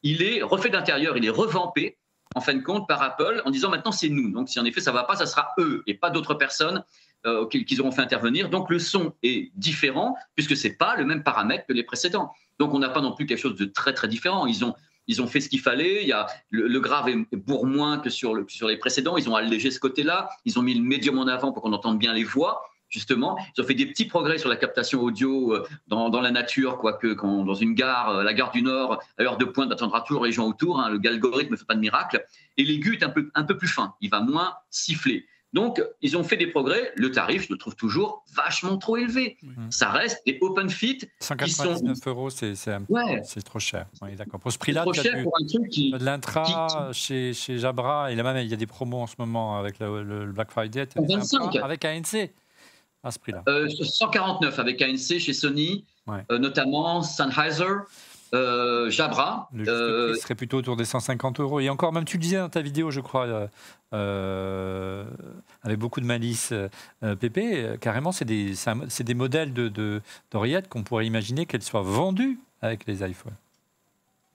Speaker 4: il est refait d'intérieur, il est revampé en fin de compte par Apple en disant maintenant c'est nous. Donc si en effet ça va pas, ça sera eux et pas d'autres personnes euh, qu'ils auront fait intervenir. Donc le son est différent puisque c'est pas le même paramètre que les précédents. Donc on n'a pas non plus quelque chose de très très différent. Ils ont ils ont fait ce qu'il fallait. Il y a, le, grave est pour moins que sur, sur les précédents. Ils ont allégé ce côté-là. Ils ont mis le médium en avant pour qu'on entende bien les voix justement. Ils ont fait des petits progrès sur la captation audio euh, dans, dans la nature, quoique quand, dans une gare, euh, la gare du Nord, à l'heure de pointe, attendra toujours les gens autour. Hein, le algorithme ne fait pas de miracle. Et l'aigu est un peu, un peu plus fin. Il va moins siffler. Donc, ils ont fait des progrès. Le tarif, je le trouve toujours vachement trop élevé. Ça reste des open fit
Speaker 1: 199 euros, c'est trop cher. d'accord. Pour ce prix-là, tu as pour un truc qui, de l'intra chez, chez Jabra. Et là même, il y a des promos en ce moment avec le, Black Friday. 25. Avec ANC à ce prix-là
Speaker 4: 149 euh, avec ANC chez Sony, euh, notamment Sennheiser. Euh, Jabra.
Speaker 1: Le serait plutôt autour des 150 euros. Et encore, même tu le disais dans ta vidéo, je crois, avec beaucoup de malice, Pépé, carrément, c'est des, des modèles d'oreillettes de, qu'on pourrait imaginer qu'elles soient vendues avec les iPhones.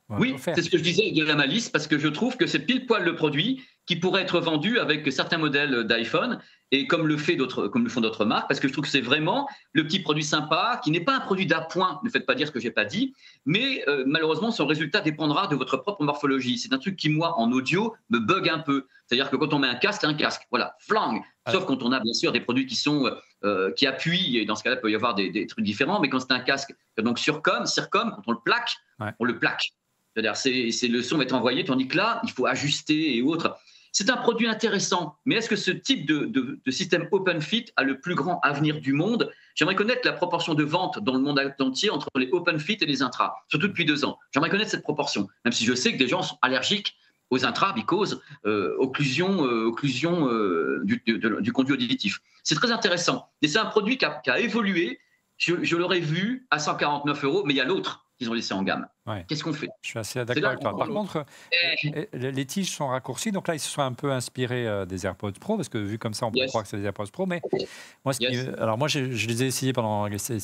Speaker 4: Oui, c'est ce que je disais de la malice, parce que je trouve que c'est pile poil le produit qui pourrait être vendu avec certains modèles d'iPhone et comme le, fait comme le font d'autres marques, parce que je trouve que c'est vraiment le petit produit sympa qui n'est pas un produit d'appoint, ne faites pas dire ce que j'ai pas dit, mais euh, malheureusement son résultat dépendra de votre propre morphologie. C'est un truc qui, moi, en audio, me bug un peu. C'est-à-dire que quand on met un casque, c'est un casque, voilà, flang. Sauf quand on a bien sûr des produits qui sont euh, qui appuient, et dans ce cas-là, il peut y avoir des, trucs différents, mais quand c'est un casque, donc surcom, circom, quand on le plaque, on le plaque. C'est-à-dire, c'est le son va être envoyé, tandis que là, il faut ajuster et autres. C'est un produit intéressant, mais est-ce que ce type de, système open fit a le plus grand avenir du monde? J'aimerais connaître la proportion de vente dans le monde entier entre les open fit et les intras, surtout depuis deux ans. J'aimerais connaître cette proportion, même si je sais que des gens sont allergiques aux intras because euh, occlusion, euh, euh, du, conduit auditif. C'est très intéressant. Et c'est un produit qui a, évolué. Je l'aurais vu à 149 euros, mais il y a l'autre qu'ils ont laissé en gamme. Qu'est-ce qu'on fait?
Speaker 1: Je suis assez d'accord avec toi. Par contre, eh. les tiges sont raccourcies, donc là, ils se sont un peu inspirés euh, des AirPods Pro, parce que vu comme ça, on peut croire que c'est des AirPods Pro. Mais moi, alors moi, je, les ai essayés pendant ces,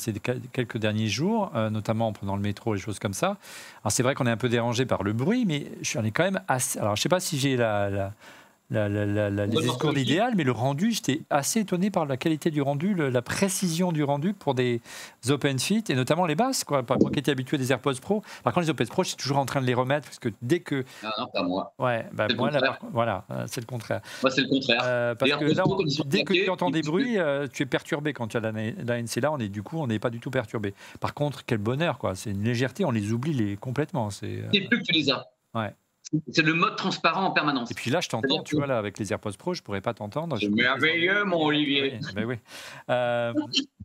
Speaker 1: quelques derniers jours, euh, notamment en prenant le métro et des choses comme ça. Alors c'est vrai qu'on est un peu dérangé par le bruit, mais je suis quand même assez. Alors je sais pas si j'ai la la, les discours idéal, mais le rendu, j'étais assez étonné par la qualité du rendu, la précision du rendu pour des open fit et notamment les basses. Quoi. Moi qui étais habitué des AirPods Pro, par contre les AirPods Pro, je suis toujours en train de les remettre parce que dès que.
Speaker 4: Non, non, pas moi.
Speaker 1: Ouais, bah, moi, voilà, euh, c'est le contraire.
Speaker 4: Moi, c'est le contraire.
Speaker 1: Euh, parce que là, dès que tu entends des bruits, euh, tu es perturbé quand tu as la, NC là. On est du coup, on n'est pas du tout perturbé. Par contre, quel bonheur, quoi. C'est une légèreté, on les oublie les, complètement. C'est
Speaker 4: plus que tu les as.
Speaker 1: Ouais.
Speaker 4: C'est le mode transparent en permanence.
Speaker 1: Et puis là, je t'entends, tu vois, là, avec les AirPods Pro, je pourrais pas t'entendre.
Speaker 4: C'est merveilleux, mon Olivier.
Speaker 1: Oui, ben oui. Euh,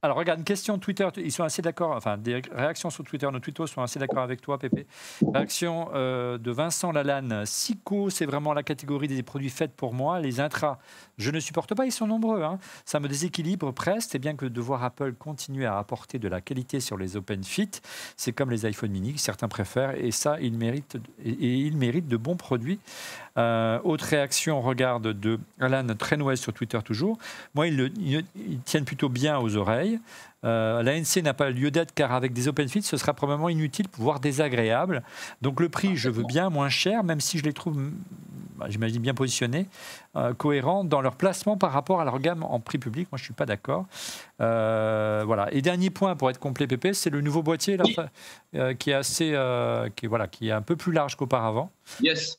Speaker 1: alors, regarde, une question Twitter. Ils sont assez d'accord. Enfin, des réactions sur Twitter. Nos tweetos sont assez d'accord avec toi, Pépé. Réaction euh, de Vincent Lalanne. Sico, c'est vraiment la catégorie des produits faits pour moi. Les intras, je ne supporte pas. Ils sont nombreux. Hein. Ça me déséquilibre presque. C'est bien que de voir Apple continuer à apporter de la qualité sur les Open Fit, c'est comme les iPhone mini, certains préfèrent. Et ça, ils méritent, et, et ils méritent de bons produits. Euh, autre réaction, regarde de Alan Trenwell sur Twitter toujours. Moi, ils, tiennent plutôt bien aux oreilles. Euh, L'ANC n'a pas lieu d'être car avec des open ce sera probablement inutile, voire désagréable. Donc le prix, je veux bien moins cher, même si je les trouve, bah, j'imagine, bien positionnés, euh, cohérents dans leur placement par rapport à leur gamme en prix public. Moi, je ne suis pas d'accord. Euh, voilà. Et dernier point pour être complet, PP, c'est le nouveau boîtier là, qui est assez, qui, voilà, qui est un peu plus large qu'auparavant.
Speaker 4: Yes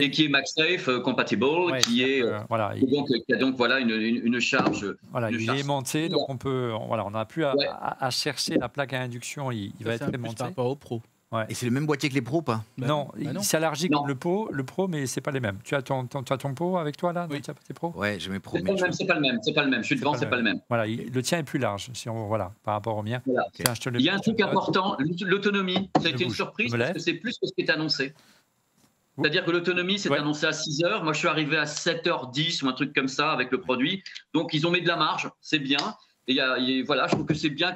Speaker 4: et qui est MagSafe euh, compatible, qui est euh, voilà, donc, qui a donc voilà une, une, charge.
Speaker 1: Voilà, il est aimanté, donc on peut voilà, on n'a plus à, à, chercher la plaque à induction, il, va être aimanté. Par
Speaker 6: rapport au Pro.
Speaker 7: Ouais. Et c'est le même boîtier que les pros, pas?
Speaker 1: Bah Non, bah il s'élargit comme le Pro, le Pro, mais c'est pas les mêmes. Tu as ton, ton, tu as ton Pro avec toi là
Speaker 7: Oui.
Speaker 1: Tu as tes Pro
Speaker 7: Ouais, j'ai mes Pro.
Speaker 4: C'est pas, le même, c'est pas le même. Je suis devant, c'est pas, le même.
Speaker 1: Voilà, le tien est plus large, si on voilà, par rapport au mien.
Speaker 4: il y a un truc important, l'autonomie. Ça a été une surprise parce que c'est plus que ce qui est annoncé. C'est-à-dire que l'autonomie s'est
Speaker 1: Ouais.
Speaker 4: annoncée à 6 heures. Moi, je suis arrivé à 7h10 ou un truc comme ça avec le produit. Donc, ils ont mis de la marge, c'est bien. Et il y a- il y a- voilà, je trouve que c'est bien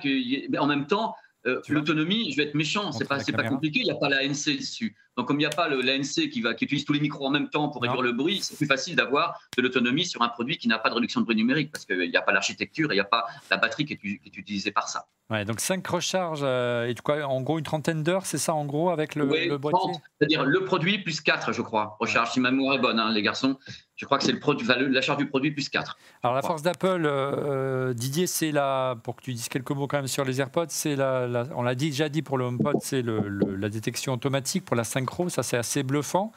Speaker 4: mais en même temps, euh, l'autonomie, je vais être méchant, c'est pas, pas compliqué. Il n'y a pas la NC dessus. Donc, comme il n'y a pas le, la NC qui, va, qui utilise tous les micros en même temps pour
Speaker 1: Non.
Speaker 4: réduire le bruit, c'est plus facile d'avoir de l'autonomie sur un produit qui n'a pas de réduction de bruit numérique parce qu'il n'y a pas l'architecture et il n'y a pas la batterie qui est, qui est utilisée par ça.
Speaker 1: Ouais, donc 5 recharges euh, et quoi, en gros une trentaine d'heures, c'est ça en gros avec le,
Speaker 4: Oui,
Speaker 1: le boîtier
Speaker 4: 30, c'est-à-dire le produit plus 4, je crois. Recharge, si ma mémoire est bonne, hein, les garçons. Je crois que c'est le produit, la charge du produit plus 4.
Speaker 1: Alors la force d'Apple, euh, euh, Didier, c'est la, pour que tu dises quelques mots quand même sur les AirPods, c'est la, la- on l'a déjà dit pour le HomePod, c'est le- le- la détection automatique pour la ça c'est assez bluffant.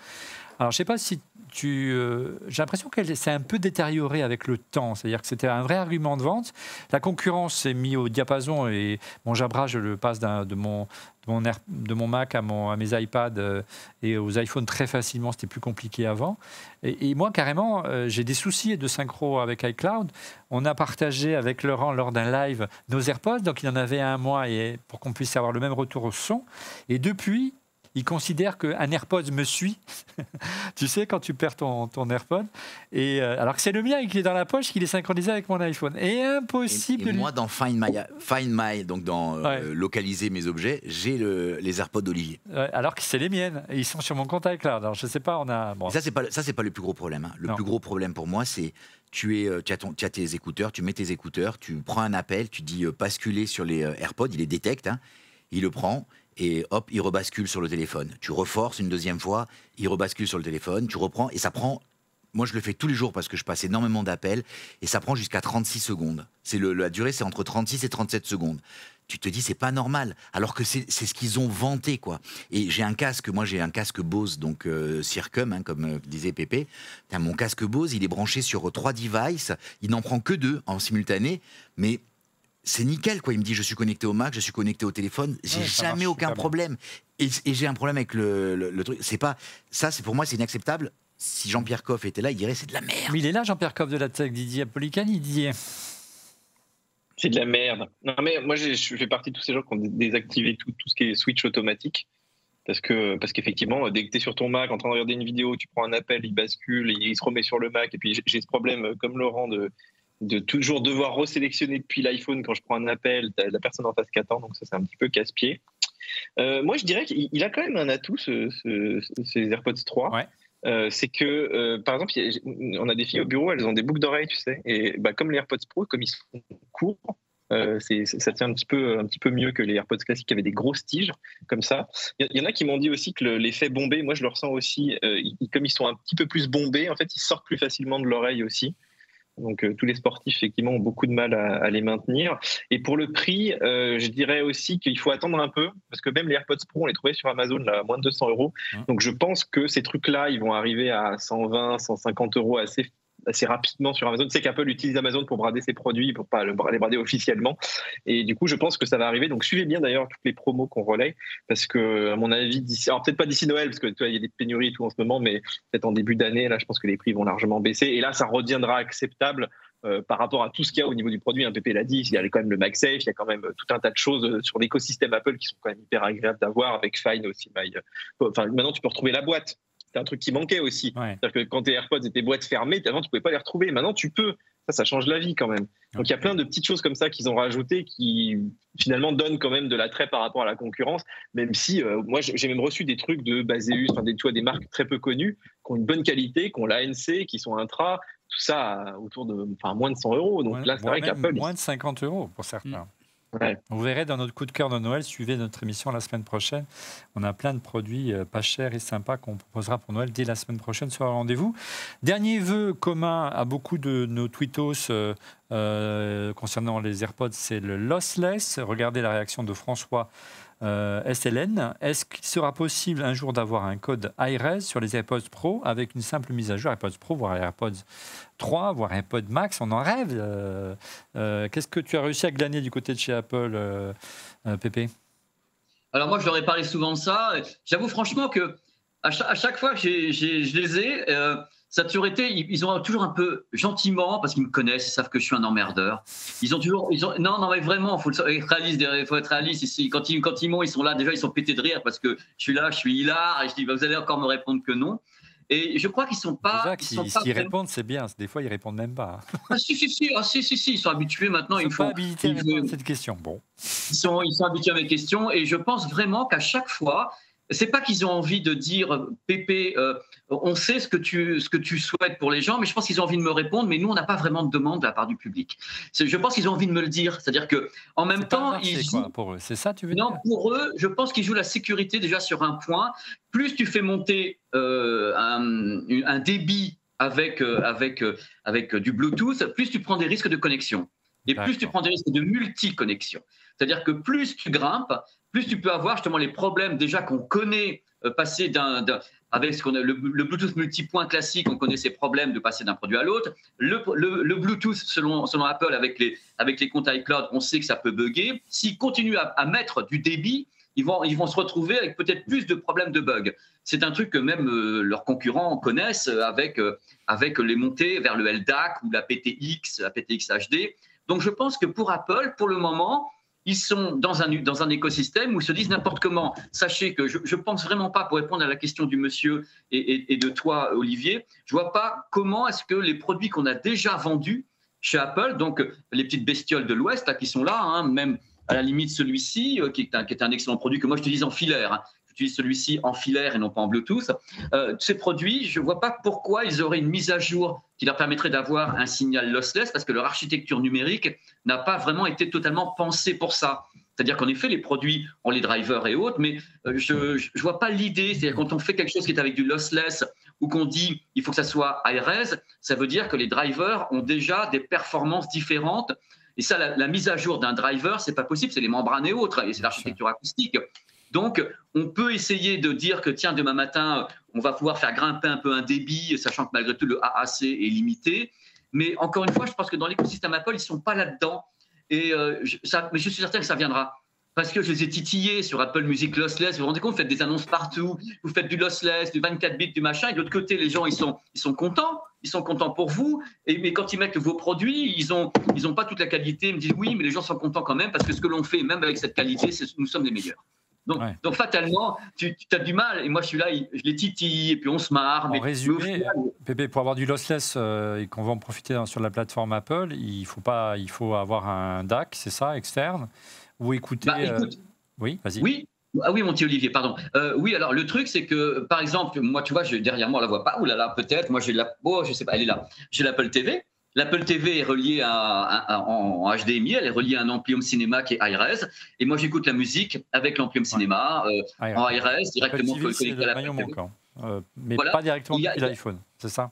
Speaker 1: Alors je sais pas si tu, euh, j'ai l'impression qu'elle s'est un peu détériorée avec le temps, c'est-à-dire que c'était un vrai argument de vente. La concurrence s'est mise au diapason et mon Jabra, je le passe de mon mon, Air- de mon Mac à, mon, à mes iPads euh, et aux iPhones très facilement, c'était plus compliqué avant. Et, et moi, carrément, euh, j'ai des soucis de synchro avec iCloud. On a partagé avec Laurent lors d'un live nos AirPods, donc il en avait un mois et, pour qu'on puisse avoir le même retour au son. Et depuis, il considère qu'un AirPods me suit. tu sais, quand tu perds ton, ton AirPod. Et, euh, alors que c'est le mien qui est dans la poche, qu'il est synchronisé avec mon iPhone. Et impossible
Speaker 7: Et, et moi, dans Find My, Find My donc dans euh,
Speaker 1: Ouais.
Speaker 7: localiser mes objets, j'ai le- les AirPods d'Olivier.
Speaker 1: Ouais, alors que c'est les miennes. Et ils sont sur mon compte iCloud. Alors je sais pas, on a. bon,
Speaker 7: Et ça, c'est pas, ça, c'est pas le plus gros problème. hein. Le
Speaker 1: Non.
Speaker 7: plus gros problème pour moi, c'est tu, es, euh, tu, as ton- tu as tes écouteurs, tu mets tes écouteurs, tu prends un appel, tu dis euh, basculer sur les AirPods, il les détecte, hein, il le prend et hop, il rebascule sur le téléphone. Tu reforces une deuxième fois, il rebascule sur le téléphone, tu reprends et ça prend. Moi, je le fais tous les jours parce que je passe énormément d'appels et ça prend jusqu'à 36 secondes. C'est la durée, c'est entre 36 et 37 secondes. Tu te dis, c'est pas normal. Alors que c'est ce qu'ils ont vanté, quoi. Et j'ai un casque, moi j'ai un casque Bose, donc euh, Circum, hein, comme euh, disait Pépé. Mon casque Bose, il est branché sur trois devices. Il n'en prend que deux en simultané, mais c'est nickel, quoi. Il me dit, je suis connecté au Mac, je suis connecté au téléphone. J'ai
Speaker 1: Ouais,
Speaker 7: jamais
Speaker 1: marche
Speaker 7: aucun
Speaker 1: bien.
Speaker 7: problème. Et, et j'ai un problème avec le, le- le truc. C'est pas ça, c'est pour moi, c'est inacceptable. Si Jean-Pierre Coff était là, il dirait c'est de la merde.
Speaker 1: Mais il est là, Jean-Pierre Coff de la Tech, Didier Apolicani, Didier.
Speaker 5: C'est de la merde. Non, mais moi, j'ai- je fais partie de tous ces gens qui ont dé- désactivé tout, tout ce qui est switch automatique. Parce que parce qu'effectivement, dès que tu es sur ton Mac en train de regarder une vidéo, tu prends un appel, il bascule, il se remet sur le Mac. Et puis j'ai- j'ai ce problème, euh, comme Laurent, de, de toujours devoir resélectionner depuis l'iPhone quand je prends un appel, la personne en face qui attend. Donc ça, c'est un petit peu casse-pied. Euh, moi, je dirais qu'il il a quand même un atout, ce, ce- ces AirPods 3.
Speaker 1: Ouais.
Speaker 5: Euh, c'est que, euh, par exemple, a- on a des filles au bureau, elles ont des boucles d'oreilles, tu sais. Et bah, comme les AirPods Pro, comme ils sont courts, euh, c'est- ça tient un petit, peu, un petit peu mieux que les AirPods classiques qui avaient des grosses tiges, comme ça. Il y, y en a qui m'ont dit aussi que le- l'effet bombé, moi je le ressens aussi, euh, comme ils sont un petit peu plus bombés, en fait, ils sortent plus facilement de l'oreille aussi. Donc euh, tous les sportifs, effectivement, ont beaucoup de mal à, à les maintenir. Et pour le prix, euh, je dirais aussi qu'il faut attendre un peu, parce que même les AirPods Pro, on les trouvait sur Amazon là, à moins de 200 euros. Donc je pense que ces trucs-là, ils vont arriver à 120, 150 euros assez assez rapidement sur Amazon. C'est qu'Apple utilise Amazon pour brader ses produits, pour pas le- les brader officiellement. Et du coup, je pense que ça va arriver. Donc, suivez bien d'ailleurs toutes les promos qu'on relaie, parce que, à mon avis, alors peut-être pas d'ici Noël, parce que tu vois, il y a des pénuries et tout en ce moment, mais peut-être en début d'année, là, je pense que les prix vont largement baisser. Et là, ça reviendra acceptable. euh, par rapport à tout ce qu'il y a au niveau du produit, un PP l'a dit, il y a quand même le MagSafe, il y a quand même tout un tas de choses euh, sur l'écosystème Apple qui sont quand même hyper agréables d'avoir avec Fine aussi. Enfin, maintenant, tu peux retrouver la boîte. C'est un truc qui manquait aussi.
Speaker 1: Ouais.
Speaker 5: C'est-à-dire que quand tes AirPods étaient boîtes fermées, avant tu pouvais pas les retrouver. Maintenant tu peux. Ça, ça change la vie quand même. Donc il y a plein de petites choses comme ça qu'ils ont rajoutées qui finalement donnent quand même de l'attrait par rapport à la concurrence. Même si euh, moi j'ai même reçu des trucs de Baseus, enfin des, tu vois, des marques très peu connues qui ont une bonne qualité, qui ont l'ANC, qui sont intra, tout ça autour de, enfin moins de 100 euros. Donc là c'est vrai qu'Apple.
Speaker 1: Moins de 50 euros pour certains.
Speaker 5: Ouais.
Speaker 1: Vous verrez dans notre coup de cœur de Noël, suivez notre émission la semaine prochaine. On a plein de produits euh, pas chers et sympas qu'on proposera pour Noël dès la semaine prochaine sur le rendez-vous. Dernier vœu commun à beaucoup de nos tweetos euh, euh, concernant les AirPods, c'est le lossless. Regardez la réaction de François euh, SLN. Est-ce qu'il sera possible un jour d'avoir un code iRes sur les AirPods Pro avec une simple mise à jour AirPods Pro, voire AirPods 3, voire AirPods Max? On en rêve. euh, euh, Qu'est-ce que tu as réussi à glaner du côté de chez Apple, Pépé?
Speaker 4: Alors moi, je leur ai parlé souvent de ça. J'avoue franchement que à chaque, à chaque fois que je les ai, euh, ça a toujours été, ils ont toujours un peu gentiment, parce qu'ils me connaissent, ils savent que je suis un emmerdeur. Ils ont toujours, ils ont, non, non, mais vraiment, il faut être réaliste, il faut être réaliste ici. Quand ils, quand ils m'ont, ils sont là, déjà, ils sont pétés de rire parce que je suis là, je suis hilar, et je dis, bah, vous allez encore me répondre que non. Et je crois qu'ils sont pas.
Speaker 1: Déjà, ils, sont répondent, c'est bien. Des fois, ils répondent même pas.
Speaker 4: Ah, si, si, si, ah, si, si, si, ils sont habitués maintenant.
Speaker 1: Ils sont pas habilités à répondre à cette question. Bon.
Speaker 4: Ils sont, ils sont habitués à mes questions et je pense vraiment qu'à chaque fois, c'est pas qu'ils ont envie de dire Pépé, euh, on sait ce que tu ce que tu souhaites pour les gens, mais je pense qu'ils ont envie de me répondre. Mais nous, on n'a pas vraiment de demande de la part du public. Je pense qu'ils ont envie de me le dire. C'est-à-dire que en même temps, ils
Speaker 1: quoi, pour eux. C'est ça, tu veux
Speaker 4: non,
Speaker 1: dire
Speaker 4: pour eux, je pense qu'ils jouent la sécurité déjà sur un point. Plus tu fais monter euh, un, un, débit avec euh, avec avec du Bluetooth, plus tu prends des risques de connexion. Et plus tu prends des risques de multi-connexion. C'est-à-dire que plus tu grimpes, plus tu peux avoir justement les problèmes déjà qu'on connaît euh, passer d'un avec ce qu'on a, le, Bluetooth multipoint classique, on connaît ces problèmes de passer d'un produit à l'autre. Le, le, Bluetooth, selon, selon Apple, avec les, avec les comptes iCloud, on sait que ça peut bugger. S'ils continuent à, à, mettre du débit, ils vont, ils vont se retrouver avec peut-être plus de problèmes de bugs. C'est un truc que même euh, leurs concurrents connaissent avec, euh, avec les montées vers le LDAC ou la PTX, la PTX HD. Donc je pense que pour Apple, pour le moment, ils sont dans un, écosystème où ils se disent n'importe comment. Sachez que je ne pense vraiment pas, pour répondre à la question du monsieur et, de toi, Olivier, je vois pas comment est-ce que les produits qu'on a déjà vendus chez Apple, donc les petites bestioles de l'Ouest qui sont là, hein, même à la limite celui-ci, euh, qui, est un excellent produit que moi je dis en filaire, hein, j'utilise celui-ci en filaire et non pas en Bluetooth. Euh, ces produits, je ne vois pas pourquoi ils auraient une mise à jour qui leur permettrait d'avoir un signal lossless, parce que leur architecture numérique n'a pas vraiment été totalement pensée pour ça. C'est-à-dire qu'en effet, les produits ont les drivers et autres, mais euh, je ne vois pas l'idée. C'est-à-dire quand on fait quelque chose qui est avec du lossless ou qu'on dit il faut que ça soit ARS, ça veut dire que les drivers ont déjà des performances différentes. Et ça, la, la mise à jour d'un driver, c'est pas possible, c'est les membranes et autres, et c'est l'architecture acoustique. Donc, on peut essayer de dire que, tiens, demain matin, on va pouvoir faire grimper un peu un débit, sachant que malgré tout, le AAC est limité. Mais encore une fois, je pense que dans l'écosystème Apple, ils ne sont pas là-dedans. Et euh, ça, mais je suis certain que ça viendra. Parce que je les ai titillés sur Apple Music Lossless. Vous vous rendez compte, vous faites des annonces partout, vous faites du lossless, du 24 bits, du machin. Et de l'autre côté, les gens, ils sont, ils sont contents. Ils sont contents pour vous. Et, mais quand ils mettent vos produits, ils n'ont ils ont pas toute la qualité. Ils me disent oui, mais les gens sont contents quand même parce que ce que l'on fait, même avec cette qualité, nous sommes les meilleurs. Donc, fatalement, tu, as du mal. Et moi, je suis là, je les titille, et puis on se marre.
Speaker 1: En mais, résumé, Pépé, pour avoir du lossless euh, et qu'on va en profiter sur la plateforme Apple, il faut, pas, il faut avoir un DAC, c'est ça, externe? Ou écouter. Bah,
Speaker 4: euh,
Speaker 1: oui, vas-y.
Speaker 4: Oui, ah oui, mon petit Olivier, pardon. Euh, oui, alors le truc, c'est que, par exemple, moi, tu vois, je, derrière moi, on la voit pas. Ouh là là, peut-être. Moi, j'ai la. Oh, je sais pas, elle est là. J'ai l'Apple TV. L'Apple TV est reliée à, en HDMI, elle est reliée à un Amplium Cinéma qui est iRes. Et moi, j'écoute la musique avec l'Amplium Cinéma euh, en iRes, directement connecté à la
Speaker 1: euh, mais pas directement depuis l'iPhone, c'est ça?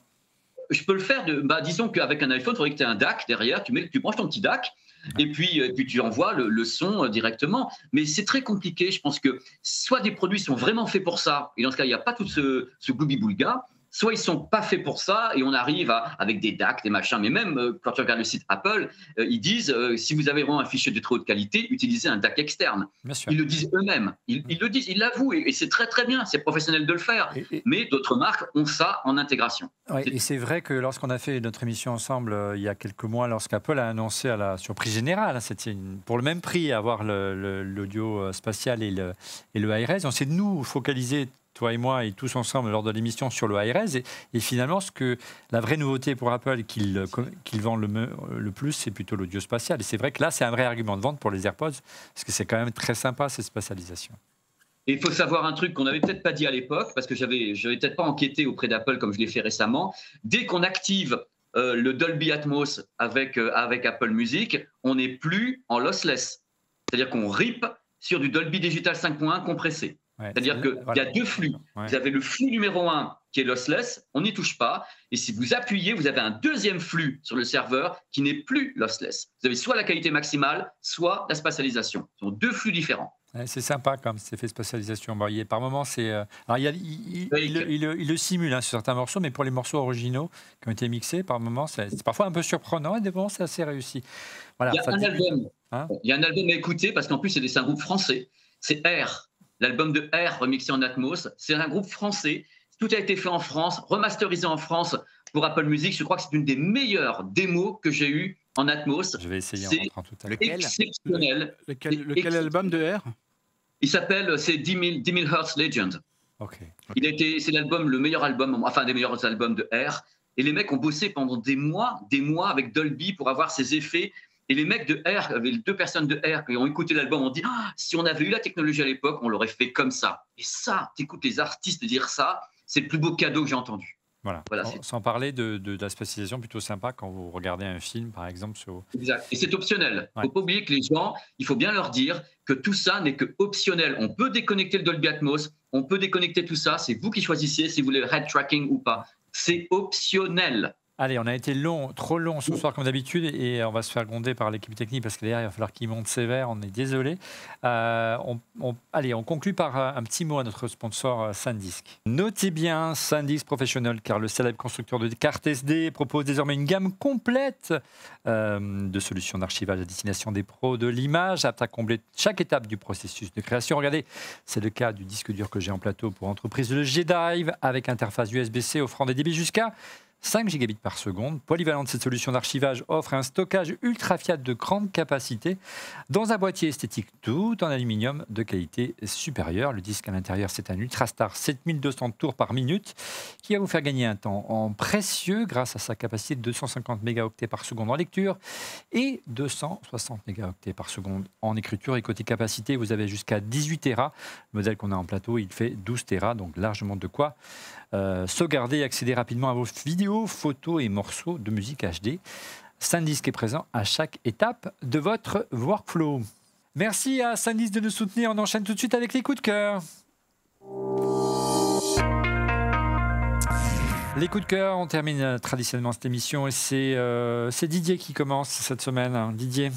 Speaker 4: Je peux le faire. De, bah, disons qu'avec un iPhone, il faudrait que tu aies un DAC derrière, tu, mets, tu branches ton petit DAC. Et puis, euh, puis tu envoies le, son directement. Mais c'est très compliqué. Je pense que soit des produits sont vraiment faits pour ça, et dans ce cas, il n'y a pas tout ce, ce gloubi-boulga, soit ils sont pas faits pour ça et on arrive avec des DAC, des machins, mais même euh, quand tu regardes le site Apple, euh, ils disent euh, si vous avez vraiment un fichier de trop haute qualité, utilisez un DAC externe. Ils le disent eux-mêmes, ils, le disent, ils l'avouent et, c'est très très bien, c'est professionnel de le faire. mais d'autres marques ont ça en intégration.
Speaker 1: et c'est vrai que lorsqu'on a fait notre émission ensemble il y a quelques mois, lorsqu'Apple a annoncé à la surprise générale, hein, c'était pour le même prix avoir l'audio spatial et le, et le high on s'est nous focaliser toi et moi et tous ensemble lors de l'émission sur le high Et, finalement, ce que la vraie nouveauté pour Apple qu'il qu vend le, le plus, c'est plutôt l'audio spatial. Et c'est vrai que là, c'est un vrai argument de vente pour les AirPods, parce que c'est quand même très sympa, cette spatialisation.
Speaker 4: Et il faut savoir un truc qu'on n'avait peut-être pas dit à l'époque, parce que j'avais, n'avais peut-être pas enquêté auprès d'Apple comme je l'ai fait récemment. Dès qu'on active euh, le Dolby Atmos avec, euh, avec Apple Music, on n'est plus en lossless. C'est-à-dire qu'on rip sur du Dolby Digital 5.1 compressé. C'est-à-dire qu'il y a deux flux. Vous avez le flux numéro un qui est lossless, on n'y touche pas. Et si vous appuyez, vous avez un deuxième flux sur le serveur qui n'est plus lossless. Vous avez soit la qualité maximale, soit la spatialisation. Ce sont deux flux différents.
Speaker 1: c'est sympa comme cet effet de spatialisation. par moment, c'est. Euh, il, le simule hein, sur certains morceaux, mais pour les morceaux originaux qui ont été mixés, par moment, c'est parfois un peu surprenant et des moments, c'est assez réussi.
Speaker 4: Voilà, il, y a un album, hein il y a un album à écouter parce qu'en plus, c'est un groupe français. C'est R l'album de R remixé en Atmos. C'est un groupe français. Tout a été fait en France, remasterisé en France pour Apple Music. Je crois que c'est une des meilleures démos que j'ai eues en Atmos.
Speaker 1: Je vais essayer en rentrant tout à l'heure.
Speaker 7: Lequel?
Speaker 4: exceptionnel.
Speaker 6: Lequel, lequel album de R?
Speaker 4: Il s'appelle, c'est 10 000, 10 000 Hertz Legend.
Speaker 1: Ok.
Speaker 4: Il a été, c'est l'album, le meilleur album, enfin des meilleurs albums de R. Et les mecs ont bossé pendant des mois, des mois avec Dolby pour avoir ces effets. Et les mecs de R, les deux personnes de R qui ont écouté l'album ont dit ah, si on avait eu la technologie à l'époque, on l'aurait fait comme ça. Et ça, t'écoutes les artistes dire ça, c'est le plus beau cadeau que j'ai entendu.
Speaker 1: Voilà.
Speaker 4: Voilà,
Speaker 1: Sans- parler de, de- de la spécialisation plutôt sympa quand vous regardez un film, par exemple, sur.
Speaker 4: Exact. Et c'est optionnel. Il
Speaker 1: Ouais.
Speaker 4: ne faut pas oublier que les gens, il faut bien leur dire que tout ça n'est que optionnel. On peut déconnecter le Dolby Atmos, on peut déconnecter tout ça. C'est vous qui choisissez si vous voulez head tracking ou pas. C'est optionnel.
Speaker 1: Allez, on a été long, trop long ce soir comme d'habitude et on va se faire gronder par l'équipe technique parce que derrière il va falloir qu'il monte sévère, on est désolé. Euh, on- allez, on conclut par euh, un petit mot à notre sponsor euh, SanDisk. Notez bien SanDisk Professional car le célèbre constructeur de cartes SD propose désormais une gamme complète de solutions d'archivage à destination des pros de l'image, apte à combler chaque étape du processus de création. Regardez, c'est le cas du disque dur que j'ai en plateau pour entreprise, le G-Drive, avec interface USB-C offrant des débits jusqu'à 5 gigabits par seconde. Polyvalente, cette solution d'archivage offre un stockage ultra fiable de grande capacité dans un boîtier esthétique tout en aluminium de qualité supérieure. Le disque à l'intérieur, c'est un Ultrastar 7200 tours par minute qui va vous faire gagner un temps en précieux grâce à sa capacité de 250 mégaoctets par seconde en lecture et 260 mégaoctets par seconde en écriture. Et côté capacité, vous avez jusqu'à 18 Tera. Le modèle qu'on a en plateau, il fait 12 Tera, donc largement de quoi euh, sauvegarder et accéder rapidement à vos vidéos, photos et morceaux de musique HD. SanDisk est présent à chaque étape de votre workflow. Merci à SanDisk de nous soutenir. On enchaîne tout de suite avec les coups de cœur. Les coups de cœur, on termine euh, traditionnellement cette émission et c'est euh, c'est Didier qui commence cette semaine. Didier,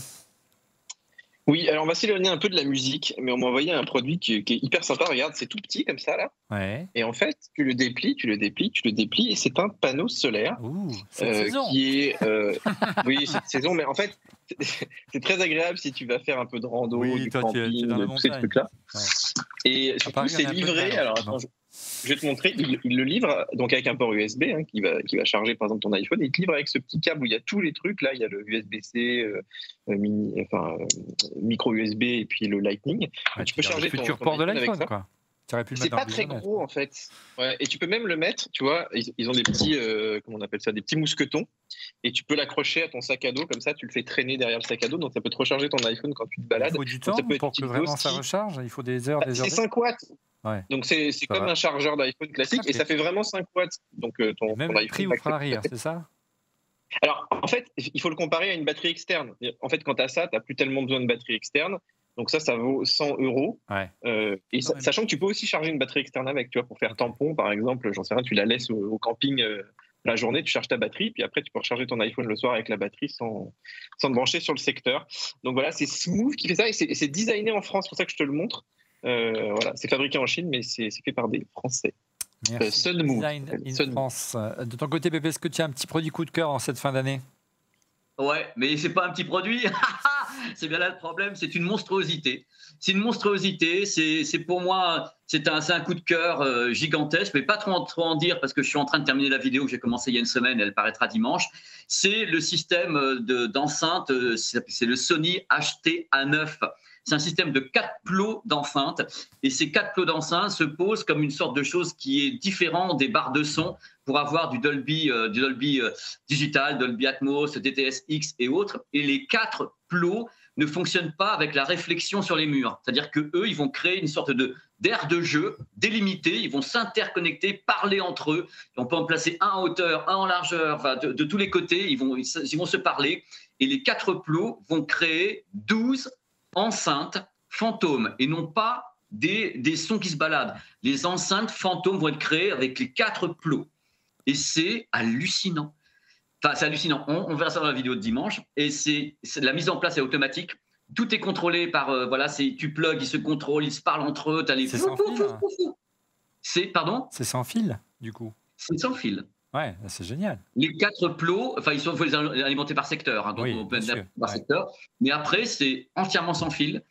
Speaker 5: Oui, alors on va s'éloigner un peu de la musique, mais on m'a envoyé un produit qui, qui est hyper sympa. Regarde, c'est tout petit comme ça là.
Speaker 1: ouais.
Speaker 5: Et en fait, tu le déplies, tu le déplies, tu le déplies, et c'est un panneau solaire.
Speaker 1: Ouh, cette
Speaker 5: euh,
Speaker 1: saison.
Speaker 5: qui est euh, oui cette saison mais en fait c'est très agréable si tu vas faire un peu de rando
Speaker 1: Oui,
Speaker 5: du
Speaker 1: toi, tu es- tu es
Speaker 5: camping
Speaker 1: dans la
Speaker 5: tous ces
Speaker 1: montagne.
Speaker 5: trucs là
Speaker 1: Ouais.
Speaker 5: et surtout c'est livré alors attends, je, je vais te montrer il, il le livre donc avec un port USB hein, qui va qui va charger par exemple ton iPhone et il te livre avec ce petit câble où il y a tous les trucs là il y a le USB-C euh, euh, mini enfin euh, micro USB et puis le Lightning
Speaker 1: Ouais,
Speaker 5: tu peux charger
Speaker 1: le
Speaker 5: ton-
Speaker 1: futur
Speaker 5: ton
Speaker 1: port de l'iPhone,
Speaker 5: ça.
Speaker 1: quoi.
Speaker 5: C'est pas très gros en fait. Ouais, et tu peux même le mettre, tu vois, ils, ils ont des petits, euh, comment on appelle ça, des petits mousquetons. Et tu peux l'accrocher à ton sac à dos, comme ça tu le fais traîner derrière le sac à dos, donc ça peut te recharger ton iPhone quand tu te
Speaker 1: Il
Speaker 5: balades.
Speaker 1: faut du
Speaker 5: Donc,
Speaker 1: temps
Speaker 5: ça peut
Speaker 1: pour que vraiment ça recharge. Il faut des heures,
Speaker 5: Bah,
Speaker 1: des heures.
Speaker 5: C'est 5 watts.
Speaker 1: Ouais.
Speaker 5: Donc c'est comme
Speaker 1: va.
Speaker 5: un chargeur d'iPhone classique et ça fait vraiment 5 watts. Donc euh, ton,
Speaker 1: Même
Speaker 5: ton
Speaker 1: le
Speaker 5: iPhone
Speaker 1: prix vous
Speaker 5: va
Speaker 1: fera rire, c'est ça?
Speaker 5: Alors, en fait, il faut le comparer à une batterie externe. En fait, quand tu as ça, tu n'as plus tellement besoin de batterie externe. Donc ça, ça vaut 100 euros.
Speaker 1: Ouais.
Speaker 5: Euh, et
Speaker 1: même.
Speaker 5: sachant que tu peux aussi charger une batterie externe avec, tu vois, pour faire tampon, par exemple, j'en sais rien, tu la laisses au, au camping euh, la journée, tu charges ta batterie, puis après tu peux recharger ton iPhone le soir avec la batterie sans, sans te brancher sur le secteur. Donc voilà, c'est Smooth qui fait ça et c'est et c'est designé en France, c'est pour ça que je te le montre. Euh, voilà, c'est fabriqué en Chine, mais c'est fait par des Français.
Speaker 1: Merci.
Speaker 5: Sunmove.
Speaker 1: Design in. France. Euh, De ton côté, Pépé, est-ce que tu as un petit produit coup de cœur en cette fin d'année?
Speaker 4: Ouais, mais c'est pas un petit produit. c'est bien là le problème, c'est une monstruosité. C'est une monstruosité. C'est pour moi, c'est un, coup de cœur euh, gigantesque. Mais pas trop, trop en dire parce que je suis en train de terminer la vidéo que j'ai commencé il y a une semaine. Elle paraîtra dimanche. C'est le système euh, de- d'enceinte. euh, c'est c'est le Sony HT-A9. C'est un système de quatre plots d'enceinte. Et ces quatre plots d'enceinte se posent comme une sorte de chose qui est différente des barres de son pour avoir du Dolby, euh, du Dolby euh, digital, Dolby Atmos, DTS-X et autres. Et les quatre plots ne fonctionnent pas avec la réflexion sur les murs. C'est-à-dire que eux, ils vont créer une sorte de d'aire de jeu délimité. Ils vont s'interconnecter, parler entre eux. On peut en placer un en hauteur, un en largeur, de, tous les côtés. Ils vont, ils vont se parler. Et les quatre plots vont créer 12 enceintes fantômes et non pas des, des sons qui se baladent. Les enceintes fantômes vont être créées avec les quatre plots. Et c'est hallucinant. Enfin, c'est hallucinant. On, on verra ça dans la vidéo de dimanche. Et c'est la mise en place est automatique. Tout est contrôlé par euh, voilà, c'est tu plugs, ils se contrôlent, ils se parlent entre eux. Les
Speaker 1: C'est sans fil.
Speaker 4: C'est pardon,
Speaker 1: C'est sans fil, du coup.
Speaker 4: c'est sans fil.
Speaker 1: Ouais, c'est génial.
Speaker 4: Les quatre plots, enfin, ils sont, faut les alimenter par secteur, hein, donc
Speaker 1: Oui,
Speaker 4: on peut
Speaker 1: sûr,
Speaker 4: par
Speaker 1: ouais.
Speaker 4: secteur. Mais après, c'est entièrement sans fil.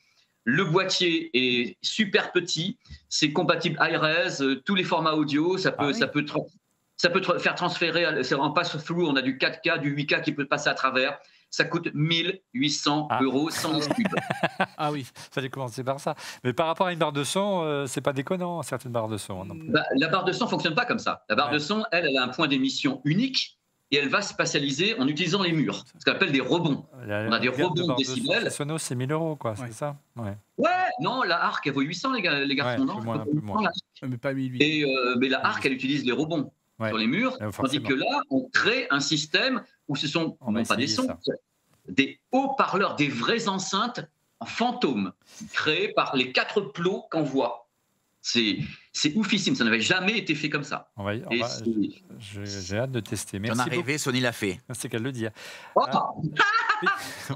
Speaker 4: Le boîtier est super petit, c'est compatible iRes, euh, tous les formats audio, ça peut,
Speaker 1: Ah oui.
Speaker 4: ça peut, ça peut tra- faire transférer, à- c'est en pass-through, on a du 4K, du 8K qui peut passer à travers. Ça coûte 1800
Speaker 1: Ah.
Speaker 4: euros sans pub.
Speaker 6: Ah oui.
Speaker 1: Fallait commencer par ça. Mais par rapport à une barre de son, euh, c'est pas déconnant, certaines barres de son. non plus.
Speaker 4: Bah, la barre de son fonctionne pas comme ça. La barre
Speaker 1: Ouais.
Speaker 4: de son, elle, elle a un point d'émission unique et elle va spatialiser en utilisant les murs, ce qu'on appelle des rebonds.
Speaker 1: La-
Speaker 4: On a des rebonds
Speaker 1: de
Speaker 4: décibels.
Speaker 1: Sonos, c'est 1000 euros, quoi,
Speaker 6: Ouais.
Speaker 1: c'est ça? Ouais.
Speaker 4: Ouais, non, la Arc, elle vaut 800, les, gars, les garçons,
Speaker 1: Ouais,
Speaker 4: non?
Speaker 1: plus moins,
Speaker 4: Elle vaut
Speaker 1: plus
Speaker 4: 800,
Speaker 1: moins.
Speaker 4: la
Speaker 6: Mais pas 1008.
Speaker 4: Et, euh, mais la Arc, elle utilise les rebonds
Speaker 1: Ouais.
Speaker 4: sur les murs,
Speaker 1: Euh,
Speaker 4: tandis que là, on crée un système où ce sont
Speaker 1: On
Speaker 4: non pas des sons, des haut-parleurs, des vraies enceintes en fantôme, créées par les quatre plots qu'on voit. C'est c'est oufissime, ça n'avait jamais été fait comme ça.
Speaker 1: On va, on J'ai hâte de tester. Merci
Speaker 7: ai rêvé, Sony l'a fait.
Speaker 1: C'est qu'à le dire.
Speaker 4: Oh
Speaker 1: Ah.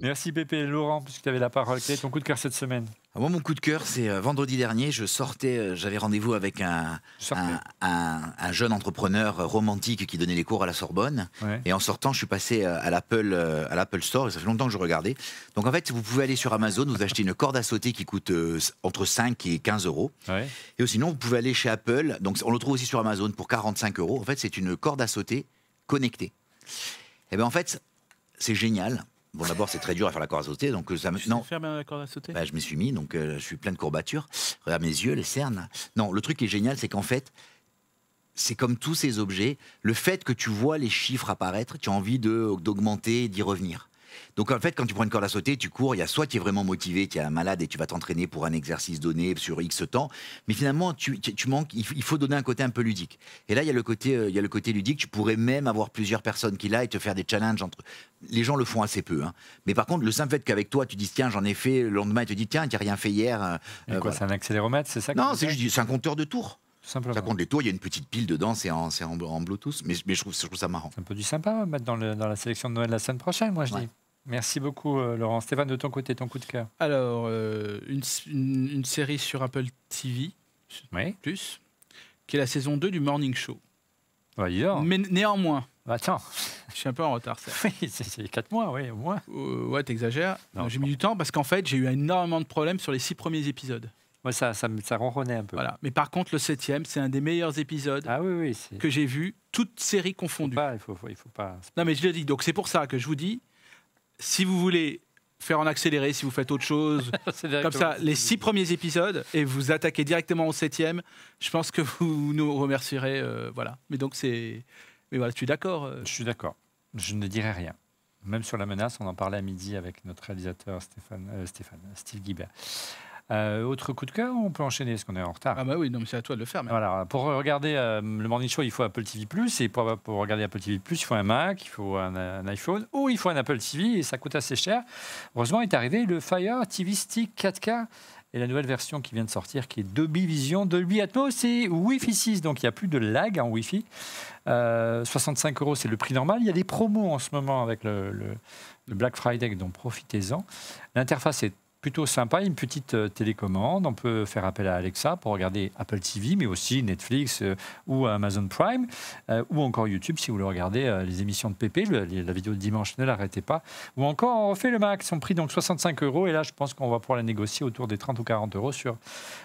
Speaker 1: Merci Pépé et Laurent, puisque tu avais la parole. Quel est ton coup de cœur cette semaine?
Speaker 7: Ah, Moi, mon coup de cœur, c'est euh, vendredi dernier, je sortais, euh, j'avais rendez-vous avec un,
Speaker 1: Sortez.
Speaker 7: un, un- un jeune entrepreneur romantique qui donnait les cours à la Sorbonne.
Speaker 1: Ouais.
Speaker 7: Et en sortant, je suis passé euh, à l'Apple, euh, à l'Apple Store. Et ça fait longtemps que je regardais. Donc en fait, vous pouvez aller sur Amazon, vous achetez une corde à sauter qui coûte entre 5 et 15 euros.
Speaker 1: Ouais.
Speaker 7: Et sinon, vous pouvez aller chez Apple. Donc on le trouve aussi sur Amazon pour 45 euros. En fait, c'est une corde à sauter connectée. Et bien en fait, c'est génial. Bon, d'abord, c'est très dur à faire la corde à sauter. Donc euh, ça me...
Speaker 6: Tu
Speaker 7: non,
Speaker 6: faire la corde à sauter?
Speaker 7: Bah, je m'y suis mis, donc euh, je suis plein de courbatures. Regarde mes yeux, les cernes. Non, le truc qui est génial, c'est qu'en fait, c'est comme tous ces objets, le fait que tu vois les chiffres apparaître, tu as envie d'augmenter, d'y revenir. Donc en fait, quand tu prends une corde à sauter, tu cours, il y a soit tu es vraiment motivé, tu es un malade et tu vas t'entraîner pour un exercice donné sur X temps, mais finalement, tu, tu- tu manques, il faut donner un côté un peu ludique. Et là, il y a le côté, euh, il y a le côté ludique, tu pourrais même avoir plusieurs personnes qui là et te faire des challenges entre... Les gens le font assez peu, hein. mais par contre, le simple fait qu'avec toi, tu dises, tiens, j'en ai fait, le lendemain, il te dit, tiens, tu rien fait hier. euh, euh,
Speaker 1: quoi,
Speaker 7: voilà.
Speaker 1: c'est un accéléromètre, c'est ça que
Speaker 7: Non,
Speaker 1: tu
Speaker 7: c'est juste, c'est un compteur de tours.
Speaker 1: Simplement.
Speaker 7: Ça compte les tours, il y a une petite pile dedans, c'est en, en, en Bluetooth, mais, mais je, trouve, je trouve ça marrant.
Speaker 1: C'est un peu du sympa mettre dans, le- dans la sélection de Noël la semaine prochaine, moi je
Speaker 7: Ouais.
Speaker 1: dis. Merci beaucoup, euh, Laurent. Stéphane, de ton côté, ton coup de cœur.
Speaker 6: Alors, euh, une, une- une série sur Apple TV,
Speaker 1: Oui.
Speaker 6: plus, qui est la saison 2 du Morning Show.
Speaker 1: Bah.
Speaker 6: Mais néanmoins,
Speaker 1: Bah, attends,
Speaker 6: je suis un peu en retard, certes.
Speaker 1: oui, c'est- c'est 4 mois, oui, au moins.
Speaker 6: Euh, ouais, t'exagères. J'ai mis du temps parce qu'en fait, j'ai eu énormément de problèmes sur les six premiers épisodes.
Speaker 1: Ouais, ça, ça, ça ronronnait un peu.
Speaker 6: Voilà. Mais par contre, le septième, c'est un des meilleurs épisodes
Speaker 1: Ah oui, oui.
Speaker 6: que j'ai vu, toutes séries
Speaker 1: faut
Speaker 6: confondues.
Speaker 1: pas, il faut, faut- il faut pas.
Speaker 6: Non, mais je le dis. Donc, c'est pour ça que je vous dis, si vous voulez faire en accéléré, si vous faites autre chose, comme ça, les six premiers épisodes, et vous attaquez directement au septième, je pense que vous nous remercierez. euh, voilà. Mais donc, c'est. Mais voilà, tu es d'accord euh,
Speaker 1: Je suis d'accord. Je ne dirai rien. Même sur la menace, on en parlait à midi avec notre réalisateur Stéphane, euh, Stéphane Steve Guibert. Euh, autre coup de cœur, on peut enchaîner parce qu'on est en retard.
Speaker 6: Ah, bah oui, non, mais c'est à toi de le faire.
Speaker 1: Voilà, pour regarder euh, le Morning Show, il faut Apple TV+, et pour, pour regarder Apple TV+, il faut un Mac, il faut un, un iPhone, ou il faut un Apple TV, et ça coûte assez cher. Heureusement, est arrivé le Fire TV Stick 4K, et la nouvelle version qui vient de sortir, qui est Dolby Vision, Dolby Atmos et Wi-Fi 6, donc il n'y a plus de lag en Wi-Fi. Euh, 65 euros, c'est le prix normal. Il y a des promos en ce moment avec le, le- le Black Friday, donc profitez-en. L'interface est plutôt sympa, une petite euh, télécommande. On peut faire appel à Alexa pour regarder Apple TV, mais aussi Netflix euh, ou Amazon Prime, euh, ou encore YouTube si vous voulez regarder euh, les émissions de PP, le- la vidéo de dimanche, ne l'arrêtez pas. Ou encore, on refait le max, son prix donc 65 euros, et là je pense qu'on va pouvoir la négocier autour des 30 ou 40 euros sur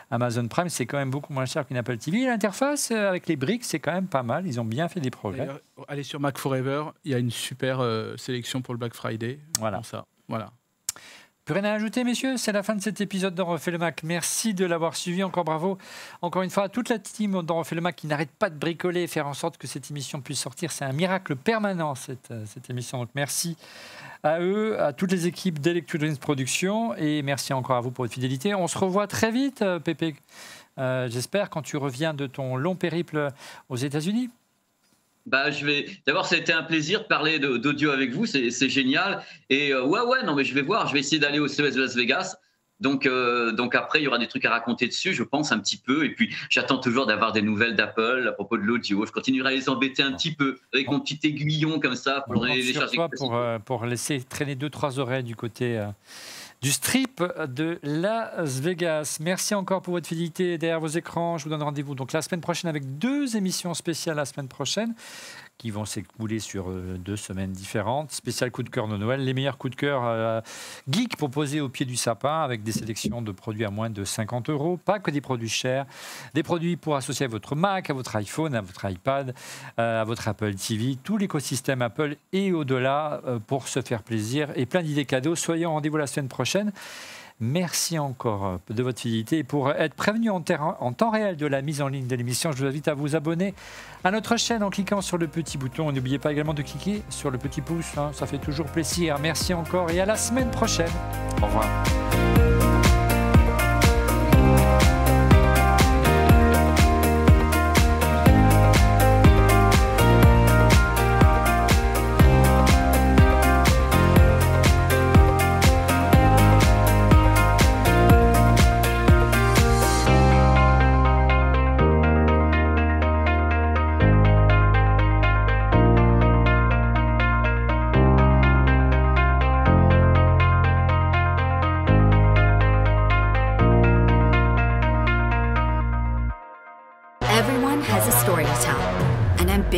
Speaker 1: Amazon Prime. C'est quand même beaucoup moins cher qu'une Apple TV. L'interface avec les briques, c'est quand même pas mal. Ils ont bien fait des progrès.
Speaker 6: Allez sur Mac Forever, il y a une super sélection pour le Black Friday.
Speaker 1: Voilà.
Speaker 6: Pour ça. Voilà.
Speaker 1: Plus rien à ajouter, messieurs. C'est la fin de cet épisode d'On refait le Mac. Merci de l'avoir suivi. Encore bravo. Encore une fois, à toute la team d'On refait le Mac qui n'arrête pas de bricoler et faire en sorte que cette émission puisse sortir. C'est un miracle permanent, cette, euh, émission. Donc merci à eux, à toutes les équipes d'Electro Dreams Production. Et merci encore à vous pour votre fidélité. On se revoit très vite, euh, Pépé. Euh, J'espère quand tu reviens de ton long périple aux États-Unis.
Speaker 4: Bah, je vais. D'abord, ça a été un plaisir de parler d'audio avec vous. C'est génial. Et euh, ouais, ouais, non, mais je vais voir. Je vais essayer d'aller au CES Las Vegas. Donc, euh, donc après, il y aura des trucs à raconter dessus, je pense un petit peu. Et puis, j'attends toujours d'avoir des nouvelles d'Apple à propos de l'audio. Je continuerai à les embêter un petit peu avec mon petit aiguillon comme ça pour les, les
Speaker 1: sur
Speaker 4: charger.
Speaker 1: toi pour, euh, pour laisser traîner deux, trois oreilles du côté du strip de Las Vegas. Merci encore pour votre fidélité derrière vos écrans. Je vous donne rendez-vous donc la semaine prochaine avec deux émissions spéciales la semaine prochaine qui vont s'écouler sur euh, deux semaines différentes. Spécial coup de cœur de Noël, les meilleurs coups de cœur euh, geek proposés au pied du sapin avec des sélections de produits à moins de 50 euros. Pas que des produits chers, des produits pour associer à votre Mac, à votre iPhone, à votre iPad, euh, à votre Apple TV, tout l'écosystème Apple et au-delà pour se faire plaisir et plein d'idées cadeaux. Soyez au rendez-vous la semaine prochaine. Merci encore euh, de votre fidélité. Et pour être prévenu en, temps réel de la mise en ligne de l'émission, je vous invite à vous abonner à notre chaîne en cliquant sur le petit bouton. N'oubliez pas également de cliquer sur le petit pouce, hein. ça fait toujours plaisir. Merci encore et à la semaine prochaine. Au revoir.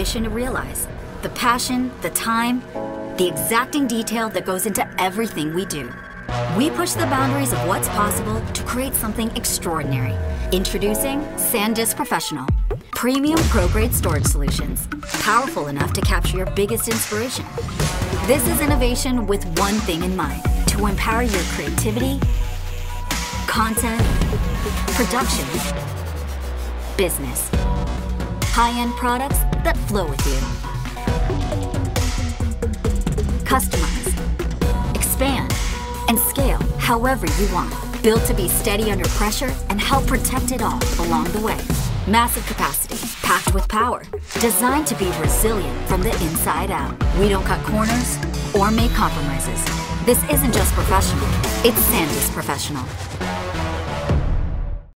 Speaker 2: Ambition to realize. The passion, the time, the exacting detail that goes into everything we do. We push the boundaries of what's possible to create something extraordinary. Introducing SanDisk Professional. Premium pro grade storage solutions. Powerful enough to capture your biggest inspiration. This is innovation with one thing in mind to empower your creativity, content, production, business. High end products that flow with you. Customize, expand, and scale however you want. Built to be steady under pressure and help protect it all along the way. Massive capacity, packed with power, designed to be resilient from the inside out. We don't cut corners or make compromises. This isn't just professional, it's SanDisk Professional.